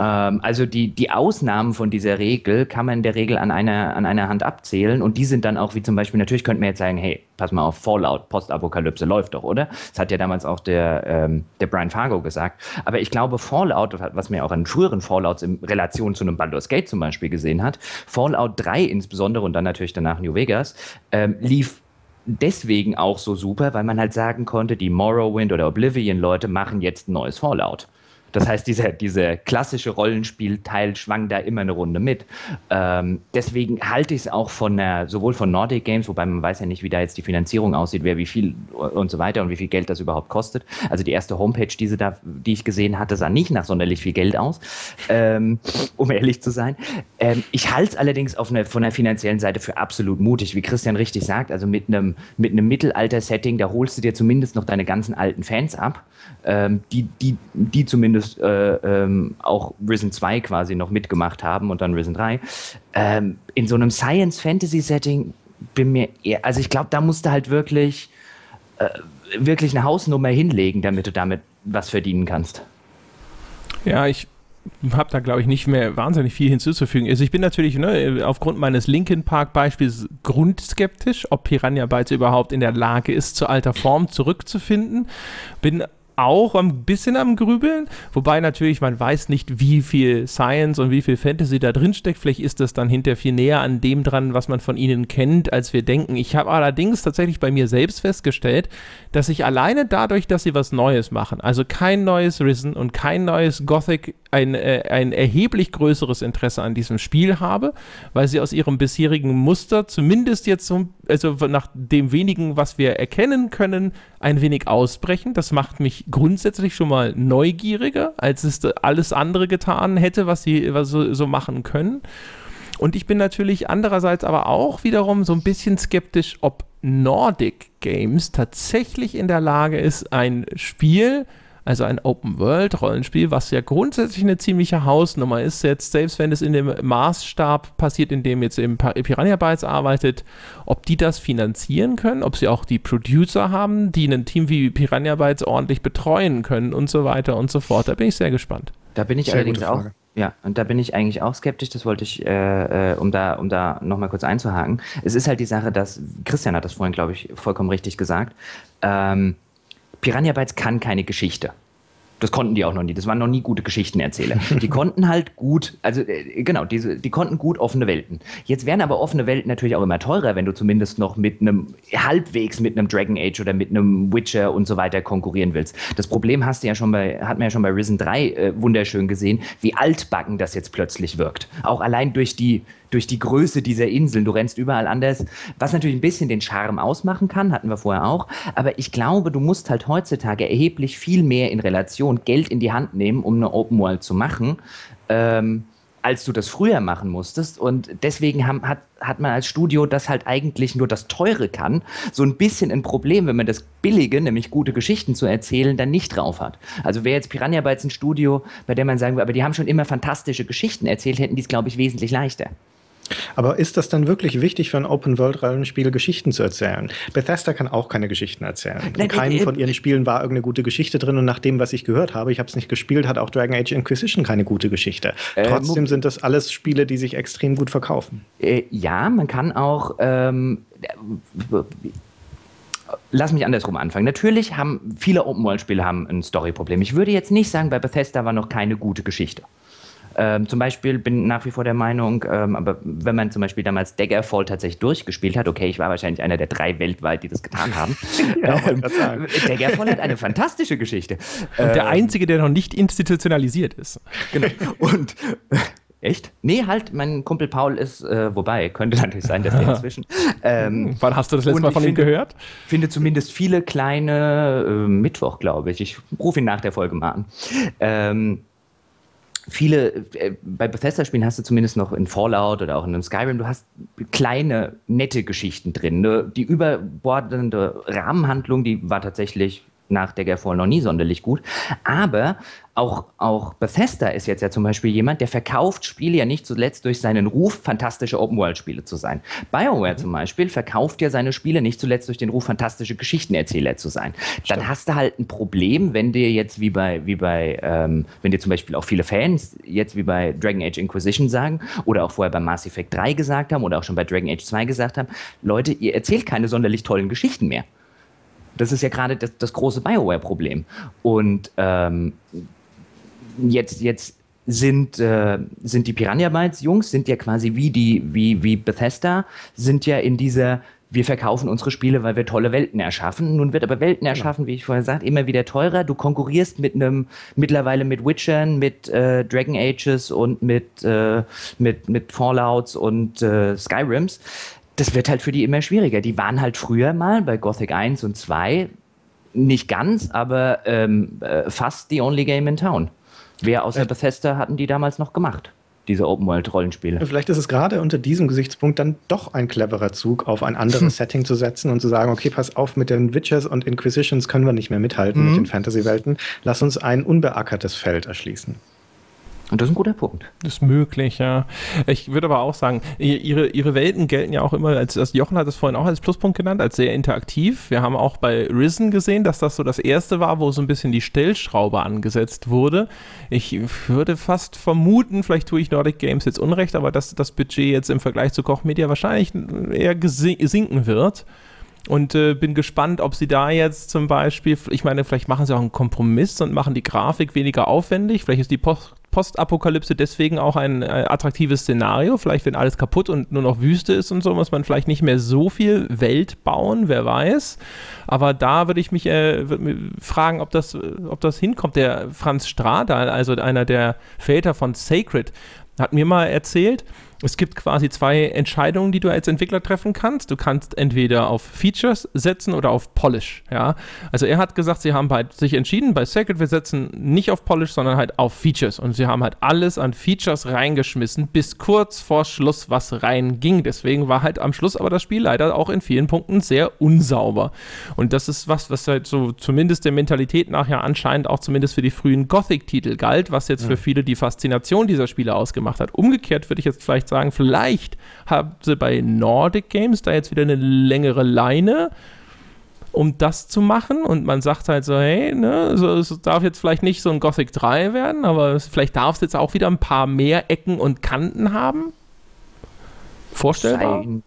Ähm, also die, die Ausnahmen von dieser Regel kann man in der Regel an einer, an einer Hand abzählen und die sind dann auch wie zum Beispiel, natürlich könnte man jetzt sagen, hey, pass mal auf, Fallout, Postapokalypse läuft doch, oder? Das hat ja damals auch der, ähm, der Brian Fargo gesagt. Aber ich glaube, Fallout, was man ja auch an früheren Fallouts in Relation zu einem Baldur's Gate zum Beispiel gesehen hat, Fallout 3 insbesondere und dann natürlich danach New Vegas, ähm, lief deswegen auch so super, weil man halt sagen konnte, die Morrowind oder Oblivion-Leute machen jetzt ein neues Fallout. Das heißt, dieser, dieser klassische Rollenspielteil schwang da immer eine Runde mit. Ähm, deswegen halte ich es auch von der, sowohl von Nordic Games, wobei man weiß ja nicht, wie da jetzt die Finanzierung aussieht, wer wie viel und so weiter und wie viel Geld das überhaupt kostet. Also die erste Homepage, diese da, die ich gesehen hatte, sah nicht nach sonderlich viel Geld aus, ähm, um ehrlich zu sein. Ähm, ich halte es allerdings auf eine, von der finanziellen Seite für absolut mutig, wie Christian richtig sagt. Also mit einem, mit einem Mittelalter-Setting, da holst du dir zumindest noch deine ganzen alten Fans ab, ähm, die, die, die zumindest zumindest äh, ähm, auch Risen 2 quasi noch mitgemacht haben und dann Risen 3. Ähm, in so einem Science-Fantasy-Setting bin mir eher, also ich glaube, da musst du halt wirklich, äh, wirklich eine Hausnummer hinlegen, damit du damit was verdienen kannst. Ja, ich habe da, glaube ich, nicht mehr wahnsinnig viel hinzuzufügen. Also ich bin natürlich ne, aufgrund meines Linkin Park-Beispiels grundskeptisch, ob Piranha Bytes überhaupt in der Lage ist, zu alter Form zurückzufinden. Bin auch ein bisschen am Grübeln, wobei natürlich man weiß nicht, wie viel Science und wie viel Fantasy da drin steckt. Vielleicht ist das dann hinterher viel näher an dem dran, was man von ihnen kennt, als wir denken. Ich habe allerdings tatsächlich bei mir selbst festgestellt, dass ich alleine dadurch, dass sie was Neues machen, also kein neues Risen und kein neues Gothic, ein, äh, ein erheblich größeres Interesse an diesem Spiel habe, weil sie aus ihrem bisherigen Muster zumindest jetzt so, also nach dem wenigen, was wir erkennen können, ein wenig ausbrechen. Das macht mich grundsätzlich schon mal neugieriger, als es alles andere getan hätte, was sie was so, so machen können. Und ich bin natürlich andererseits aber auch wiederum so ein bisschen skeptisch, ob Nordic Games tatsächlich in der Lage ist, ein Spiel, also ein Open-World-Rollenspiel, was ja grundsätzlich eine ziemliche Hausnummer ist, jetzt selbst wenn es in dem Maßstab passiert, in dem jetzt eben Piranha Bytes arbeitet, ob die das finanzieren können, ob sie auch die Producer haben, die ein Team wie Piranha Bytes ordentlich betreuen können und so weiter und so fort. Da bin ich sehr gespannt. Da bin ich sehr allerdings auch. Ja, und da bin ich eigentlich auch skeptisch, das wollte ich, äh, äh, um da, um da nochmal kurz einzuhaken. Es ist halt die Sache, dass, Christian hat das vorhin, glaube ich, vollkommen richtig gesagt, ähm, Piranha Bytes kann keine Geschichte. Das konnten die auch noch nie. Das waren noch nie gute Geschichtenerzähler. Die konnten halt gut, also äh, genau, diese, die konnten gut offene Welten. Jetzt wären aber offene Welten natürlich auch immer teurer, wenn du zumindest noch mit einem halbwegs mit einem Dragon Age oder mit einem Witcher und so weiter konkurrieren willst. Das Problem hast du ja schon bei, hat man ja schon bei Risen 3 äh, wunderschön gesehen, wie altbacken das jetzt plötzlich wirkt. Auch allein durch die durch die Größe dieser Inseln. Du rennst überall anders, was natürlich ein bisschen den Charme ausmachen kann, hatten wir vorher auch. Aber ich glaube, du musst halt heutzutage erheblich viel mehr in Relation Geld in die Hand nehmen, um eine Open World zu machen. Ähm, als du das früher machen musstest. Und deswegen haben, hat, hat man als Studio, das halt eigentlich nur das Teure kann, so ein bisschen ein Problem, wenn man das Billige, nämlich gute Geschichten zu erzählen, dann nicht drauf hat. Also wäre jetzt Piranha Bytes ein Studio, bei dem man sagen würde, aber die haben schon immer fantastische Geschichten erzählt, hätten die es, glaube ich, wesentlich leichter. Aber ist das dann wirklich wichtig für ein Open-World-Rollenspiel, Geschichten zu erzählen? Bethesda kann auch keine Geschichten erzählen. In keinem von ihren Spielen war irgendeine gute Geschichte drin und nach dem, was ich gehört habe, ich habe es nicht gespielt, hat auch Dragon Age Inquisition keine gute Geschichte. Äh, Trotzdem sind das alles Spiele, die sich extrem gut verkaufen. Äh, ja, man kann auch. Ähm, Lass mich andersrum anfangen. Natürlich haben viele Open-World-Spiele ein Story-Problem. Ich würde jetzt nicht sagen, bei Bethesda war noch keine gute Geschichte. Ähm, zum Beispiel bin nach wie vor der Meinung, ähm, aber wenn man zum Beispiel damals Daggerfall tatsächlich durchgespielt hat, okay, ich war wahrscheinlich einer der drei weltweit, die das getan haben. ja, ähm, Daggerfall hat eine fantastische Geschichte. Und der ähm, einzige, der noch nicht institutionalisiert ist. Genau. Und Echt? Nee, halt, mein Kumpel Paul ist, äh, wobei, könnte natürlich sein, dass der inzwischen. Ähm, Wann hast du das letzte Mal von ihm gehört? Ich finde zumindest viele kleine, äh, Mittwoch, glaube ich. Ich rufe ihn nach der Folge mal an. Ähm, viele, äh, bei Bethesda-Spielen hast du zumindest noch in Fallout oder auch in einem Skyrim, du hast kleine, nette Geschichten drin. Ne? Die überbordende Rahmenhandlung, die war tatsächlich nach Daggerfall noch nie sonderlich gut. Aber auch, auch Bethesda ist jetzt ja zum Beispiel jemand, der verkauft Spiele ja nicht zuletzt durch seinen Ruf, fantastische Open-World-Spiele zu sein. BioWare mhm. zum Beispiel verkauft ja seine Spiele nicht zuletzt durch den Ruf, fantastische Geschichtenerzähler zu sein. Stimmt. Dann hast du halt ein Problem, wenn dir jetzt wie bei, wie bei ähm, wenn dir zum Beispiel auch viele Fans jetzt wie bei Dragon Age Inquisition sagen oder auch vorher bei Mass Effect 3 gesagt haben oder auch schon bei Dragon Age 2 gesagt haben, Leute, ihr erzählt keine sonderlich tollen Geschichten mehr. Das ist ja gerade das, das große BioWare-Problem. Und ähm, jetzt, jetzt sind, äh, sind die Piranha Bytes Jungs, sind ja quasi wie die, wie, wie Bethesda, sind ja in dieser wir verkaufen unsere Spiele, weil wir tolle Welten erschaffen. Nun wird aber Welten erschaffen, wie ich vorher sagte, immer wieder teurer. Du konkurrierst mit einem, mittlerweile mit Witchern, mit äh, Dragon Ages und mit, äh, mit, mit Fallouts und äh, Skyrims das wird halt für die immer schwieriger. Die waren halt früher mal bei Gothic 1 und 2 nicht ganz, aber ähm, äh, fast the only game in town. Wer außer äh, Bethesda hatten die damals noch gemacht? Diese Open-World-Rollenspiele. Vielleicht ist es gerade unter diesem Gesichtspunkt dann doch ein cleverer Zug, auf ein anderes Setting zu setzen und zu sagen, okay, pass auf, mit den Witchers und Inquisitions können wir nicht mehr mithalten mhm. mit den Fantasy-Welten. Lass uns ein unbeackertes Feld erschließen. Und das ist ein guter Punkt. Das ist möglich, ja. Ich würde aber auch sagen, ihre, ihre Welten gelten ja auch immer als, also Jochen hat es vorhin auch als Pluspunkt genannt, als sehr interaktiv. Wir haben auch bei Risen gesehen, dass das so das erste war, wo so ein bisschen die Stellschraube angesetzt wurde. Ich würde fast vermuten, vielleicht tue ich Nordic Games jetzt unrecht, aber dass das Budget jetzt im Vergleich zu Koch Media wahrscheinlich eher sinken wird. Und äh, bin gespannt, ob sie da jetzt zum Beispiel, ich meine, vielleicht machen sie auch einen Kompromiss und machen die Grafik weniger aufwendig. Vielleicht ist die Post Postapokalypse deswegen auch ein äh, attraktives Szenario. Vielleicht, wenn alles kaputt und nur noch Wüste ist und so, muss man vielleicht nicht mehr so viel Welt bauen, wer weiß. Aber da würde ich mich äh, würd fragen, ob das, ob das hinkommt. Der Franz Strada, also einer der Väter von Sacred, hat mir mal erzählt, es gibt quasi zwei Entscheidungen, die du als Entwickler treffen kannst. Du kannst entweder auf Features setzen oder auf Polish. Ja? Also er hat gesagt, sie haben halt sich entschieden, bei Sacred, wir setzen nicht auf Polish, sondern halt auf Features. Und sie haben halt alles an Features reingeschmissen, bis kurz vor Schluss was reinging. Deswegen war halt am Schluss aber das Spiel leider auch in vielen Punkten sehr unsauber. Und das ist was, was halt so zumindest der Mentalität nachher anscheinend auch zumindest für die frühen Gothic-Titel galt, was jetzt ja. für viele die Faszination dieser Spiele ausgemacht hat. Umgekehrt würde ich jetzt vielleicht sagen, vielleicht haben sie bei Nordic Games da jetzt wieder eine längere Leine, um das zu machen. Und man sagt halt so, hey, ne, so, es darf jetzt vielleicht nicht so ein Gothic 3 werden, aber vielleicht darf es jetzt auch wieder ein paar mehr Ecken und Kanten haben. Vorstellbar? Schein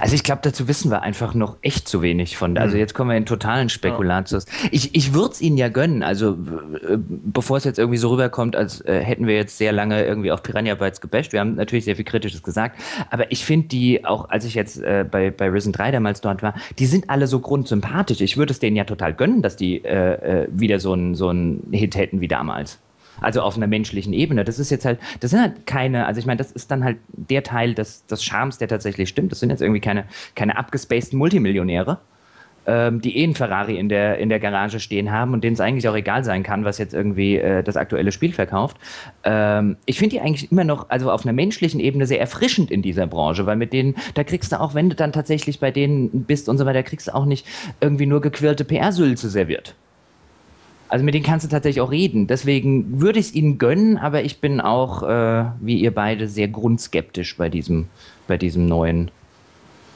also ich glaube, dazu wissen wir einfach noch echt zu wenig von. Also hm. jetzt kommen wir in totalen Spekulatius. Ich, ich würde es ihnen ja gönnen, also äh, bevor es jetzt irgendwie so rüberkommt, als äh, hätten wir jetzt sehr lange irgendwie auf Piranha Bytes gebasht. Wir haben natürlich sehr viel Kritisches gesagt, aber ich finde die, auch als ich jetzt äh, bei, bei Risen 3 damals dort war, die sind alle so grundsympathisch. Ich würde es denen ja total gönnen, dass die äh, äh wieder so einen so Hit hätten wie damals. Also auf einer menschlichen Ebene. Das ist jetzt halt, das sind halt keine, also ich meine, das ist dann halt der Teil des, des Charmes, der tatsächlich stimmt. Das sind jetzt irgendwie keine, keine abgespaceden Multimillionäre, ähm, die eh einen Ferrari in der, in der Garage stehen haben und denen es eigentlich auch egal sein kann, was jetzt irgendwie äh, das aktuelle Spiel verkauft. Ähm, ich finde die eigentlich immer noch, also auf einer menschlichen Ebene sehr erfrischend in dieser Branche, weil mit denen, da kriegst du auch, wenn du dann tatsächlich bei denen bist und so weiter, kriegst du auch nicht irgendwie nur gequirlte PR-Sülze serviert. Also mit denen kannst du tatsächlich auch reden. Deswegen würde ich es ihnen gönnen, aber ich bin auch, äh, wie ihr beide, sehr grundskeptisch bei diesem, bei diesem neuen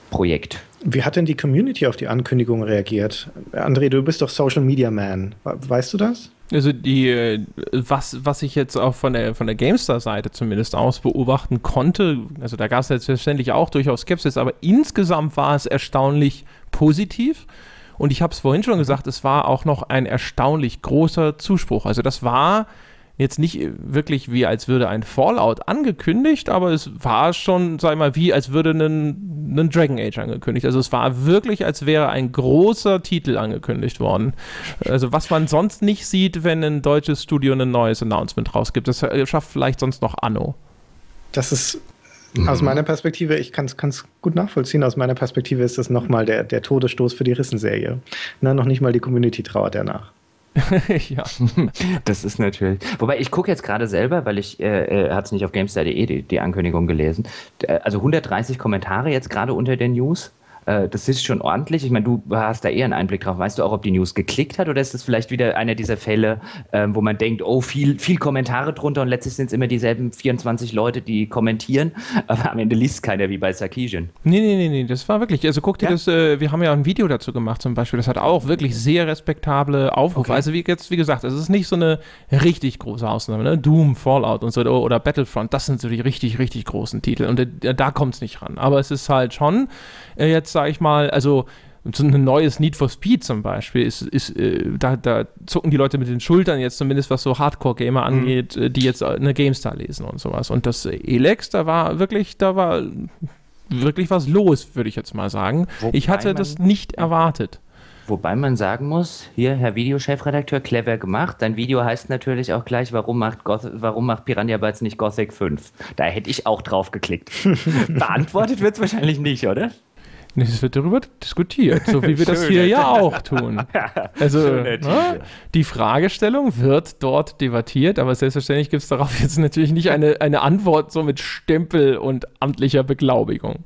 Projekt. Wie hat denn die Community auf die Ankündigung reagiert? André, du bist doch Social Media Man. Weißt du das? Also die, äh, was, was ich jetzt auch von der, von der GameStar-Seite zumindest aus beobachten konnte, also da gab es selbstverständlich auch durchaus Skepsis, aber insgesamt war es erstaunlich positiv. Und ich habe es vorhin schon gesagt, es war auch noch ein erstaunlich großer Zuspruch. Also das war jetzt nicht wirklich wie als würde ein Fallout angekündigt, aber es war schon, sag ich mal, wie als würde ein, ein Dragon Age angekündigt. Also es war wirklich, als wäre ein großer Titel angekündigt worden. Also was man sonst nicht sieht, wenn ein deutsches Studio ein neues Announcement rausgibt. Das schafft vielleicht sonst noch Anno. Das ist Mhm. Aus meiner Perspektive, ich kann es gut nachvollziehen, aus meiner Perspektive ist das nochmal der, der Todesstoß für die Rissenserie. Na, noch nicht mal die Community trauert danach. ja, das ist natürlich. Wobei ich gucke jetzt gerade selber, weil ich äh, äh hat es nicht auf GameStar.de die, die Ankündigung gelesen. Also 130 Kommentare jetzt gerade unter den News. Äh, das ist schon ordentlich. Ich meine, du hast da eher einen Einblick drauf. Weißt du auch, ob die News geklickt hat oder ist das vielleicht wieder einer dieser Fälle, äh, wo man denkt, oh, viel, viel Kommentare drunter und letztlich sind es immer dieselben 24 Leute, die kommentieren, aber am Ende liest keiner wie bei Sarkisian. Nee, nee, nee, nee, das war wirklich, also guck dir ja? das, äh, wir haben ja ein Video dazu gemacht zum Beispiel, das hat auch wirklich sehr respektable Aufrufe. Okay. Also wie jetzt, wie gesagt, es ist nicht so eine richtig große Ausnahme, ne? Doom, Fallout und so oder Battlefront, das sind so die richtig, richtig großen Titel und äh, da kommt es nicht ran. Aber es ist halt schon äh, jetzt sage ich mal, also so ein neues Need for Speed zum Beispiel ist, ist äh, da, da, zucken die Leute mit den Schultern jetzt zumindest, was so Hardcore-Gamer mhm. angeht, mhm. die jetzt eine GameStar lesen und sowas. Und das Elex, da war wirklich, da war wirklich was los, würde ich jetzt mal sagen. Wobei ich hatte das nicht erwartet. Wobei man sagen muss, hier, Herr Videochefredakteur, clever gemacht. Dein Video heißt natürlich auch gleich, warum macht, Goth warum macht Piranha Bytes nicht Gothic 5? Da hätte ich auch drauf geklickt. Beantwortet wird es wahrscheinlich nicht, oder? Es wird darüber diskutiert, so wie wir das hier ja auch tun. Also ne, die Fragestellung wird dort debattiert, aber selbstverständlich gibt es darauf jetzt natürlich nicht eine, eine Antwort so mit Stempel und amtlicher Beglaubigung.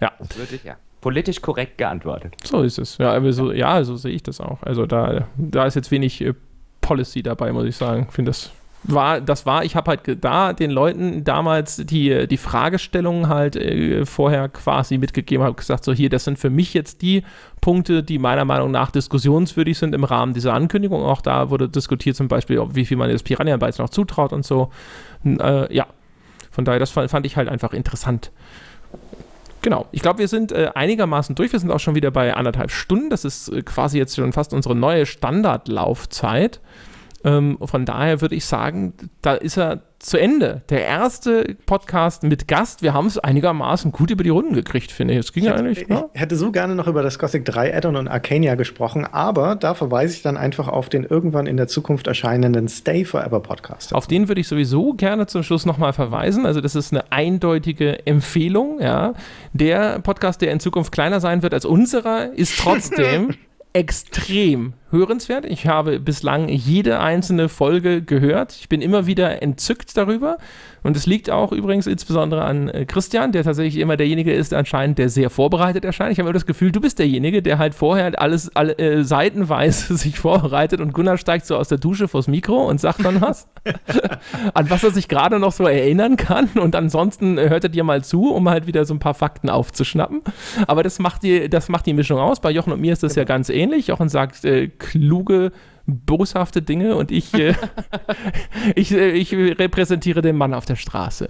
Ja. Das würde ich ja politisch korrekt geantwortet. So ist es. Ja, aber so, ja, so sehe ich das auch. Also da, da ist jetzt wenig äh, Policy dabei, muss ich sagen. Ich finde das war, das war, ich habe halt da den Leuten damals die, die Fragestellungen halt äh, vorher quasi mitgegeben, habe gesagt, so hier, das sind für mich jetzt die Punkte, die meiner Meinung nach diskussionswürdig sind im Rahmen dieser Ankündigung. Auch da wurde diskutiert zum Beispiel, ob, wie viel man das Piranha Bytes noch zutraut und so. Äh, ja, von daher, das fand, ich halt einfach interessant. Genau. Ich glaube, wir sind äh, einigermaßen durch. Wir sind auch schon wieder bei anderthalb Stunden. Das ist äh, quasi jetzt schon fast unsere neue Standardlaufzeit. Ähm, von daher würde ich sagen, da ist er zu Ende. Der erste Podcast mit Gast. Wir haben es einigermaßen gut über die Runden gekriegt, finde ich. Es ging ich hätte, eigentlich. Ne? Ich hätte so gerne noch über das Gothic 3 Addon und Arcania gesprochen, aber da verweise ich dann einfach auf den irgendwann in der Zukunft erscheinenden Stay Forever Podcast. Auf den würde ich sowieso gerne zum Schluss nochmal verweisen. Also, das ist eine eindeutige Empfehlung. Ja. Der Podcast, der in Zukunft kleiner sein wird als unserer, ist trotzdem extrem hörenswert. Ich habe bislang jede einzelne Folge gehört. Ich bin immer wieder entzückt darüber. Und es liegt auch übrigens insbesondere an äh, Christian, der tatsächlich immer derjenige ist, anscheinend, der sehr vorbereitet erscheint. Ich habe immer das Gefühl, du bist derjenige, der halt vorher alles alle, äh, seitenweise sich vorbereitet und Gunnar steigt so aus der Dusche vors Mikro und sagt dann was, an was er sich gerade noch so erinnern kann. Und ansonsten hört er dir mal zu, um halt wieder so ein paar Fakten aufzuschnappen. Aber das macht die, das macht die Mischung aus. Bei Jochen und mir ist das genau. ja ganz ähnlich. Jochen sagt äh, kluge boshafte Dinge und ich, äh, ich, äh, ich repräsentiere den Mann auf der Straße.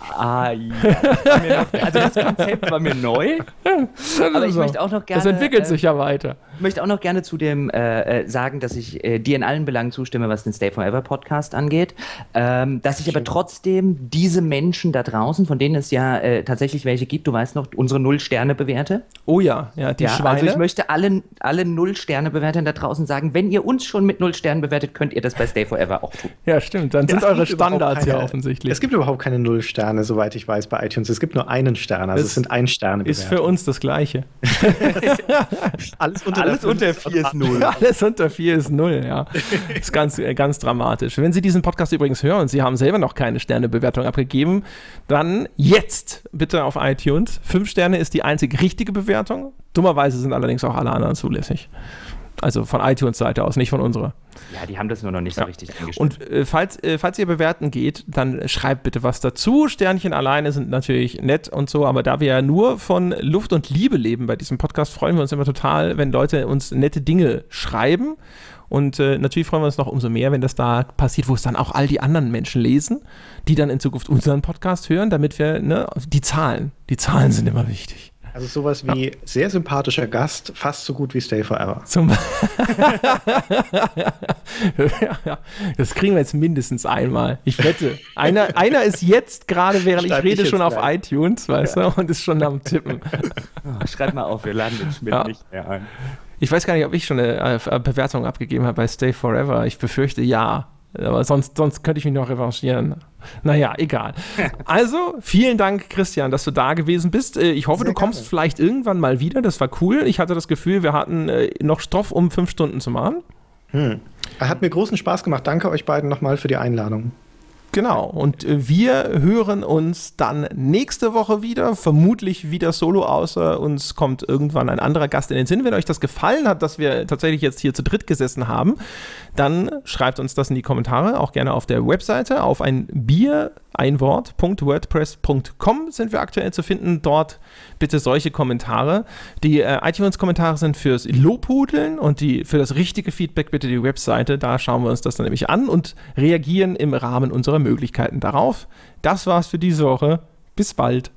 Ah, ja. Also das Konzept war mir neu. aber ich so. möchte auch noch gerne. Das entwickelt äh, sich ja weiter. Ich möchte auch noch gerne zu dem äh, äh, sagen, dass ich äh, dir in allen Belangen zustimme, was den Stay Forever Podcast angeht. Ähm, dass ich aber trotzdem diese Menschen da draußen, von denen es ja äh, tatsächlich welche gibt, du weißt noch, unsere Null-Sterne-Bewerte. Oh ja, ja, die ja, Schweine. Also ich möchte allen, alle Null-Sterne-Bewertern da draußen sagen, wenn ihr uns schon mit Null Sternen bewertet, könnt ihr das bei Stay Forever auch tun. Ja, stimmt. Dann sind eure Standards ja offensichtlich. Es gibt überhaupt keine Null Sterne, soweit ich weiß, bei iTunes. Es gibt nur einen Stern, also es, es sind ein Sterne. Ist für uns das Gleiche. Alles unter, Alles unter 4 ist 0. Alles unter 4 ist 0, ja. ist ganz, äh, ganz dramatisch. Wenn Sie diesen Podcast übrigens hören und Sie haben selber noch keine Sternebewertung abgegeben, dann jetzt bitte auf iTunes. Fünf Sterne ist die einzig richtige Bewertung. Dummerweise sind allerdings auch alle anderen zulässig. Also von iTunes-Seite aus, nicht von unserer. Ja, die haben das nur noch nicht so ja. richtig eingestellt. Und äh, falls, äh, falls ihr bewerten geht, dann schreibt bitte was dazu. Sternchen alleine sind natürlich nett und so, aber da wir ja nur von Luft und Liebe leben bei diesem Podcast, freuen wir uns immer total, wenn Leute uns nette Dinge schreiben. Und äh, natürlich freuen wir uns noch umso mehr, wenn das da passiert, wo es dann auch all die anderen Menschen lesen, die dann in Zukunft unseren Podcast hören, damit wir, ne, die Zahlen, die Zahlen sind immer wichtig. Also sowas wie ja. sehr sympathischer Gast, fast so gut wie Stay Forever. Zum das kriegen wir jetzt mindestens einmal. Ich wette. Einer, einer ist jetzt gerade, während Schreib ich rede, schon auf rein. iTunes, weißt ja. du, und ist schon am Tippen. Oh, schreib mal auf, wir laden den Schmidt ja. nicht mehr ein. Ich weiß gar nicht, ob ich schon eine äh, Bewertung abgegeben habe bei Stay Forever. Ich befürchte ja. Aber sonst, sonst könnte ich mich noch revanchieren. Naja, egal. Also, vielen Dank, Christian, dass du da gewesen bist. Äh, ich hoffe, Sehr du kommst gerne. vielleicht irgendwann mal wieder. Das war cool. Ich hatte das Gefühl, wir hatten äh, noch Stoff, um fünf Stunden zu machen. Hm. Hat mir großen Spaß gemacht. Danke euch beiden nochmal für die Einladung. Genau, und äh, wir hören uns dann nächste Woche wieder, vermutlich wieder solo, außer uns kommt irgendwann ein anderer Gast in den Sinn. Wenn euch das gefallen hat, dass wir tatsächlich jetzt hier zu dritt gesessen haben, dann schreibt uns das in die Kommentare, auch gerne auf der Webseite, auf ein Bier, ein Wort.wordpress.com sind wir aktuell zu finden. Dort bitte solche Kommentare. Die äh, iTunes-Kommentare sind fürs Lobhudeln und die, für das richtige Feedback bitte die Webseite. Da schauen wir uns das dann nämlich an und reagieren im Rahmen unserer Möglichkeiten darauf. Das war's für diese Woche. Bis bald.